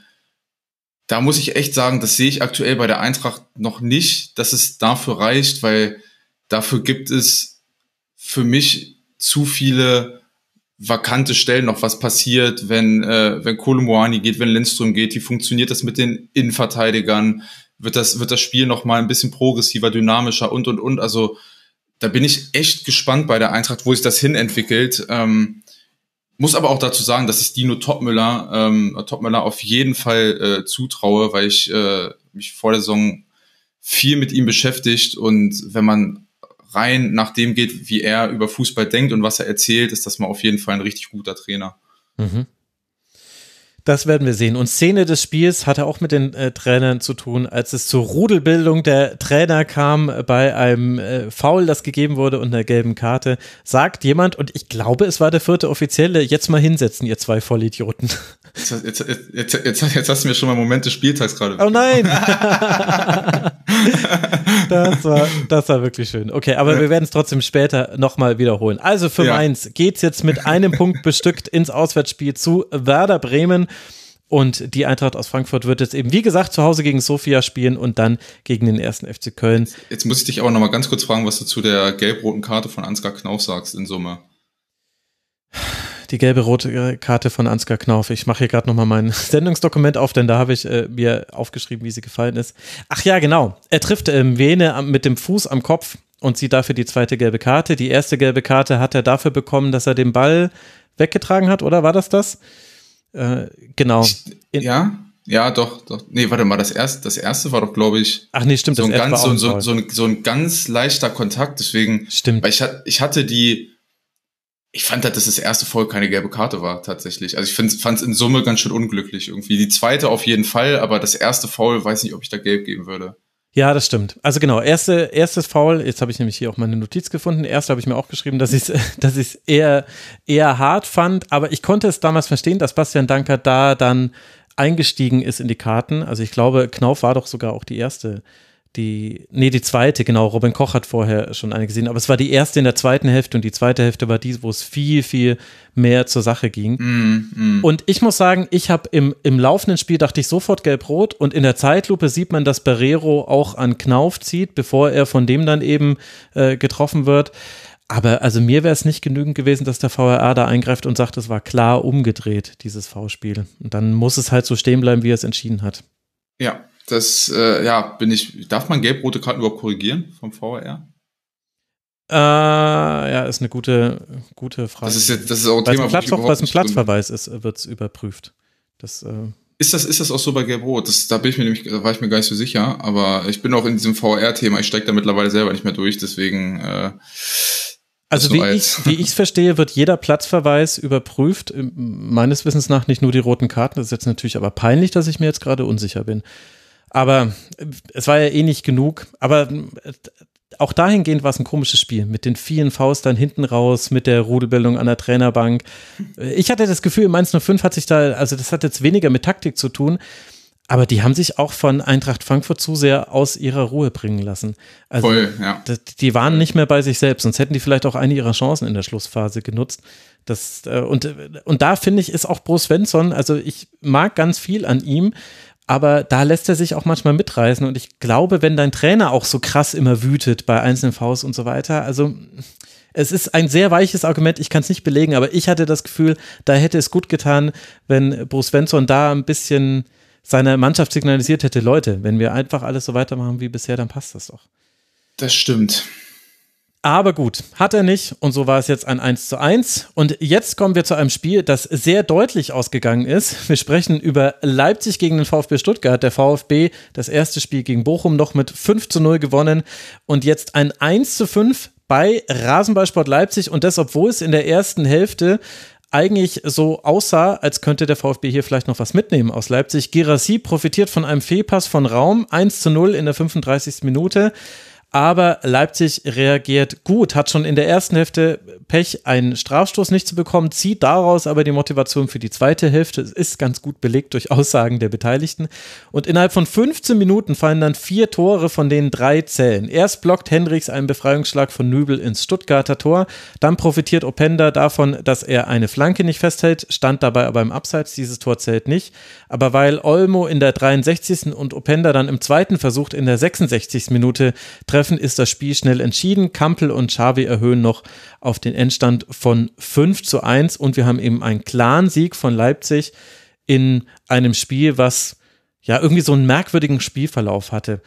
E: da muss ich echt sagen, das sehe ich aktuell bei der Eintracht noch nicht, dass es dafür reicht, weil dafür gibt es für mich zu viele vakante Stellen noch, was passiert, wenn, äh, wenn Kolomoani geht, wenn Lindström geht, wie funktioniert das mit den Innenverteidigern, wird das, wird das Spiel noch mal ein bisschen progressiver, dynamischer und, und, und, also da bin ich echt gespannt bei der Eintracht, wo sich das hin entwickelt. Ähm, muss aber auch dazu sagen, dass ich Dino Topmüller, ähm, Topmüller auf jeden Fall äh, zutraue, weil ich äh, mich vor der Saison viel mit ihm beschäftigt und wenn man rein nach dem geht, wie er über Fußball denkt und was er erzählt, ist das mal auf jeden Fall ein richtig guter Trainer. Mhm.
D: Das werden wir sehen. Und Szene des Spiels hatte auch mit den äh, Trainern zu tun, als es zur Rudelbildung der Trainer kam bei einem äh, Foul, das gegeben wurde und einer gelben Karte. Sagt jemand, und ich glaube, es war der vierte Offizielle, jetzt mal hinsetzen, ihr zwei Vollidioten.
E: Jetzt, jetzt, jetzt, jetzt, jetzt hast du mir schon mal Moment des Spieltags gerade.
D: Oh nein! das, war, das war wirklich schön. Okay, aber ja. wir werden es trotzdem später nochmal wiederholen. Also für ja. Mainz geht es jetzt mit einem Punkt bestückt ins Auswärtsspiel zu Werder Bremen. Und die Eintracht aus Frankfurt wird jetzt eben, wie gesagt, zu Hause gegen Sofia spielen und dann gegen den ersten FC Köln.
E: Jetzt muss ich dich aber nochmal ganz kurz fragen, was du zu der gelb-roten Karte von Ansgar Knauf sagst in Summe
D: die gelbe rote Karte von Ansgar Knauf. Ich mache hier gerade nochmal mein Sendungsdokument auf, denn da habe ich äh, mir aufgeschrieben, wie sie gefallen ist. Ach ja, genau. Er trifft ähm, Vene mit dem Fuß am Kopf und sieht dafür die zweite gelbe Karte. Die erste gelbe Karte hat er dafür bekommen, dass er den Ball weggetragen hat, oder war das das? Äh, genau.
E: In ja, ja, doch, doch. Nee, warte mal, das erste, das erste war doch, glaube ich.
D: Ach nee, stimmt.
E: So ein, ganz, so, so, so, ein, so ein ganz leichter Kontakt, deswegen.
D: Stimmt.
E: Weil ich, ich hatte die, ich fand halt, dass das erste Foul keine gelbe Karte war, tatsächlich. Also ich fand es in Summe ganz schön unglücklich irgendwie. Die zweite auf jeden Fall, aber das erste Foul weiß nicht, ob ich da gelb geben würde.
D: Ja, das stimmt. Also genau, erste, erstes Foul, jetzt habe ich nämlich hier auch meine Notiz gefunden. Erst habe ich mir auch geschrieben, dass ich es dass ich's eher, eher hart fand, aber ich konnte es damals verstehen, dass Bastian Danker da dann eingestiegen ist in die Karten. Also ich glaube, Knauf war doch sogar auch die erste die, nee, die zweite, genau. Robin Koch hat vorher schon eine gesehen, aber es war die erste in der zweiten Hälfte und die zweite Hälfte war die, wo es viel, viel mehr zur Sache ging.
E: Mm, mm.
D: Und ich muss sagen, ich habe im, im laufenden Spiel dachte ich sofort gelb-rot und in der Zeitlupe sieht man, dass Barrero auch an Knauf zieht, bevor er von dem dann eben äh, getroffen wird. Aber also mir wäre es nicht genügend gewesen, dass der VRA da eingreift und sagt, es war klar umgedreht, dieses V-Spiel. Und dann muss es halt so stehen bleiben, wie er es entschieden hat.
E: Ja, das, äh, ja, bin ich. Darf man gelb-rote Karten überhaupt korrigieren vom VR?
D: Äh, ja, ist eine gute, gute Frage.
E: Das ist jetzt, das ist auch ein
D: Thema, ein Platz, was ein Platzverweis ist, wird es überprüft. Das äh,
E: Ist das, ist das auch so bei Gelb-Rot? Da bin ich mir nämlich, da war ich mir gar nicht so sicher, aber ich bin auch in diesem VR-Thema, ich steige da mittlerweile selber nicht mehr durch, deswegen äh,
D: also wie ich wie ich es verstehe, wird jeder Platzverweis überprüft. Meines Wissens nach nicht nur die roten Karten. Das ist jetzt natürlich aber peinlich, dass ich mir jetzt gerade unsicher bin. Aber es war ja eh nicht genug. Aber auch dahingehend war es ein komisches Spiel mit den vielen Faustern hinten raus, mit der Rudelbildung an der Trainerbank. Ich hatte das Gefühl, Mainz 05 hat sich da, also das hat jetzt weniger mit Taktik zu tun, aber die haben sich auch von Eintracht Frankfurt zu sehr aus ihrer Ruhe bringen lassen. Also
E: Voll, ja.
D: die waren nicht mehr bei sich selbst, sonst hätten die vielleicht auch eine ihrer Chancen in der Schlussphase genutzt. Das, äh, und, und da finde ich, ist auch Bro Svensson, also ich mag ganz viel an ihm, aber da lässt er sich auch manchmal mitreißen. Und ich glaube, wenn dein Trainer auch so krass immer wütet bei einzelnen Faust und so weiter, also es ist ein sehr weiches Argument, ich kann es nicht belegen, aber ich hatte das Gefühl, da hätte es gut getan, wenn Bruce Svensson da ein bisschen seiner Mannschaft signalisiert hätte, Leute, wenn wir einfach alles so weitermachen wie bisher, dann passt das doch.
E: Das stimmt.
D: Aber gut, hat er nicht und so war es jetzt ein 1 zu 1. Und jetzt kommen wir zu einem Spiel, das sehr deutlich ausgegangen ist. Wir sprechen über Leipzig gegen den VfB Stuttgart. Der VfB das erste Spiel gegen Bochum noch mit 5 zu 0 gewonnen und jetzt ein 1 zu 5 bei Rasenballsport Leipzig und das, obwohl es in der ersten Hälfte eigentlich so aussah, als könnte der VfB hier vielleicht noch was mitnehmen aus Leipzig. Girassi profitiert von einem Fehlpass von Raum, 1 zu 0 in der 35. Minute aber Leipzig reagiert gut, hat schon in der ersten Hälfte Pech, einen Strafstoß nicht zu bekommen, zieht daraus aber die Motivation für die zweite Hälfte. Es ist ganz gut belegt durch Aussagen der Beteiligten. Und innerhalb von 15 Minuten fallen dann vier Tore, von denen drei zählen. Erst blockt Hendricks einen Befreiungsschlag von Nübel ins Stuttgarter Tor, dann profitiert Openda davon, dass er eine Flanke nicht festhält, stand dabei aber im Abseits, dieses Tor zählt nicht. Aber weil Olmo in der 63. und Openda dann im zweiten versucht, in der 66. Minute treffen, ist das Spiel schnell entschieden. Kampel und Xavi erhöhen noch auf den Endstand von 5 zu 1 und wir haben eben einen klaren Sieg von Leipzig in einem Spiel, was ja irgendwie so einen merkwürdigen Spielverlauf hatte.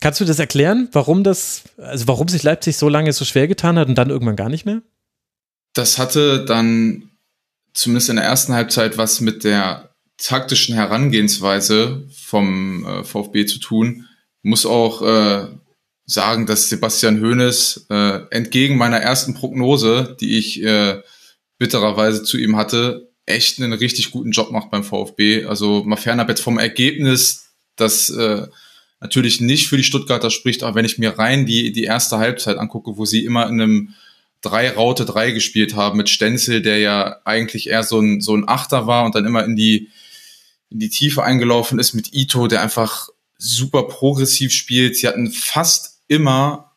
D: Kannst du das erklären, warum das, also warum sich Leipzig so lange so schwer getan hat und dann irgendwann gar nicht mehr?
E: Das hatte dann zumindest in der ersten Halbzeit was mit der taktischen Herangehensweise vom äh, VfB zu tun. Muss auch äh, sagen, dass Sebastian Hoeneß äh, entgegen meiner ersten Prognose, die ich äh, bittererweise zu ihm hatte, echt einen richtig guten Job macht beim VfB. Also mal fernab jetzt vom Ergebnis, das äh, natürlich nicht für die Stuttgarter spricht, aber wenn ich mir rein die, die erste Halbzeit angucke, wo sie immer in einem drei Raute drei gespielt haben mit Stenzel, der ja eigentlich eher so ein, so ein Achter war und dann immer in die, in die Tiefe eingelaufen ist mit Ito, der einfach super progressiv spielt. Sie hatten fast immer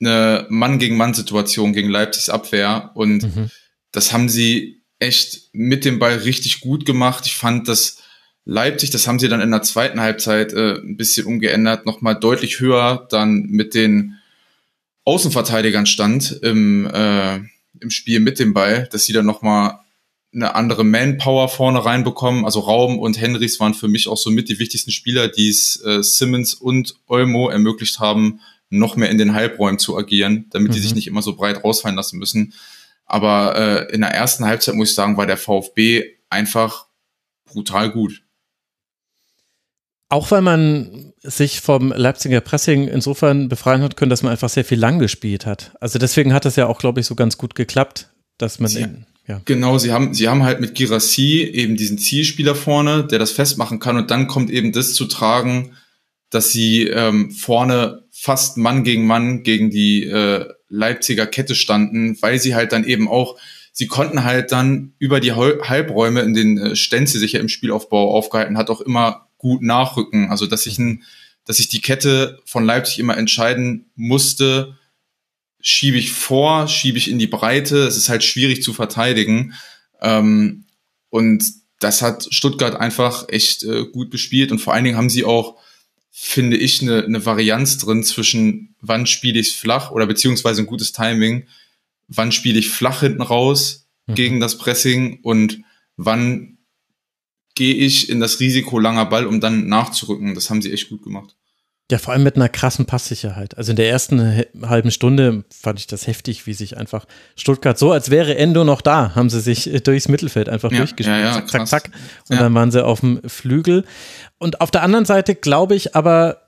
E: eine Mann gegen Mann Situation gegen Leipzigs Abwehr und mhm. das haben sie echt mit dem Ball richtig gut gemacht. Ich fand, dass Leipzig, das haben sie dann in der zweiten Halbzeit äh, ein bisschen umgeändert, nochmal deutlich höher dann mit den Außenverteidigern stand im, äh, im Spiel mit dem Ball, dass sie dann nochmal eine andere Manpower vorne reinbekommen. Also Raum und Henrys waren für mich auch so mit die wichtigsten Spieler, die es äh, Simmons und Olmo ermöglicht haben, noch mehr in den Halbräumen zu agieren, damit mhm. die sich mhm. nicht immer so breit rausfallen lassen müssen. Aber äh, in der ersten Halbzeit muss ich sagen, war der VfB einfach brutal gut.
D: Auch weil man sich vom Leipziger Pressing insofern befreien hat können, dass man einfach sehr viel lang gespielt hat. Also deswegen hat es ja auch, glaube ich, so ganz gut geklappt, dass man
E: sie, in, ja. Genau, sie haben, sie haben halt mit Girassi eben diesen Zielspieler vorne, der das festmachen kann und dann kommt eben das zu tragen, dass sie ähm, vorne fast Mann gegen Mann gegen die äh, Leipziger Kette standen, weil sie halt dann eben auch, sie konnten halt dann über die Halbräume, in den äh, Stenzel sich ja im Spielaufbau aufgehalten hat, auch immer gut nachrücken. Also dass sich ein, dass sich die Kette von Leipzig immer entscheiden musste, schiebe ich vor, schiebe ich in die Breite. Es ist halt schwierig zu verteidigen. Ähm, und das hat Stuttgart einfach echt äh, gut bespielt und vor allen Dingen haben sie auch finde ich, eine, eine Varianz drin zwischen wann spiele ich flach oder beziehungsweise ein gutes Timing, wann spiele ich flach hinten raus mhm. gegen das Pressing und wann gehe ich in das Risiko langer Ball, um dann nachzurücken. Das haben sie echt gut gemacht.
D: Ja, vor allem mit einer krassen Passsicherheit. Also in der ersten halben Stunde fand ich das heftig, wie sich einfach Stuttgart so, als wäre Endo noch da, haben sie sich äh, durchs Mittelfeld einfach
E: ja,
D: durchgespielt.
E: Ja, ja,
D: zack, zack, zack. Und dann waren sie auf dem Flügel. Und auf der anderen Seite glaube ich aber,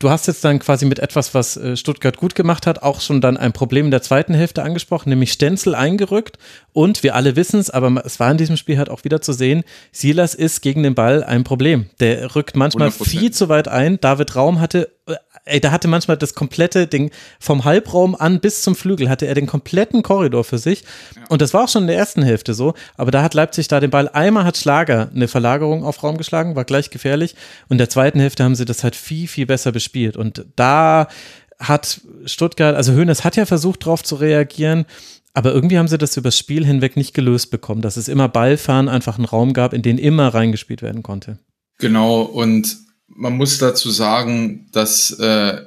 D: Du hast jetzt dann quasi mit etwas, was äh, Stuttgart gut gemacht hat, auch schon dann ein Problem in der zweiten Hälfte angesprochen, nämlich Stenzel eingerückt. Und wir alle wissen es, aber es war in diesem Spiel halt auch wieder zu sehen, Silas ist gegen den Ball ein Problem. Der rückt manchmal 100%. viel zu weit ein. David Raum hatte äh, ey, da hatte manchmal das komplette Ding vom Halbraum an bis zum Flügel hatte er den kompletten Korridor für sich. Ja. Und das war auch schon in der ersten Hälfte so. Aber da hat Leipzig da den Ball einmal hat Schlager eine Verlagerung auf Raum geschlagen, war gleich gefährlich. Und in der zweiten Hälfte haben sie das halt viel, viel besser bespielt. Und da hat Stuttgart, also Hönes hat ja versucht, darauf zu reagieren. Aber irgendwie haben sie das übers Spiel hinweg nicht gelöst bekommen, dass es immer ballfern einfach einen Raum gab, in den immer reingespielt werden konnte.
E: Genau, und man muss dazu sagen, dass äh,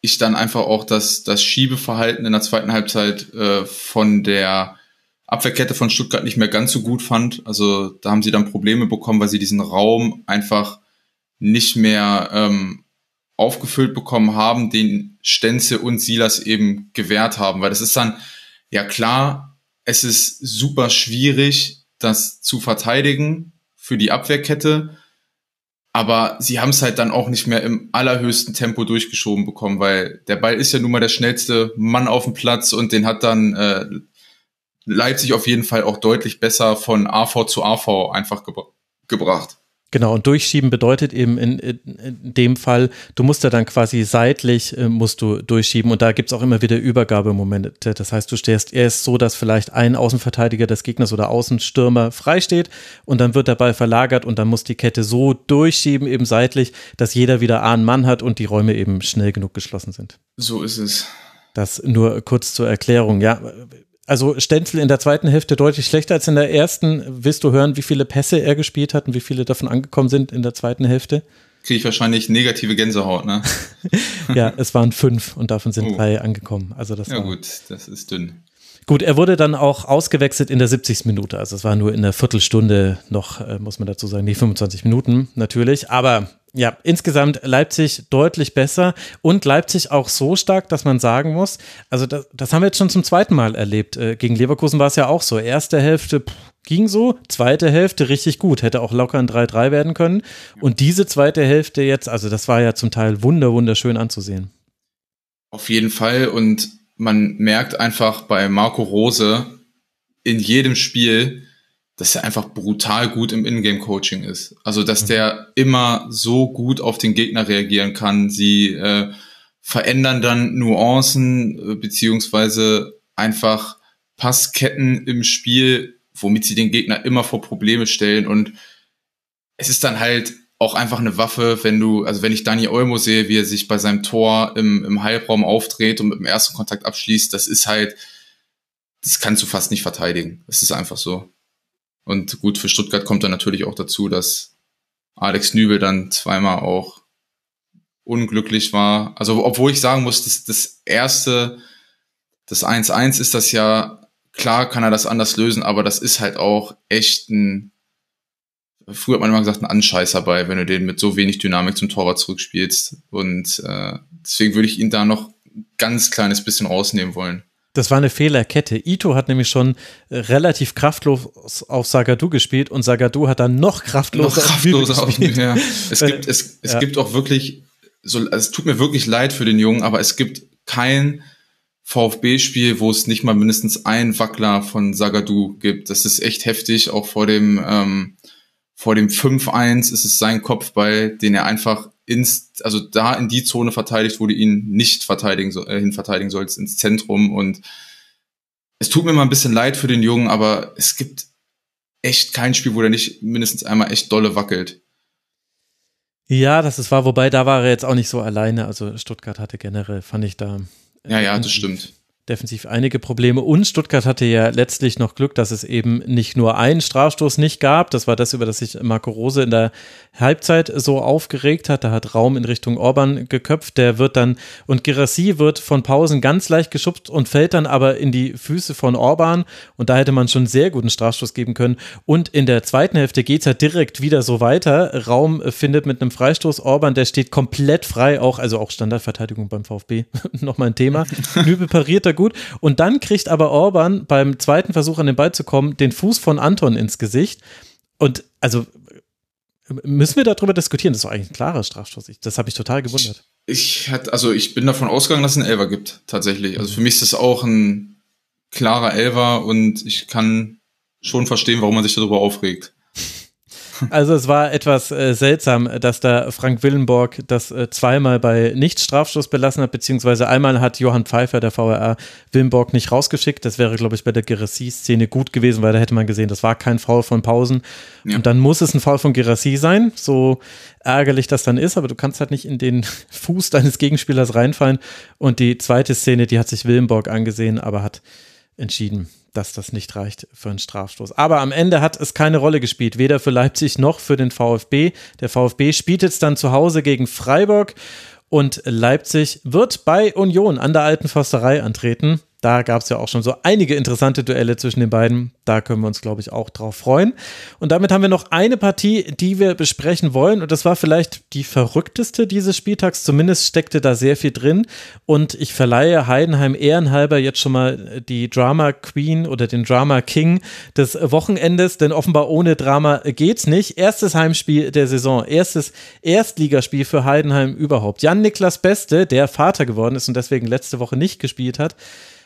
E: ich dann einfach auch das, das Schiebeverhalten in der zweiten Halbzeit äh, von der Abwehrkette von Stuttgart nicht mehr ganz so gut fand. Also da haben sie dann Probleme bekommen, weil sie diesen Raum einfach nicht mehr ähm, aufgefüllt bekommen haben, den Stenze und Silas eben gewährt haben. Weil das ist dann, ja klar, es ist super schwierig, das zu verteidigen für die Abwehrkette aber sie haben es halt dann auch nicht mehr im allerhöchsten Tempo durchgeschoben bekommen, weil der Ball ist ja nun mal der schnellste Mann auf dem Platz und den hat dann äh, Leipzig auf jeden Fall auch deutlich besser von AV zu AV einfach gebra gebracht.
D: Genau, und durchschieben bedeutet eben in, in, in, dem Fall, du musst ja dann quasi seitlich äh, musst du durchschieben und da gibt's auch immer wieder Übergabemomente. Das heißt, du stehst erst so, dass vielleicht ein Außenverteidiger des Gegners oder Außenstürmer freisteht und dann wird der Ball verlagert und dann muss die Kette so durchschieben, eben seitlich, dass jeder wieder einen Mann hat und die Räume eben schnell genug geschlossen sind.
E: So ist es.
D: Das nur kurz zur Erklärung. Ja, also Stenzel in der zweiten Hälfte deutlich schlechter als in der ersten. Willst du hören, wie viele Pässe er gespielt hat und wie viele davon angekommen sind in der zweiten Hälfte?
E: Kriege ich wahrscheinlich negative Gänsehaut, ne?
D: ja, es waren fünf und davon sind oh. drei angekommen. Also das
E: ja
D: war
E: gut, das ist dünn.
D: Gut, er wurde dann auch ausgewechselt in der 70. Minute. Also es war nur in der Viertelstunde noch, äh, muss man dazu sagen, die 25 Minuten natürlich. Aber ja, insgesamt Leipzig deutlich besser und Leipzig auch so stark, dass man sagen muss, also das, das haben wir jetzt schon zum zweiten Mal erlebt. Äh, gegen Leverkusen war es ja auch so. Erste Hälfte pff, ging so, zweite Hälfte richtig gut, hätte auch locker ein 3-3 werden können. Und diese zweite Hälfte jetzt, also das war ja zum Teil wunder, wunderschön anzusehen.
E: Auf jeden Fall und man merkt einfach bei Marco Rose in jedem Spiel, dass er einfach brutal gut im Ingame-Coaching ist. Also, dass der immer so gut auf den Gegner reagieren kann. Sie äh, verändern dann Nuancen äh, beziehungsweise einfach Passketten im Spiel, womit sie den Gegner immer vor Probleme stellen. Und es ist dann halt auch einfach eine Waffe, wenn du, also wenn ich Dani Olmo sehe, wie er sich bei seinem Tor im, im Halbraum aufdreht und mit dem ersten Kontakt abschließt, das ist halt, das kannst du fast nicht verteidigen. Das ist einfach so. Und gut, für Stuttgart kommt dann natürlich auch dazu, dass Alex Nübel dann zweimal auch unglücklich war. Also, obwohl ich sagen muss, das, das erste, das 1-1 ist das ja, klar kann er das anders lösen, aber das ist halt auch echt ein, früher hat man immer gesagt, ein Anscheißer bei, wenn du den mit so wenig Dynamik zum Torwart zurückspielst. Und äh, deswegen würde ich ihn da noch ganz kleines bisschen rausnehmen wollen.
D: Das war eine Fehlerkette. Ito hat nämlich schon äh, relativ kraftlos auf Sagadu gespielt und Sagadu hat dann noch kraftloser,
E: noch kraftloser auf Nübel ja. Es gibt, es, es ja. gibt auch wirklich, so, also es tut mir wirklich leid für den Jungen, aber es gibt kein VfB-Spiel, wo es nicht mal mindestens einen Wackler von Sagadu gibt. Das ist echt heftig. Auch vor dem, ähm, vor dem 5-1 ist es sein Kopfball, den er einfach ins, also da in die Zone verteidigt, wo du ihn nicht verteidigen, äh, hin verteidigen sollst, ins Zentrum. Und es tut mir mal ein bisschen leid für den Jungen, aber es gibt echt kein Spiel, wo der nicht mindestens einmal echt dolle wackelt.
D: Ja, das ist wahr, wobei da war er jetzt auch nicht so alleine. Also Stuttgart hatte generell, fand ich da.
E: Ja, ja, das stimmt.
D: Defensiv einige Probleme. Und Stuttgart hatte ja letztlich noch Glück, dass es eben nicht nur einen Strafstoß nicht gab. Das war das, über das sich Marco Rose in der Halbzeit so aufgeregt hat. Da hat Raum in Richtung Orban geköpft. Der wird dann, und Girassi wird von Pausen ganz leicht geschubst und fällt dann aber in die Füße von Orban. Und da hätte man schon sehr guten Strafstoß geben können. Und in der zweiten Hälfte geht es ja direkt wieder so weiter. Raum findet mit einem Freistoß Orban, der steht komplett frei, auch, also auch Standardverteidigung beim VfB. Nochmal ein Thema. Nübel pariert da gut. Und dann kriegt aber Orban beim zweiten Versuch an den Ball zu kommen, den Fuß von Anton ins Gesicht. Und also müssen wir darüber diskutieren? Das ist eigentlich ein klarer Strafstoß. Das habe ich total gewundert.
E: Ich, ich hatte, also ich bin davon ausgegangen, dass es einen Elver gibt, tatsächlich. Also für mich ist das auch ein klarer Elver und ich kann schon verstehen, warum man sich darüber aufregt.
D: Also es war etwas äh, seltsam, dass da Frank Willenborg das äh, zweimal bei Nicht-Strafstoß belassen hat, beziehungsweise einmal hat Johann Pfeiffer, der VRA, Willenborg nicht rausgeschickt. Das wäre, glaube ich, bei der Gerassi-Szene gut gewesen, weil da hätte man gesehen, das war kein Foul von Pausen. Ja. Und dann muss es ein Foul von Gerassi sein, so ärgerlich das dann ist, aber du kannst halt nicht in den Fuß deines Gegenspielers reinfallen. Und die zweite Szene, die hat sich Willenborg angesehen, aber hat entschieden, dass das nicht reicht für einen Strafstoß. Aber am Ende hat es keine Rolle gespielt, weder für Leipzig noch für den VfB. Der VfB spielt jetzt dann zu Hause gegen Freiburg und Leipzig wird bei Union an der alten Försterei antreten. Da gab es ja auch schon so einige interessante Duelle zwischen den beiden. Da können wir uns, glaube ich, auch drauf freuen. Und damit haben wir noch eine Partie, die wir besprechen wollen. Und das war vielleicht die verrückteste dieses Spieltags. Zumindest steckte da sehr viel drin. Und ich verleihe Heidenheim ehrenhalber jetzt schon mal die Drama Queen oder den Drama King des Wochenendes. Denn offenbar ohne Drama geht's nicht. Erstes Heimspiel der Saison. Erstes Erstligaspiel für Heidenheim überhaupt. Jan-Niklas Beste, der Vater geworden ist und deswegen letzte Woche nicht gespielt hat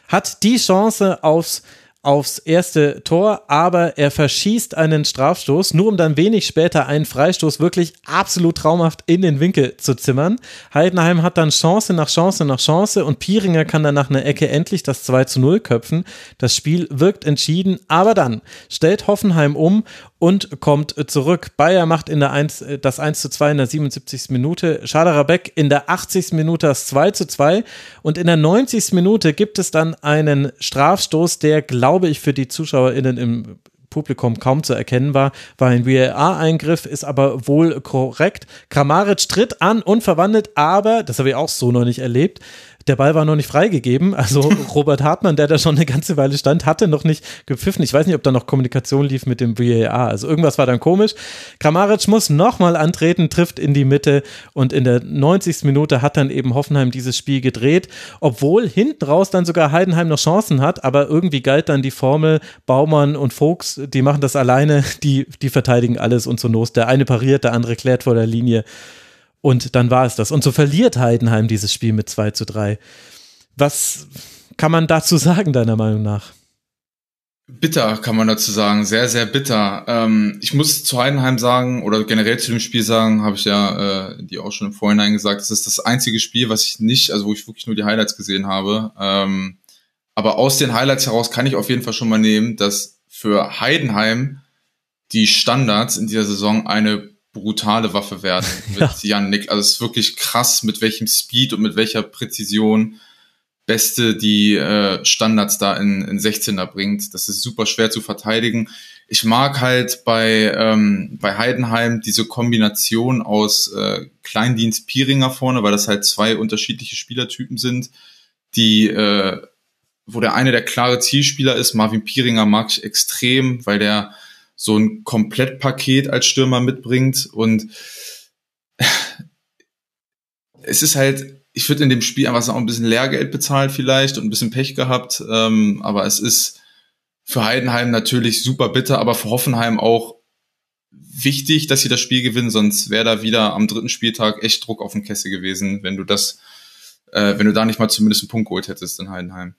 D: hat die Chance aufs aufs erste Tor, aber er verschießt einen Strafstoß, nur um dann wenig später einen Freistoß wirklich absolut traumhaft in den Winkel zu zimmern. Heidenheim hat dann Chance nach Chance nach Chance und Pieringer kann dann nach einer Ecke endlich das 2 zu 0 köpfen. Das Spiel wirkt entschieden, aber dann stellt Hoffenheim um und kommt zurück. Bayer macht in der 1, das 1 zu 2 in der 77. Minute, Schaderer Beck in der 80. Minute das 2 zu 2 und in der 90. Minute gibt es dann einen Strafstoß, der, glaube ich, für die ZuschauerInnen im Publikum kaum zu erkennen war, war ein VAR-Eingriff, ist aber wohl korrekt. Kramaric tritt an und verwandelt aber, das habe ich auch so noch nicht erlebt, der Ball war noch nicht freigegeben. Also Robert Hartmann, der da schon eine ganze Weile stand, hatte noch nicht gepfiffen. Ich weiß nicht, ob da noch Kommunikation lief mit dem VAR. Also irgendwas war dann komisch. Kramaric muss nochmal antreten, trifft in die Mitte und in der 90. Minute hat dann eben Hoffenheim dieses Spiel gedreht, obwohl hinten raus dann sogar Heidenheim noch Chancen hat, aber irgendwie galt dann die Formel Baumann und Vogts, die machen das alleine, die, die verteidigen alles und so Not. Der eine pariert, der andere klärt vor der Linie. Und dann war es das. Und so verliert Heidenheim dieses Spiel mit 2 zu 3. Was kann man dazu sagen, deiner Meinung nach?
E: Bitter kann man dazu sagen, sehr, sehr bitter. Ähm, ich muss zu Heidenheim sagen, oder generell zu dem Spiel sagen, habe ich ja äh, die auch schon im Vorhinein gesagt, das ist das einzige Spiel, was ich nicht, also wo ich wirklich nur die Highlights gesehen habe. Ähm, aber aus den Highlights heraus kann ich auf jeden Fall schon mal nehmen, dass für Heidenheim die Standards in dieser Saison eine brutale Waffe werden mit ja. Yannick. Also es ist wirklich krass, mit welchem Speed und mit welcher Präzision Beste die äh, Standards da in, in 16er bringt. Das ist super schwer zu verteidigen. Ich mag halt bei, ähm, bei Heidenheim diese Kombination aus äh, Kleindienst Pieringer vorne, weil das halt zwei unterschiedliche Spielertypen sind, die äh, wo der eine der klare Zielspieler ist. Marvin Pieringer mag ich extrem, weil der so ein Komplettpaket als Stürmer mitbringt. Und es ist halt, ich würde in dem Spiel einfach auch ein bisschen Lehrgeld bezahlt vielleicht und ein bisschen Pech gehabt, ähm, aber es ist für Heidenheim natürlich super bitter, aber für Hoffenheim auch wichtig, dass sie das Spiel gewinnen, sonst wäre da wieder am dritten Spieltag echt Druck auf den Kessel gewesen, wenn du das, äh, wenn du da nicht mal zumindest einen Punkt geholt hättest in Heidenheim.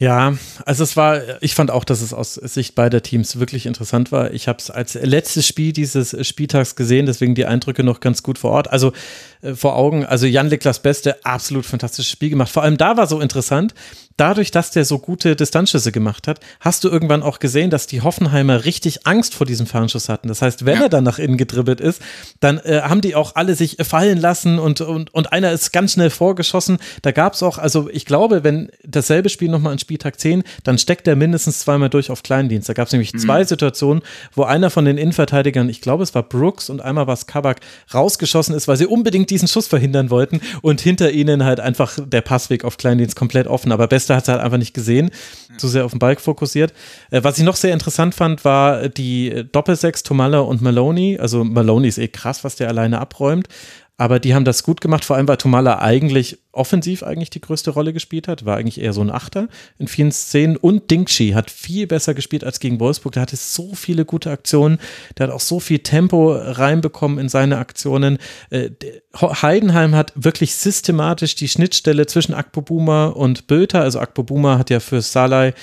D: Ja, also es war, ich fand auch, dass es aus Sicht beider Teams wirklich interessant war. Ich habe es als letztes Spiel dieses Spieltags gesehen, deswegen die Eindrücke noch ganz gut vor Ort. Also äh, vor Augen, also Jan Niklas Beste, absolut fantastisches Spiel gemacht. Vor allem da war so interessant, dadurch, dass der so gute Distanzschüsse gemacht hat, hast du irgendwann auch gesehen, dass die Hoffenheimer richtig Angst vor diesem Fernschuss hatten. Das heißt, wenn ja. er dann nach innen gedribbelt ist, dann äh, haben die auch alle sich fallen lassen und, und, und einer ist ganz schnell vorgeschossen. Da gab es auch, also ich glaube, wenn dasselbe Spiel nochmal an Spieltag 10, dann steckt er mindestens zweimal durch auf Kleindienst. Da gab es nämlich mhm. zwei Situationen, wo einer von den Innenverteidigern, ich glaube, es war Brooks und einmal war es Kabak, rausgeschossen ist, weil sie unbedingt diesen Schuss verhindern wollten und hinter ihnen halt einfach der Passweg auf Kleindienst komplett offen. Aber Bester hat es halt einfach nicht gesehen, zu sehr auf den Balk fokussiert. Äh, was ich noch sehr interessant fand, war die Doppelsechs Tomalla und Maloney. Also Maloney ist eh krass, was der alleine abräumt. Aber die haben das gut gemacht, vor allem weil Tomala eigentlich offensiv eigentlich die größte Rolle gespielt hat, war eigentlich eher so ein Achter in vielen Szenen und Dingshi hat viel besser gespielt als gegen Wolfsburg. Der hatte so viele gute Aktionen, der hat auch so viel Tempo reinbekommen in seine Aktionen. Äh, Heidenheim hat wirklich systematisch die Schnittstelle zwischen Akpobuma und Böter, also Akpobuma hat ja für Salai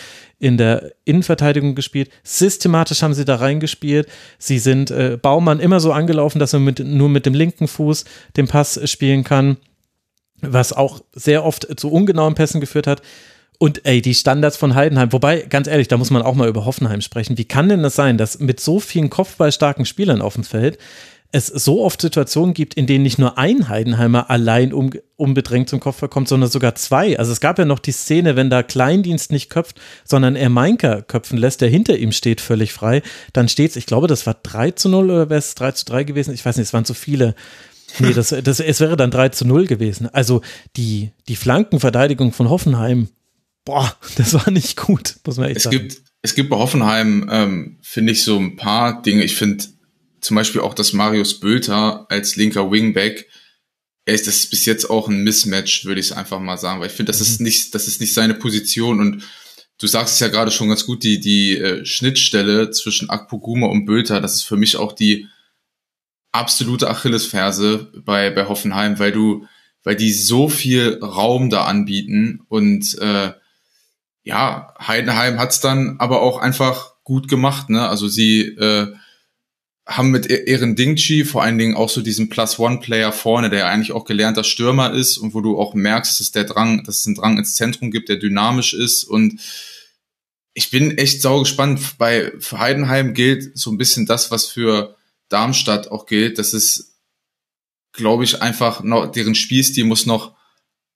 D: in der Innenverteidigung gespielt. Systematisch haben sie da reingespielt. Sie sind äh, Baumann immer so angelaufen, dass er mit, nur mit dem linken Fuß den Pass spielen kann, was auch sehr oft zu ungenauen Pässen geführt hat. Und ey, die Standards von Heidenheim, wobei, ganz ehrlich, da muss man auch mal über Hoffenheim sprechen. Wie kann denn das sein, dass mit so vielen kopfballstarken Spielern auf dem Feld es so oft Situationen gibt, in denen nicht nur ein Heidenheimer allein um, unbedrängt zum Kopf kommt, sondern sogar zwei. Also es gab ja noch die Szene, wenn da Kleindienst nicht köpft, sondern er Meinker köpfen lässt, der hinter ihm steht, völlig frei, dann steht es, ich glaube, das war 3 zu 0 oder wäre es 3 zu 3 gewesen? Ich weiß nicht, es waren zu viele. Nee, das, das, es wäre dann 3 zu 0 gewesen. Also die, die Flankenverteidigung von Hoffenheim, boah, das war nicht gut, muss man echt
E: es
D: sagen.
E: Gibt, es gibt bei Hoffenheim, ähm, finde ich, so ein paar Dinge. Ich finde zum Beispiel auch, dass Marius Bülter als linker Wingback, er ist das bis jetzt auch ein Mismatch, würde ich einfach mal sagen, weil ich finde, das ist mhm. nicht, das ist nicht seine Position und du sagst es ja gerade schon ganz gut, die, die äh, Schnittstelle zwischen Akpoguma und Bülter, das ist für mich auch die absolute Achillesferse bei, bei Hoffenheim, weil du, weil die so viel Raum da anbieten und äh, ja, Heidenheim hat's dann aber auch einfach gut gemacht, ne? Also sie äh, haben mit e- Ehren Dingchi vor allen Dingen auch so diesen Plus-One-Player vorne, der ja eigentlich auch gelernter Stürmer ist und wo du auch merkst, dass der Drang, dass es einen Drang ins Zentrum gibt, der dynamisch ist und ich bin echt sau gespannt. Bei Heidenheim gilt so ein bisschen das, was für Darmstadt auch gilt. Das ist, glaube ich, einfach noch, deren Spielstil muss noch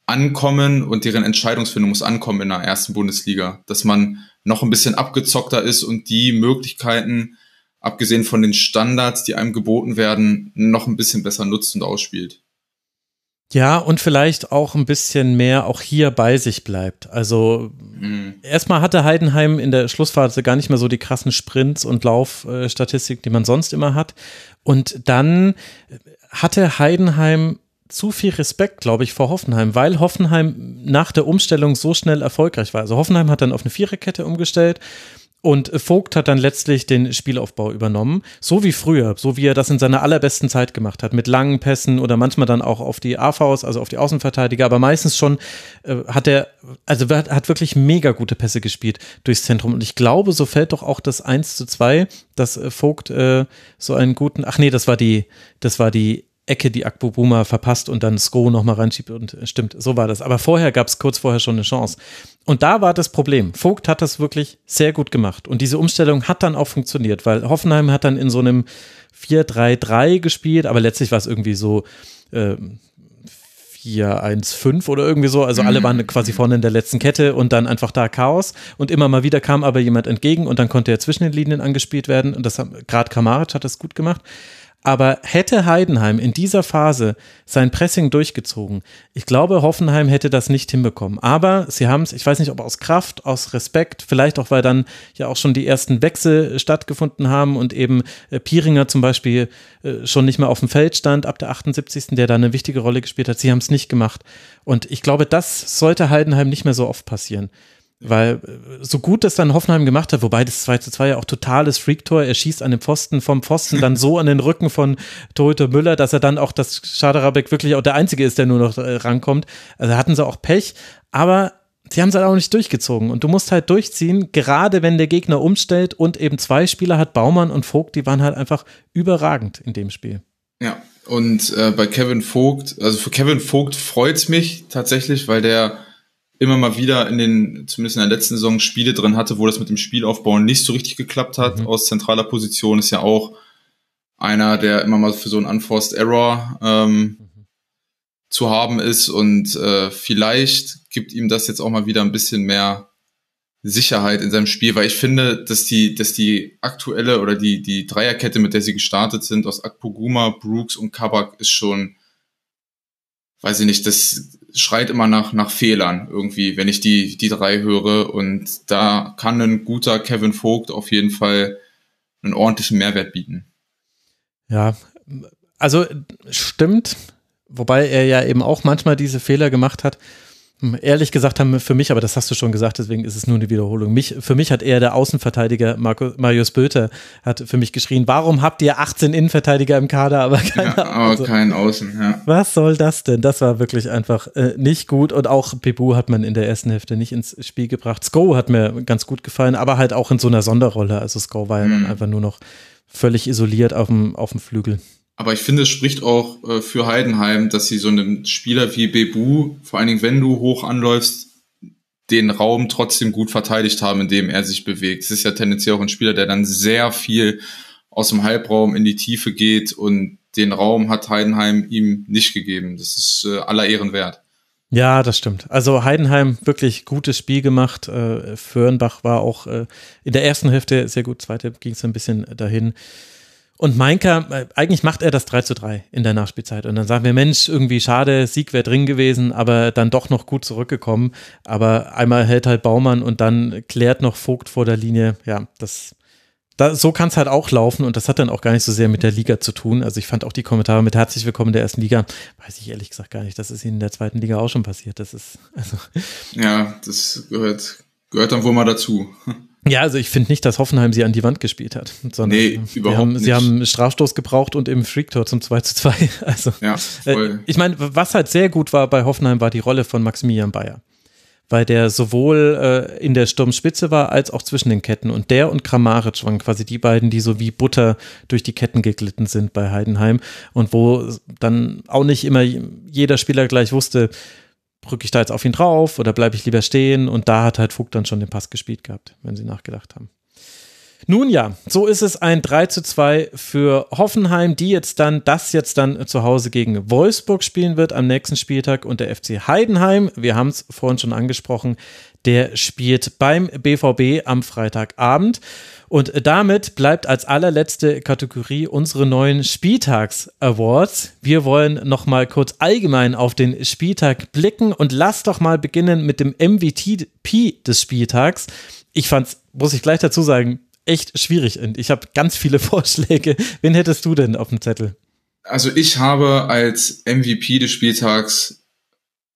E: ankommen und deren Entscheidungsfindung muss ankommen in der ersten Bundesliga. Dass man noch ein bisschen abgezockter ist und die Möglichkeiten, abgesehen von den Standards, die einem geboten werden, noch ein bisschen besser nutzt und ausspielt.
D: Ja, und vielleicht auch ein bisschen mehr auch hier bei sich bleibt. Also mhm. erstmal hatte Heidenheim in der Schlussphase gar nicht mehr so die krassen Sprints und Laufstatistiken, die man sonst immer hat. Und dann hatte Heidenheim zu viel Respekt, glaube ich, vor Hoffenheim, weil Hoffenheim nach der Umstellung so schnell erfolgreich war. Also Hoffenheim hat dann auf eine Viererkette umgestellt und Vogt hat dann letztlich den Spielaufbau übernommen, so wie früher, so wie er das in seiner allerbesten Zeit gemacht hat, mit langen Pässen oder manchmal dann auch auf die AVs, also auf die Außenverteidiger, aber meistens schon äh, hat er, also hat wirklich mega gute Pässe gespielt durchs Zentrum. Und ich glaube, so fällt doch auch das 1 zu 2, dass äh, Vogt äh, so einen guten, ach nee, das war die, das war die Ecke, die Akbobuma verpasst und dann Sko nochmal reinschiebt und äh, stimmt, so war das. Aber vorher gab es kurz vorher schon eine Chance. Und da war das Problem. Vogt hat das wirklich sehr gut gemacht. Und diese Umstellung hat dann auch funktioniert, weil Hoffenheim hat dann in so einem 4-3-3 gespielt, aber letztlich war es irgendwie so äh, 4-1-5 oder irgendwie so. Also alle mhm. waren quasi vorne in der letzten Kette und dann einfach da Chaos. Und immer mal wieder kam aber jemand entgegen und dann konnte er zwischen den Linien angespielt werden. Und das gerade Kamaric hat das gut gemacht. Aber hätte Heidenheim in dieser Phase sein Pressing durchgezogen, ich glaube, Hoffenheim hätte das nicht hinbekommen. Aber sie haben es, ich weiß nicht, ob aus Kraft, aus Respekt, vielleicht auch, weil dann ja auch schon die ersten Wechsel stattgefunden haben und eben äh, Pieringer zum Beispiel äh, schon nicht mehr auf dem Feld stand ab der 78., der da eine wichtige Rolle gespielt hat. Sie haben es nicht gemacht. Und ich glaube, das sollte Heidenheim nicht mehr so oft passieren. Weil äh, so gut das dann Hoffenheim gemacht hat, wobei das 2 zu 2 ja auch totales Freaktor, er schießt an den Pfosten, vom Pfosten dann so an den Rücken von Torhüter Müller, dass er dann auch, dass Schaderabek wirklich auch der Einzige ist, der nur noch äh, rankommt. Also hatten sie auch Pech, aber sie haben es halt auch nicht durchgezogen. Und du musst halt durchziehen, gerade wenn der Gegner umstellt und eben zwei Spieler hat, Baumann und Vogt, die waren halt einfach überragend in dem Spiel.
E: Ja, und äh, bei Kevin Vogt, also für Kevin Vogt freut's mich tatsächlich, weil der immer mal wieder in den, zumindest in der letzten Saison, Spiele drin hatte, wo das mit dem Spielaufbau nicht so richtig geklappt hat. Mhm. Aus zentraler Position ist ja auch einer, der immer mal für so einen Unforced Error ähm, mhm. zu haben ist und äh, vielleicht gibt ihm das jetzt auch mal wieder ein bisschen mehr Sicherheit in seinem Spiel, weil ich finde, dass die, dass die aktuelle oder die, die Dreierkette, mit der sie gestartet sind, aus Akpoguma, Brooks und Kabak, ist schon, weiß ich nicht, das schreit immer nach, nach Fehlern irgendwie, wenn ich die, die drei höre. Und da kann ein guter Kevin Vogt auf jeden Fall einen ordentlichen Mehrwert bieten.
D: Ja, also stimmt, wobei er ja eben auch manchmal diese Fehler gemacht hat. Ehrlich gesagt haben für mich, aber das hast du schon gesagt, deswegen ist es nur eine Wiederholung. Mich, für mich hat eher der Außenverteidiger Marco, Marius Böter hat für mich geschrien, warum habt ihr 18 Innenverteidiger im Kader, aber keine
E: ja, aber also, keinen Außen, ja.
D: Was soll das denn? Das war wirklich einfach äh, nicht gut und auch Pebu hat man in der ersten Hälfte nicht ins Spiel gebracht. Sko hat mir ganz gut gefallen, aber halt auch in so einer Sonderrolle. Also Sko war ja mhm. dann einfach nur noch völlig isoliert auf dem, auf dem Flügel.
E: Aber ich finde, es spricht auch äh, für Heidenheim, dass sie so einem Spieler wie Bebu, vor allen Dingen wenn du hoch anläufst, den Raum trotzdem gut verteidigt haben, in dem er sich bewegt. Es ist ja tendenziell auch ein Spieler, der dann sehr viel aus dem Halbraum in die Tiefe geht und den Raum hat Heidenheim ihm nicht gegeben. Das ist äh, aller Ehren wert.
D: Ja, das stimmt. Also Heidenheim wirklich gutes Spiel gemacht. Äh, Föhrenbach war auch äh, in der ersten Hälfte sehr gut, zweite ging es ein bisschen dahin. Und Meinka, äh, eigentlich macht er das 3 zu 3 in der Nachspielzeit. Und dann sagen wir, Mensch, irgendwie schade, Sieg wäre drin gewesen, aber dann doch noch gut zurückgekommen. Aber einmal hält halt Baumann und dann klärt noch Vogt vor der Linie. Ja, das, da, so kann es halt auch laufen und das hat dann auch gar nicht so sehr mit der Liga zu tun. Also ich fand auch die Kommentare mit herzlich willkommen in der ersten Liga, weiß ich ehrlich gesagt gar nicht. Das ist in der zweiten Liga auch schon passiert. Das ist, also.
E: Ja, das gehört, gehört dann wohl mal dazu.
D: Ja, also ich finde nicht, dass Hoffenheim sie an die Wand gespielt hat. Sondern nee, überhaupt haben, nicht. Sie haben Strafstoß gebraucht und im Freaktor zum 2 zu 2. Also, ja, äh, voll. ich meine, was halt sehr gut war bei Hoffenheim, war die Rolle von Maximilian Bayer. Weil der sowohl äh, in der Sturmspitze war, als auch zwischen den Ketten. Und der und Kramaric waren quasi die beiden, die so wie Butter durch die Ketten geglitten sind bei Heidenheim. Und wo dann auch nicht immer jeder Spieler gleich wusste, drücke ich da jetzt auf ihn drauf oder bleibe ich lieber stehen? Und da hat halt Vogt dann schon den Pass gespielt gehabt, wenn sie nachgedacht haben. Nun ja, so ist es ein 3 zu 2 für Hoffenheim, die jetzt dann, das jetzt dann zu Hause gegen Wolfsburg spielen wird am nächsten Spieltag und der FC Heidenheim, wir haben es vorhin schon angesprochen, der spielt beim BVB am Freitagabend. Und damit bleibt als allerletzte Kategorie unsere neuen Spieltags-Awards. Wir wollen noch mal kurz allgemein auf den Spieltag blicken und lass doch mal beginnen mit dem MVP des Spieltags. Ich fand's, muss ich gleich dazu sagen, echt schwierig und ich habe ganz viele Vorschläge. Wen hättest du denn auf dem Zettel?
E: Also ich habe als MVP des Spieltags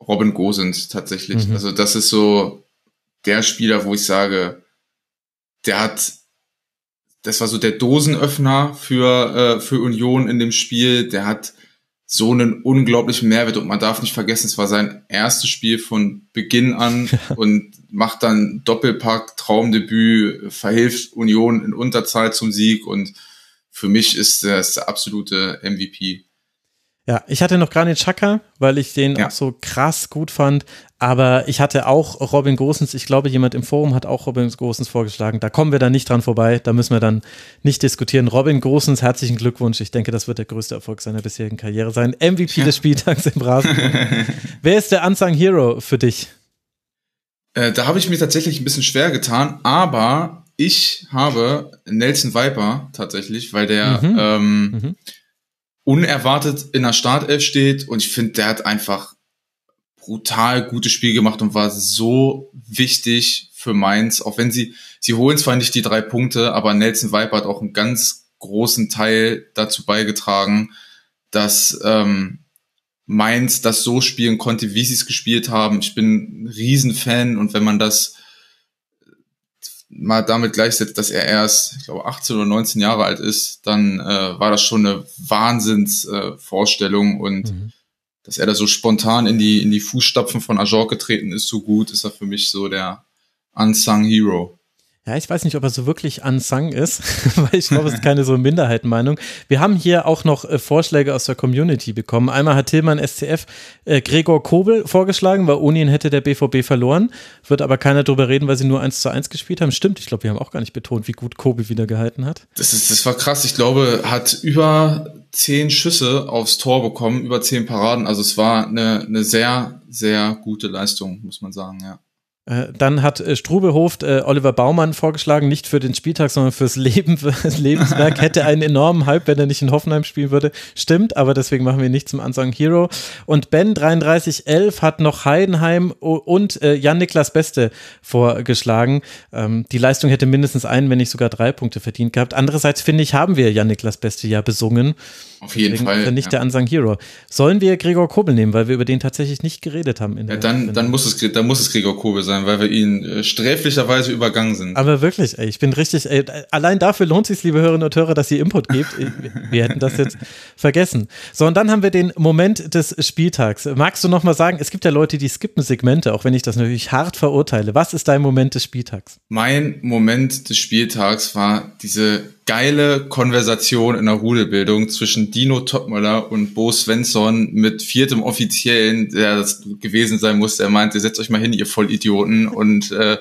E: Robin Gosens tatsächlich. Mhm. Also das ist so der Spieler, wo ich sage, der hat das war so der Dosenöffner für, äh, für Union in dem Spiel. Der hat so einen unglaublichen Mehrwert und man darf nicht vergessen, es war sein erstes Spiel von Beginn an und macht dann Doppelpack, Traumdebüt, verhilft Union in Unterzahl zum Sieg und für mich ist das der absolute MVP.
D: Ja, ich hatte noch Granit Xhaka, weil ich den ja. auch so krass gut fand. Aber ich hatte auch Robin Gosens, ich glaube, jemand im Forum hat auch Robin Gosens vorgeschlagen. Da kommen wir dann nicht dran vorbei. Da müssen wir dann nicht diskutieren. Robin Gosens, herzlichen Glückwunsch. Ich denke, das wird der größte Erfolg seiner bisherigen Karriere sein. MVP ja. des Spieltags im Rasen. Wer ist der Unsung Hero für dich?
E: Äh, da habe ich mir tatsächlich ein bisschen schwer getan, aber ich habe Nelson Viper tatsächlich, weil der mhm. Ähm, mhm unerwartet in der Startelf steht und ich finde, der hat einfach brutal gutes Spiel gemacht und war so wichtig für Mainz, auch wenn sie, sie holen zwar nicht die drei Punkte, aber Nelson Viper hat auch einen ganz großen Teil dazu beigetragen, dass ähm, Mainz das so spielen konnte, wie sie es gespielt haben. Ich bin ein Riesenfan und wenn man das mal damit gleichsetzt, dass er erst, ich glaube, 18 oder 19 Jahre alt ist, dann äh, war das schon eine Wahnsinnsvorstellung äh, und mhm. dass er da so spontan in die, in die Fußstapfen von Ajor getreten ist, so gut, ist er für mich so der unsung Hero.
D: Ja, ich weiß nicht, ob er so wirklich unsung ist, weil ich glaube, es ist keine so Minderheitenmeinung. Wir haben hier auch noch äh, Vorschläge aus der Community bekommen. Einmal hat Tillmann SCF äh, Gregor Kobel vorgeschlagen, weil ohne ihn hätte der BVB verloren. Wird aber keiner drüber reden, weil sie nur 1 zu 1 gespielt haben. Stimmt, ich glaube, wir haben auch gar nicht betont, wie gut Kobel wieder gehalten hat.
E: Das, ist, das war krass. Ich glaube, hat über zehn Schüsse aufs Tor bekommen, über zehn Paraden. Also es war eine, eine sehr, sehr gute Leistung, muss man sagen, ja.
D: Äh, dann hat äh, Strubehoft äh, Oliver Baumann vorgeschlagen, nicht für den Spieltag, sondern fürs Leben, fürs Lebenswerk. Hätte einen enormen Hype, wenn er nicht in Hoffenheim spielen würde. Stimmt, aber deswegen machen wir nicht zum Unsung Hero. Und Ben 3311 hat noch Heidenheim und Jan-Niklas Beste vorgeschlagen. Ähm, die Leistung hätte mindestens einen, wenn nicht sogar drei Punkte verdient gehabt. Andererseits finde ich, haben wir Jan-Niklas Beste ja besungen.
E: Auf jeden
D: Deswegen
E: Fall.
D: Ist er nicht
E: ja.
D: der Unsung Hero. Sollen wir Gregor Kobel nehmen, weil wir über den tatsächlich nicht geredet haben?
E: Ja, dann, dann, muss es, dann muss es Gregor Kobel sein, weil wir ihn äh, sträflicherweise übergangen sind.
D: Aber wirklich, ey, ich bin richtig, ey, allein dafür lohnt es sich, liebe Hörerinnen und Hörer, dass ihr Input gebt. wir hätten das jetzt vergessen. So, und dann haben wir den Moment des Spieltags. Magst du noch mal sagen, es gibt ja Leute, die skippen Segmente, auch wenn ich das natürlich hart verurteile. Was ist dein Moment des Spieltags?
E: Mein Moment des Spieltags war diese geile Konversation in der Rudelbildung zwischen Dino Topmöller und Bo Svensson mit viertem Offiziellen, der das gewesen sein muss, der meinte, setzt euch mal hin, ihr Vollidioten. Und äh,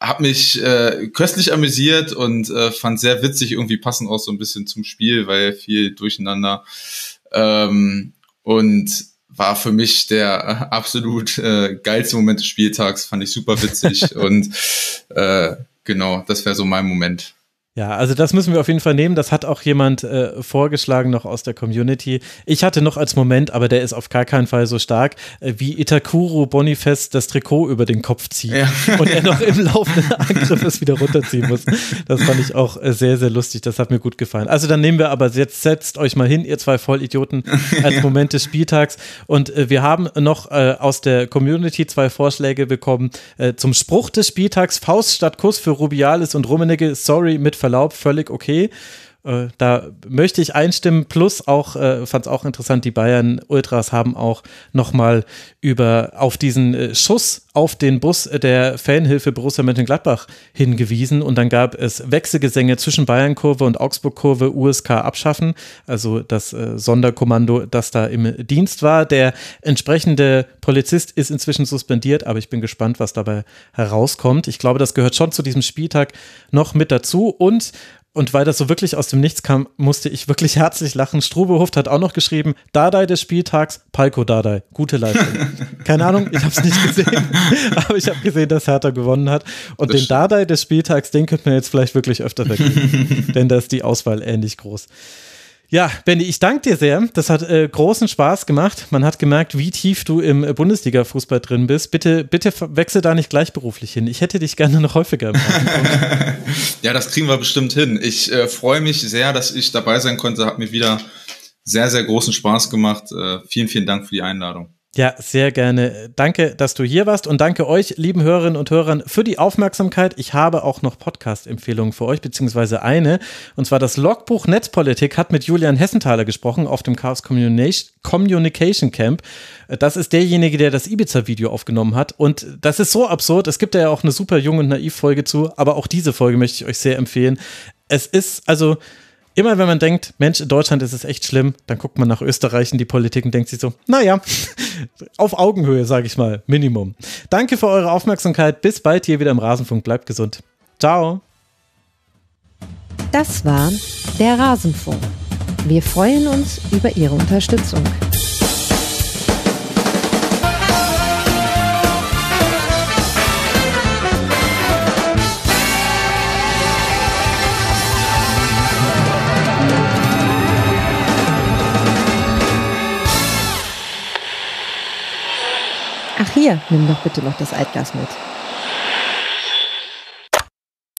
E: hab mich äh, köstlich amüsiert und äh, fand sehr witzig, irgendwie passend auch so ein bisschen zum Spiel, weil viel durcheinander. Ähm, und war für mich der absolut äh, geilste Moment des Spieltags, fand ich super witzig. Und äh, genau, das wäre so mein Moment.
D: Ja, also das müssen wir auf jeden Fall nehmen. Das hat auch jemand äh, vorgeschlagen noch aus der Community. Ich hatte noch als Moment, aber der ist auf gar keinen Fall so stark, äh, wie Itakuro Bonifest das Trikot über den Kopf zieht ja. und er noch im laufenden Angriff es wieder runterziehen muss. Das fand ich auch äh, sehr, sehr lustig. Das hat mir gut gefallen. Also dann nehmen wir aber jetzt, setzt euch mal hin, ihr zwei Vollidioten, als. Moment des Spieltags. Und äh, wir haben noch äh, aus der Community zwei Vorschläge bekommen äh, zum Spruch des Spieltags. Faust statt Kuss für Rubiales und Rummenigge. Sorry mit Verlaub, völlig okay. Äh, da möchte ich einstimmen. Plus auch, äh, fand es auch interessant, die Bayern Ultras haben auch nochmal über auf diesen äh, Schuss auf den Bus der Fanhilfe Borussia Mönchengladbach hingewiesen und dann gab es Wechselgesänge zwischen Bayern-Kurve und Augsburg-Kurve USK abschaffen, also das äh, Sonderkommando, das da im Dienst war. Der entsprechende Polizist ist inzwischen suspendiert, aber ich bin gespannt, was dabei herauskommt. Ich glaube, das gehört schon zu diesem Spieltag noch mit dazu und und weil das so wirklich aus dem Nichts kam, musste ich wirklich herzlich lachen. Strubehoft hat auch noch geschrieben, Dadai des Spieltags, Palko Dadai. Gute Leistung. Keine Ahnung, ich habe es nicht gesehen, aber ich habe gesehen, dass Hertha gewonnen hat. Und das den Dadai des Spieltags, den könnte man jetzt vielleicht wirklich öfter vergeben, denn da ist die Auswahl ähnlich groß. Ja, Benny, ich danke dir sehr. Das hat äh, großen Spaß gemacht. Man hat gemerkt, wie tief du im äh, Bundesliga-Fußball drin bist. Bitte, bitte wechsel da nicht gleichberuflich hin. Ich hätte dich gerne noch häufiger.
E: ja, das kriegen wir bestimmt hin. Ich äh, freue mich sehr, dass ich dabei sein konnte. Hat mir wieder sehr, sehr großen Spaß gemacht. Äh, vielen, vielen Dank für die Einladung.
D: Ja, sehr gerne. Danke, dass du hier warst und danke euch, lieben Hörerinnen und Hörern, für die Aufmerksamkeit. Ich habe auch noch Podcast-Empfehlungen für euch, beziehungsweise eine. Und zwar das Logbuch Netzpolitik hat mit Julian Hessenthaler gesprochen auf dem Chaos Communication Camp. Das ist derjenige, der das Ibiza-Video aufgenommen hat. Und das ist so absurd. Es gibt ja auch eine super jung und naiv Folge zu, aber auch diese Folge möchte ich euch sehr empfehlen. Es ist, also, Immer wenn man denkt, Mensch, in Deutschland ist es echt schlimm, dann guckt man nach Österreich in die Politik und denkt sich so, naja, auf Augenhöhe, sage ich mal, Minimum. Danke für eure Aufmerksamkeit. Bis bald hier wieder im Rasenfunk. Bleibt gesund. Ciao.
A: Das war der Rasenfunk. Wir freuen uns über Ihre Unterstützung. Ach hier, nimm doch bitte noch das Altglas mit.